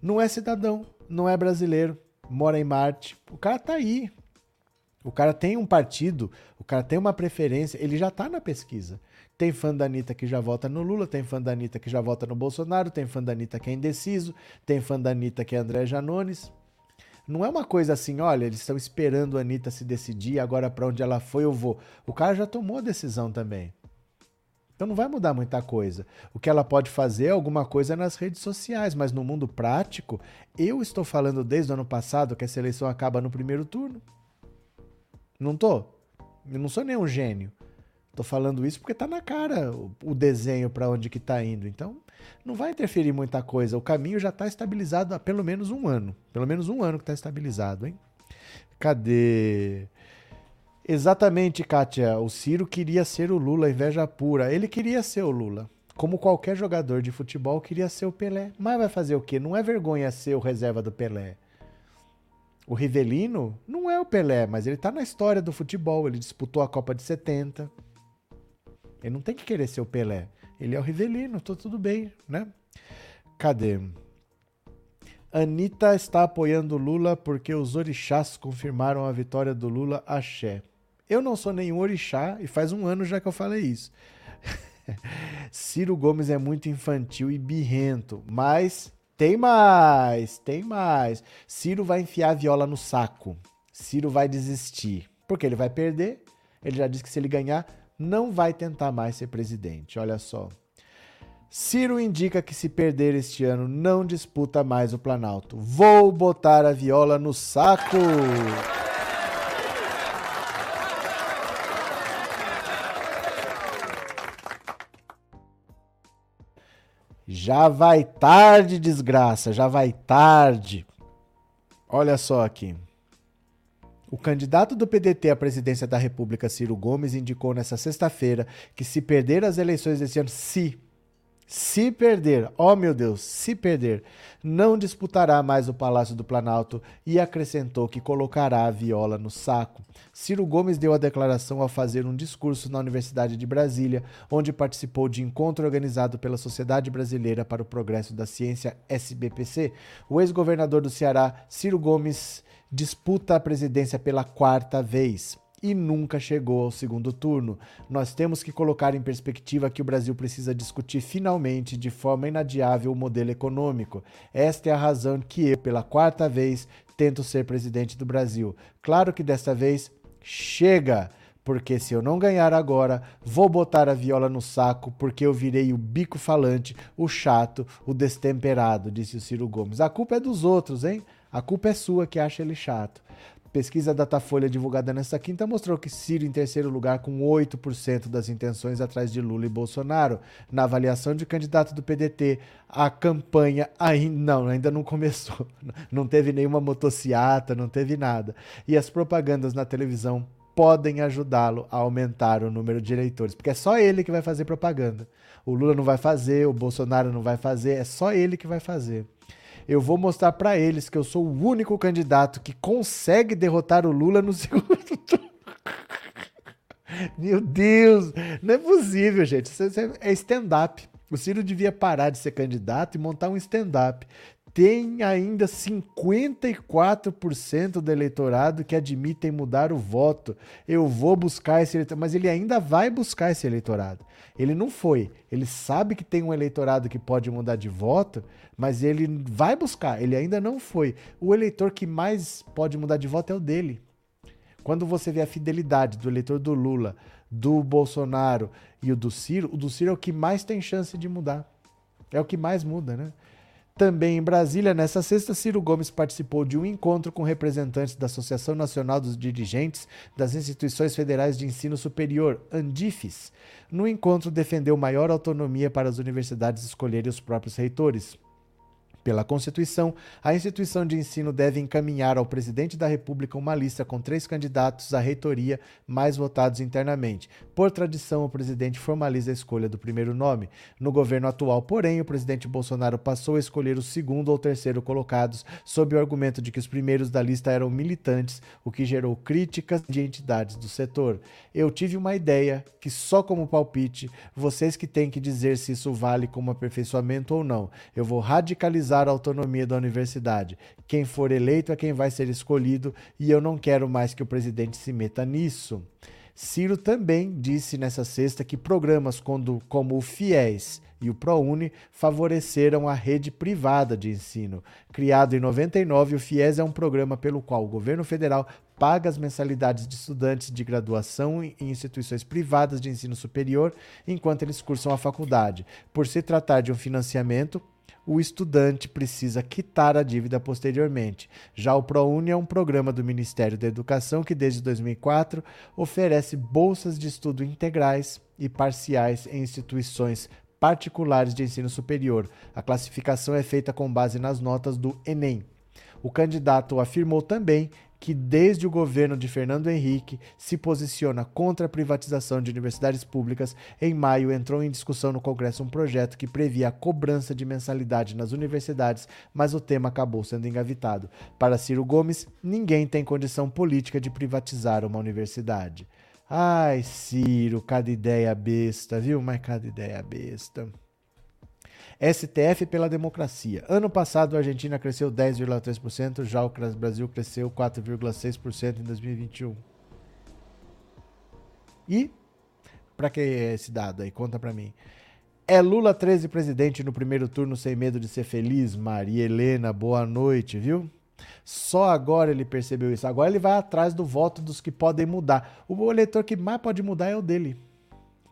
não é cidadão, não é brasileiro, mora em Marte. O cara tá aí. O cara tem um partido, o cara tem uma preferência, ele já tá na pesquisa. Tem fã da Anitta que já vota no Lula, tem fã da Anitta que já vota no Bolsonaro, tem fã da Anitta que é indeciso, tem fã da Anitta que é André Janones. Não é uma coisa assim, olha, eles estão esperando a Anitta se decidir, agora para onde ela foi eu vou. O cara já tomou a decisão também. Então não vai mudar muita coisa. O que ela pode fazer é alguma coisa nas redes sociais, mas no mundo prático, eu estou falando desde o ano passado que essa eleição acaba no primeiro turno. Não tô? Eu não sou nenhum gênio. Tô falando isso porque tá na cara o, o desenho para onde que tá indo. Então, não vai interferir muita coisa. O caminho já tá estabilizado há pelo menos um ano. Pelo menos um ano que tá estabilizado, hein? Cadê? Exatamente, Kátia. O Ciro queria ser o Lula, inveja pura. Ele queria ser o Lula. Como qualquer jogador de futebol queria ser o Pelé. Mas vai fazer o quê? Não é vergonha ser o reserva do Pelé. O Rivelino não é o Pelé, mas ele tá na história do futebol. Ele disputou a Copa de 70. Ele não tem que querer ser o Pelé. Ele é o Rivelino, tô tudo bem, né? Cadê? Anitta está apoiando Lula porque os orixás confirmaram a vitória do Lula. Axé. Eu não sou nenhum orixá e faz um ano já que eu falei isso. [laughs] Ciro Gomes é muito infantil e birrento, mas tem mais, tem mais. Ciro vai enfiar a viola no saco. Ciro vai desistir, porque ele vai perder. Ele já disse que se ele ganhar, não vai tentar mais ser presidente. Olha só. Ciro indica que se perder este ano não disputa mais o Planalto. Vou botar a viola no saco. Já vai tarde, desgraça, já vai tarde. Olha só aqui. O candidato do PDT à presidência da República, Ciro Gomes, indicou nesta sexta-feira que se perder as eleições deste ano, se se perder, ó oh meu Deus, se perder, não disputará mais o Palácio do Planalto e acrescentou que colocará a viola no saco. Ciro Gomes deu a declaração ao fazer um discurso na Universidade de Brasília, onde participou de encontro organizado pela Sociedade Brasileira para o Progresso da Ciência, SBPC. O ex-governador do Ceará, Ciro Gomes, disputa a presidência pela quarta vez e nunca chegou ao segundo turno. Nós temos que colocar em perspectiva que o Brasil precisa discutir finalmente, de forma inadiável, o modelo econômico. Esta é a razão que eu, pela quarta vez, tento ser presidente do Brasil. Claro que desta vez chega! Porque se eu não ganhar agora, vou botar a viola no saco, porque eu virei o bico falante, o chato, o destemperado, disse o Ciro Gomes. A culpa é dos outros, hein? A culpa é sua que acha ele chato. Pesquisa Datafolha divulgada nesta quinta mostrou que Ciro em terceiro lugar com 8% das intenções atrás de Lula e Bolsonaro. Na avaliação de candidato do PDT, a campanha ainda não, ainda não começou. [laughs] Não teve nenhuma motociata, não teve nada. E as propagandas na televisão podem ajudá-lo a aumentar o número de eleitores, porque é só ele que vai fazer propaganda. O Lula não vai fazer, o Bolsonaro não vai fazer, é só ele que vai fazer eu vou mostrar para eles que eu sou o único candidato que consegue derrotar o Lula no [laughs] segundo turno. Meu Deus, não é possível, gente. Isso é stand-up. O Ciro devia parar de ser candidato e montar um stand-up tem ainda 54% do eleitorado que admitem mudar o voto. Eu vou buscar esse eleitorado, mas ele ainda vai buscar esse eleitorado. Ele não foi. Ele sabe que tem um eleitorado que pode mudar de voto, mas ele vai buscar. Ele ainda não foi. O eleitor que mais pode mudar de voto é o dele. Quando você vê a fidelidade do eleitor do Lula, do Bolsonaro e o do Ciro, o do Ciro é o que mais tem chance de mudar. É o que mais muda, né? Também em Brasília, nessa sexta, Ciro Gomes participou de um encontro com representantes da Associação Nacional dos Dirigentes das Instituições Federais de Ensino Superior, ANDIFES. No encontro, defendeu maior autonomia para as universidades escolherem os próprios reitores. Pela Constituição, a instituição de ensino deve encaminhar ao presidente da República uma lista com três candidatos à reitoria mais votados internamente. Por tradição, o presidente formaliza a escolha do primeiro nome. No governo atual, porém, o presidente Bolsonaro passou a escolher o segundo ou terceiro colocados, sob o argumento de que os primeiros da lista eram militantes, o que gerou críticas de entidades do setor. Eu tive uma ideia que, só como palpite, vocês que têm que dizer se isso vale como aperfeiçoamento ou não. Eu vou radicalizar a autonomia da universidade. Quem for eleito é quem vai ser escolhido e eu não quero mais que o presidente se meta nisso. Ciro também disse nessa sexta que programas como o FIES e o ProUni favoreceram a rede privada de ensino. Criado em 99, o FIES é um programa pelo qual o governo federal paga as mensalidades de estudantes de graduação em instituições privadas de ensino superior enquanto eles cursam a faculdade. Por se tratar de um financiamento, o estudante precisa quitar a dívida posteriormente. Já o ProUni é um programa do Ministério da Educação que, desde 2004, oferece bolsas de estudo integrais e parciais em instituições particulares de ensino superior. A classificação é feita com base nas notas do Enem. O candidato afirmou também que, desde o governo de Fernando Henrique, se posiciona contra a privatização de universidades públicas, em maio entrou em discussão no Congresso um projeto que previa a cobrança de mensalidade nas universidades, mas o tema acabou sendo engavetado. Para Ciro Gomes, ninguém tem condição política de privatizar uma universidade. Ai, Ciro, cada ideia besta, viu? Mas cada ideia besta. STF pela democracia. Ano passado, a Argentina cresceu 10,3%, já o Brasil cresceu 4,6% em 2021. E, para que é esse dado aí? Conta para mim. É Lula 13 presidente no primeiro turno sem medo de ser feliz? Maria Helena, boa noite, viu? Só agora ele percebeu isso. Agora ele vai atrás do voto dos que podem mudar. O eleitor que mais pode mudar é o dele.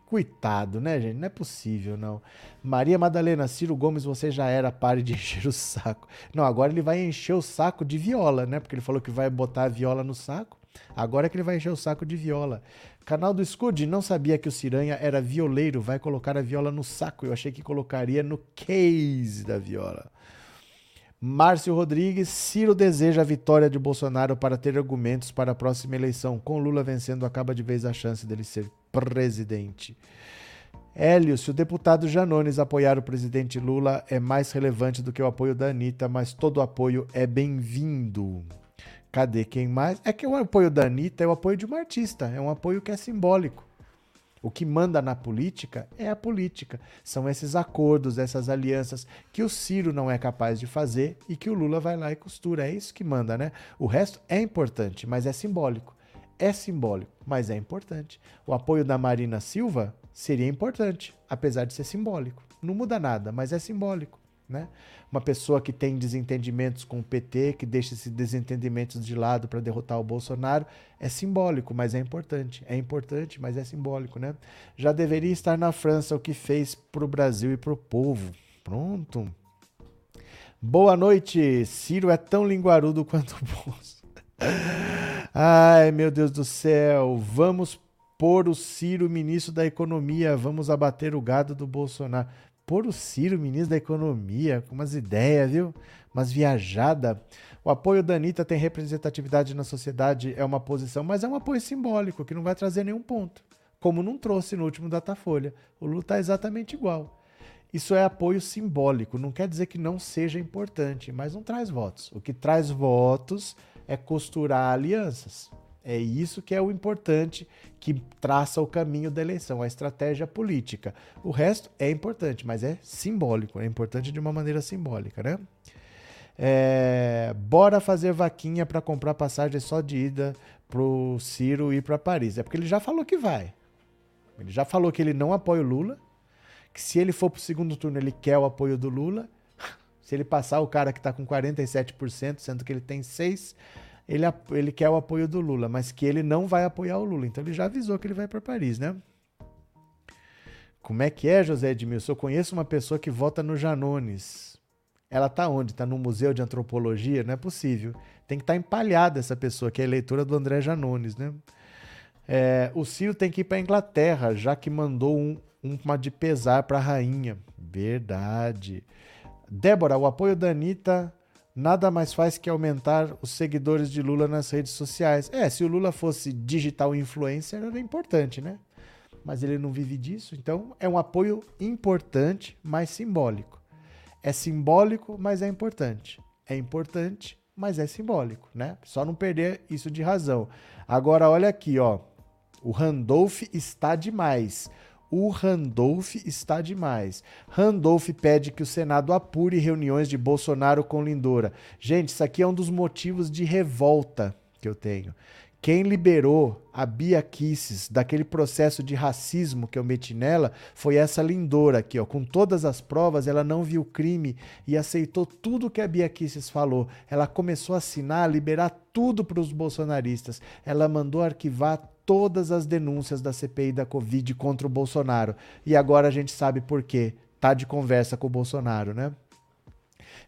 Coitado, né, gente? Não é possível, não. Maria Madalena, Ciro Gomes, você já era, pare de [laughs] encher o saco. Não, agora ele vai encher o saco de viola, né? Porque ele falou que vai botar a viola no saco. Agora é que ele vai encher o saco de viola. Canal do Scud, não sabia que o Ciranha era violeiro, vai colocar a viola no saco. Eu achei que colocaria no case da viola. Márcio Rodrigues, Ciro deseja a vitória de Bolsonaro para ter argumentos para a próxima eleição. Com Lula vencendo, acaba de vez a chance dele ser presidente. Hélio, se o deputado Janones apoiar o presidente Lula é mais relevante do que o apoio da Anitta, mas todo apoio é bem-vindo. Cadê quem mais? É que o apoio da Anitta é o apoio de um artista, é um apoio que é simbólico. O que manda na política é a política. São esses acordos, essas alianças que o Ciro não é capaz de fazer e que o Lula vai lá e costura. É isso que manda, né? O resto é importante, mas é simbólico. É simbólico, mas é importante. O apoio da Marina Silva seria importante, apesar de ser simbólico. Não muda nada, mas é simbólico. Né? Uma pessoa que tem desentendimentos com o PT, que deixa esses desentendimentos de lado para derrotar o Bolsonaro, é simbólico, mas é importante. É importante, mas é simbólico. Né? Já deveria estar na França o que fez para o Brasil e para o povo. Pronto. Boa noite. Ciro é tão linguarudo quanto o Bolsonaro. [laughs] Ai, meu Deus do céu. Vamos pôr o Ciro ministro da Economia. Vamos abater o gado do Bolsonaro pôr o Ciro, ministro da Economia, com umas ideias, viu? Umas viajadas. O apoio da Anitta tem representatividade na sociedade, é uma posição, mas é um apoio simbólico, que não vai trazer nenhum ponto. Como não trouxe no último Datafolha. O Lula está exatamente igual. Isso é apoio simbólico, não quer dizer que não seja importante, mas não traz votos. O que traz votos é costurar alianças. É isso que é o importante que traça o caminho da eleição, a estratégia política. O resto é importante, mas é simbólico, é importante de uma maneira simbólica, né? É, bora fazer vaquinha para comprar passagem só de ida pro Ciro ir para Paris. É porque ele já falou que vai. Ele já falou que ele não apoia o Lula, que se ele for pro segundo turno ele quer o apoio do Lula. [laughs] Se ele passar o cara que está com 47%, sendo que ele tem 6%, ele, ele quer o apoio do Lula, mas que ele não vai apoiar o Lula. Então ele já avisou que ele vai para Paris, né? Como é que é, José Edmilson? Eu conheço uma pessoa que vota no Janones. Ela tá onde? Tá no Museu de Antropologia? Não é possível. Tem que estar tá empalhada essa pessoa, que é eleitora do André Janones, né? É, o Ciro tem que ir para Inglaterra, já que mandou um, uma de pesar para a rainha. Verdade. Débora, o apoio da Anitta nada mais faz que aumentar os seguidores de Lula nas redes sociais. É, se o Lula fosse digital influencer, era importante, né? Mas ele não vive disso, então é um apoio importante, mas simbólico. É simbólico, mas é importante. É importante, mas é simbólico, né? Só não perder isso de razão. Agora olha aqui, ó. O Randolph está demais. O Randolph está demais. Randolph pede que o Senado apure reuniões de Bolsonaro com Lindora. Gente, isso aqui é um dos motivos de revolta que eu tenho. Quem liberou a Bia Kisses daquele processo de racismo que eu meti nela foi essa Lindora aqui, ó. Com todas as provas, ela não viu crime e aceitou tudo que a Bia Kisses falou. Ela começou a assinar, a liberar tudo para os bolsonaristas. Ela mandou arquivar todas as denúncias da CPI da Covid contra o Bolsonaro. E agora a gente sabe por quê. Tá de conversa com o Bolsonaro, né?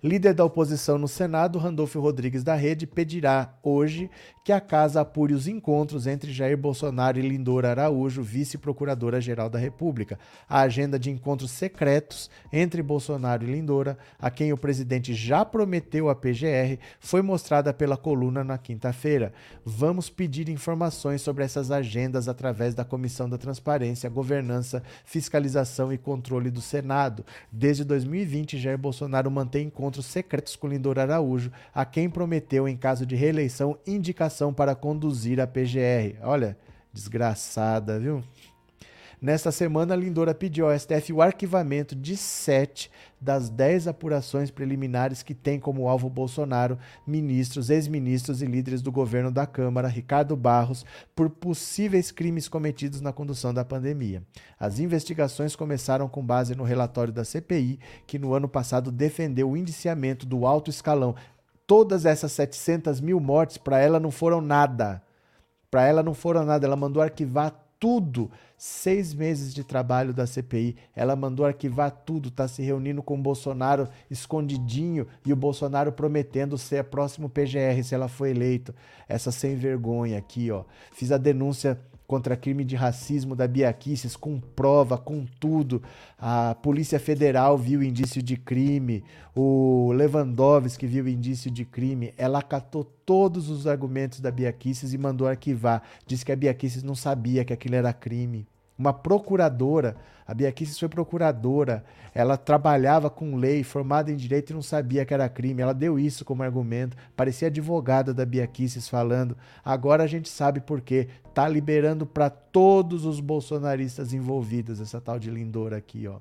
Líder da oposição no Senado, Randolfo Rodrigues da Rede, pedirá hoje que a casa apure os encontros entre Jair Bolsonaro e Lindora Araújo, vice-procuradora-geral da República. A agenda de encontros secretos entre Bolsonaro e Lindora, a quem o presidente já prometeu a PGR, foi mostrada pela coluna na quinta-feira. Vamos pedir informações sobre essas agendas através da Comissão da Transparência, Governança, Fiscalização e Controle do Senado. Desde 2020, Jair Bolsonaro mantém encontros encontros secretos com Lindor Araújo, a quem prometeu, em caso de reeleição, indicação para conduzir a PGR. Olha, desgraçada, viu? Nesta semana, Lindora pediu ao STF o arquivamento de sete das dez apurações preliminares que tem como alvo Bolsonaro, ministros, ex-ministros e líderes do governo da Câmara, Ricardo Barros, por possíveis crimes cometidos na condução da pandemia. As investigações começaram com base no relatório da CPI, que no ano passado defendeu o indiciamento do alto escalão. Todas essas 700 mil mortes, para ela, não foram nada. Para ela não foram nada. Ela mandou arquivar tudo. Seis meses de trabalho da CPI. Ela mandou arquivar tudo. Está se reunindo com o Bolsonaro escondidinho e o Bolsonaro prometendo ser a próximo PGR se ela for eleito. Essa sem vergonha aqui, ó. Fiz a denúncia contra crime de racismo da Bia Kicis, com prova, com tudo. A Polícia Federal viu indício de crime, o Lewandowski viu indício de crime. Ela acatou todos os argumentos da Bia Kicis e mandou arquivar. Disse que a Bia Kicis não sabia que aquilo era crime uma procuradora. A Bia Kicis foi procuradora. Ela trabalhava com lei, formada em direito e não sabia que era crime. Ela deu isso como argumento. Parecia advogada da Bia Kicis falando. Agora a gente sabe por quê. Tá liberando para todos os bolsonaristas envolvidos essa tal de Lindora aqui, ó.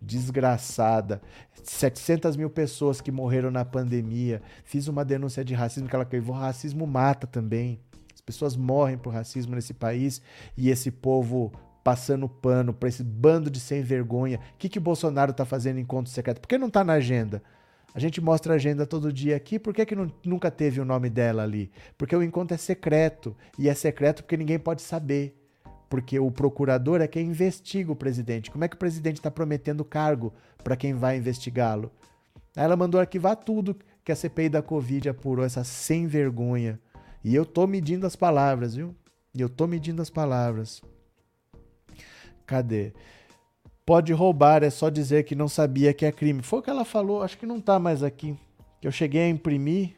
Desgraçada. 700 mil pessoas que morreram na pandemia. Fiz uma denúncia de racismo que ela caiu. O racismo mata também. As pessoas morrem por racismo nesse país e esse povo passando pano para esse bando de sem vergonha. O que, que o Bolsonaro está fazendo em encontro secreto? Por que não está na agenda? A gente mostra a agenda todo dia aqui, por que, que não, nunca teve o nome dela ali? Porque o encontro é secreto. E é secreto porque ninguém pode saber. Porque o procurador é quem investiga o presidente. Como é que o presidente está prometendo cargo para quem vai investigá-lo? Ela mandou arquivar tudo que a CPI da Covid apurou, essa sem vergonha. E eu tô medindo as palavras, viu? E eu tô medindo as palavras. Cadê? Pode roubar, é só dizer que não sabia que é crime. Foi o que ela falou, acho que não tá mais aqui. Que eu cheguei a imprimir.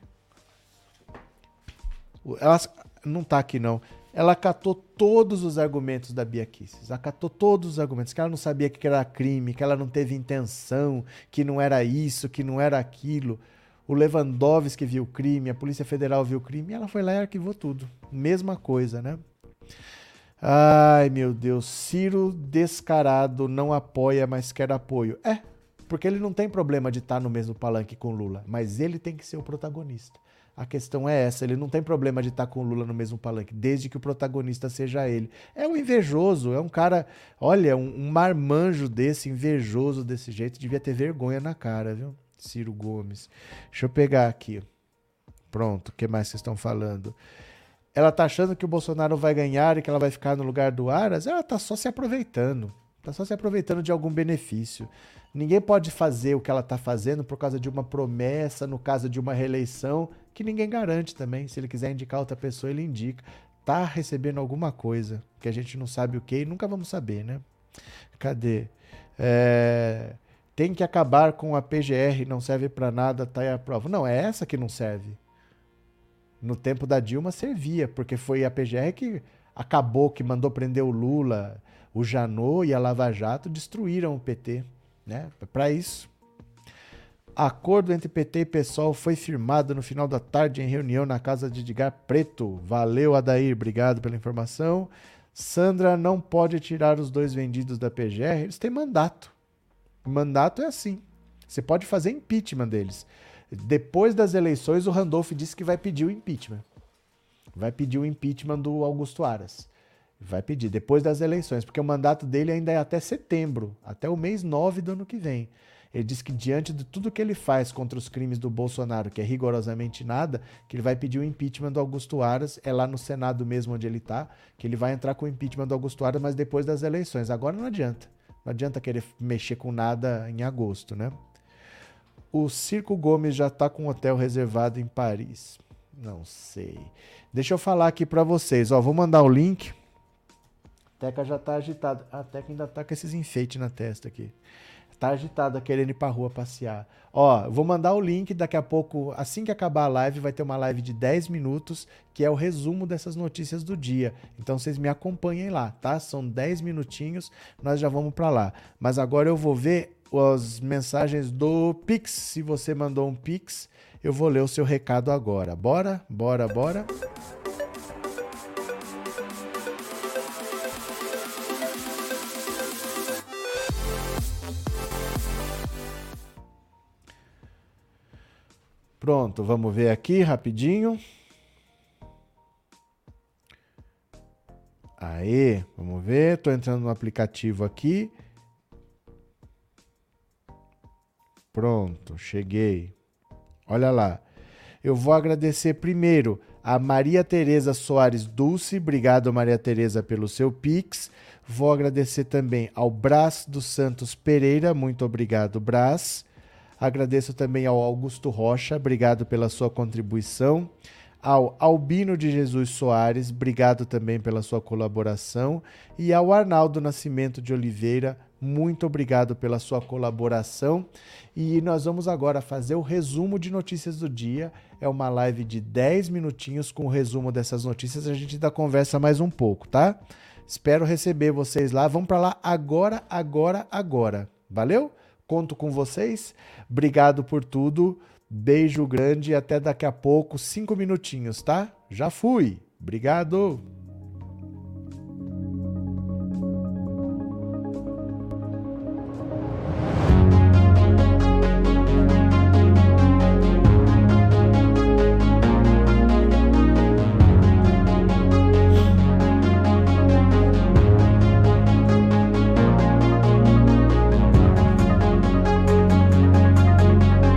Ela não tá aqui não. Ela acatou todos os argumentos da Bia Kisses. Acatou todos os argumentos. Que ela não sabia que era crime, que ela não teve intenção, que não era isso, que não era aquilo. O Lewandowski viu o crime, a Polícia Federal viu o crime. E ela foi lá e arquivou tudo. Mesma coisa, né? Ai, meu Deus, Ciro descarado não apoia, mas quer apoio. É, porque ele não tem problema de estar no mesmo palanque com Lula, mas ele tem que ser o protagonista. A questão é essa, ele não tem problema de estar com Lula no mesmo palanque, desde que o protagonista seja ele. É um invejoso, é um cara, olha, um, um marmanjo desse, invejoso desse jeito, devia ter vergonha na cara, viu? Ciro Gomes. Deixa eu pegar aqui. Pronto, o que mais vocês estão falando? Ela tá achando que o Bolsonaro vai ganhar e que ela vai ficar no lugar do Aras? Ela tá só se aproveitando. Tá só se aproveitando de algum benefício. Ninguém pode fazer o que ela tá fazendo por causa de uma promessa, no caso de uma reeleição, que ninguém garante também. Se ele quiser indicar outra pessoa, ele indica. Tá recebendo alguma coisa que a gente não sabe o que e nunca vamos saber, né? Cadê? É... Tem que acabar com a PGR, não serve para nada, tá aí a prova. Não, é essa que não serve. No tempo da Dilma servia, porque foi a PGR que acabou, que mandou prender o Lula, o Janot e a Lava Jato destruíram o PT, né? Para isso. Acordo entre PT e PSOL foi firmado no final da tarde em reunião na casa de Edgar Preto. Valeu, Adair, obrigado pela informação. Sandra não pode tirar os dois vendidos da PGR, eles têm mandato. Mandato é assim. Você pode fazer impeachment deles. Depois das eleições, o Randolph disse que vai pedir o impeachment. Vai pedir o impeachment do Augusto Aras. Vai pedir depois das eleições, porque o mandato dele ainda é até setembro, até o mês 9 do ano que vem. Ele diz que diante de tudo que ele faz contra os crimes do Bolsonaro, que é rigorosamente nada, que ele vai pedir o impeachment do Augusto Aras, é lá no Senado mesmo onde ele está, que ele vai entrar com o impeachment do Augusto Aras, mas depois das eleições. Agora não adianta. Não adianta querer mexer com nada em agosto, né? O Circo Gomes já está com hotel reservado em Paris. Não sei. Deixa eu falar aqui para vocês. Ó, vou mandar o link. A Teca já tá agitada. A Teca ainda tá com esses enfeites na testa aqui. Tá agitada, querendo ir pra rua passear. Ó, vou mandar o link daqui a pouco, assim que acabar a live, vai ter uma live de 10 minutos, que é o resumo dessas notícias do dia. Então vocês me acompanhem lá, tá? São 10 minutinhos, nós já vamos para lá. Mas agora eu vou ver as mensagens do Pix. Se você mandou um Pix, eu vou ler o seu recado agora. Bora? Bora, bora. Pronto, vamos ver aqui rapidinho. Aí, vamos ver. Estou entrando no aplicativo aqui. Pronto, cheguei. Olha lá. Eu vou agradecer primeiro a Maria Tereza Soares Dulce. Obrigado, Maria Tereza, pelo seu Pix. Vou agradecer também ao Brás dos Santos Pereira. Muito obrigado, Brás. Agradeço também ao Augusto Rocha, obrigado pela sua contribuição. Ao Albino de Jesus Soares, obrigado também pela sua colaboração. E ao Arnaldo Nascimento de Oliveira, muito obrigado pela sua colaboração. E nós vamos agora fazer o resumo de notícias do dia. É uma live de 10 minutinhos com o resumo dessas notícias. A gente ainda conversa mais um pouco, tá? Espero receber vocês lá. Vamos para lá agora, agora, agora. Valeu? Conto com vocês. Obrigado por tudo. Beijo grande e até daqui a pouco, cinco minutinhos, tá? Já fui. Obrigado.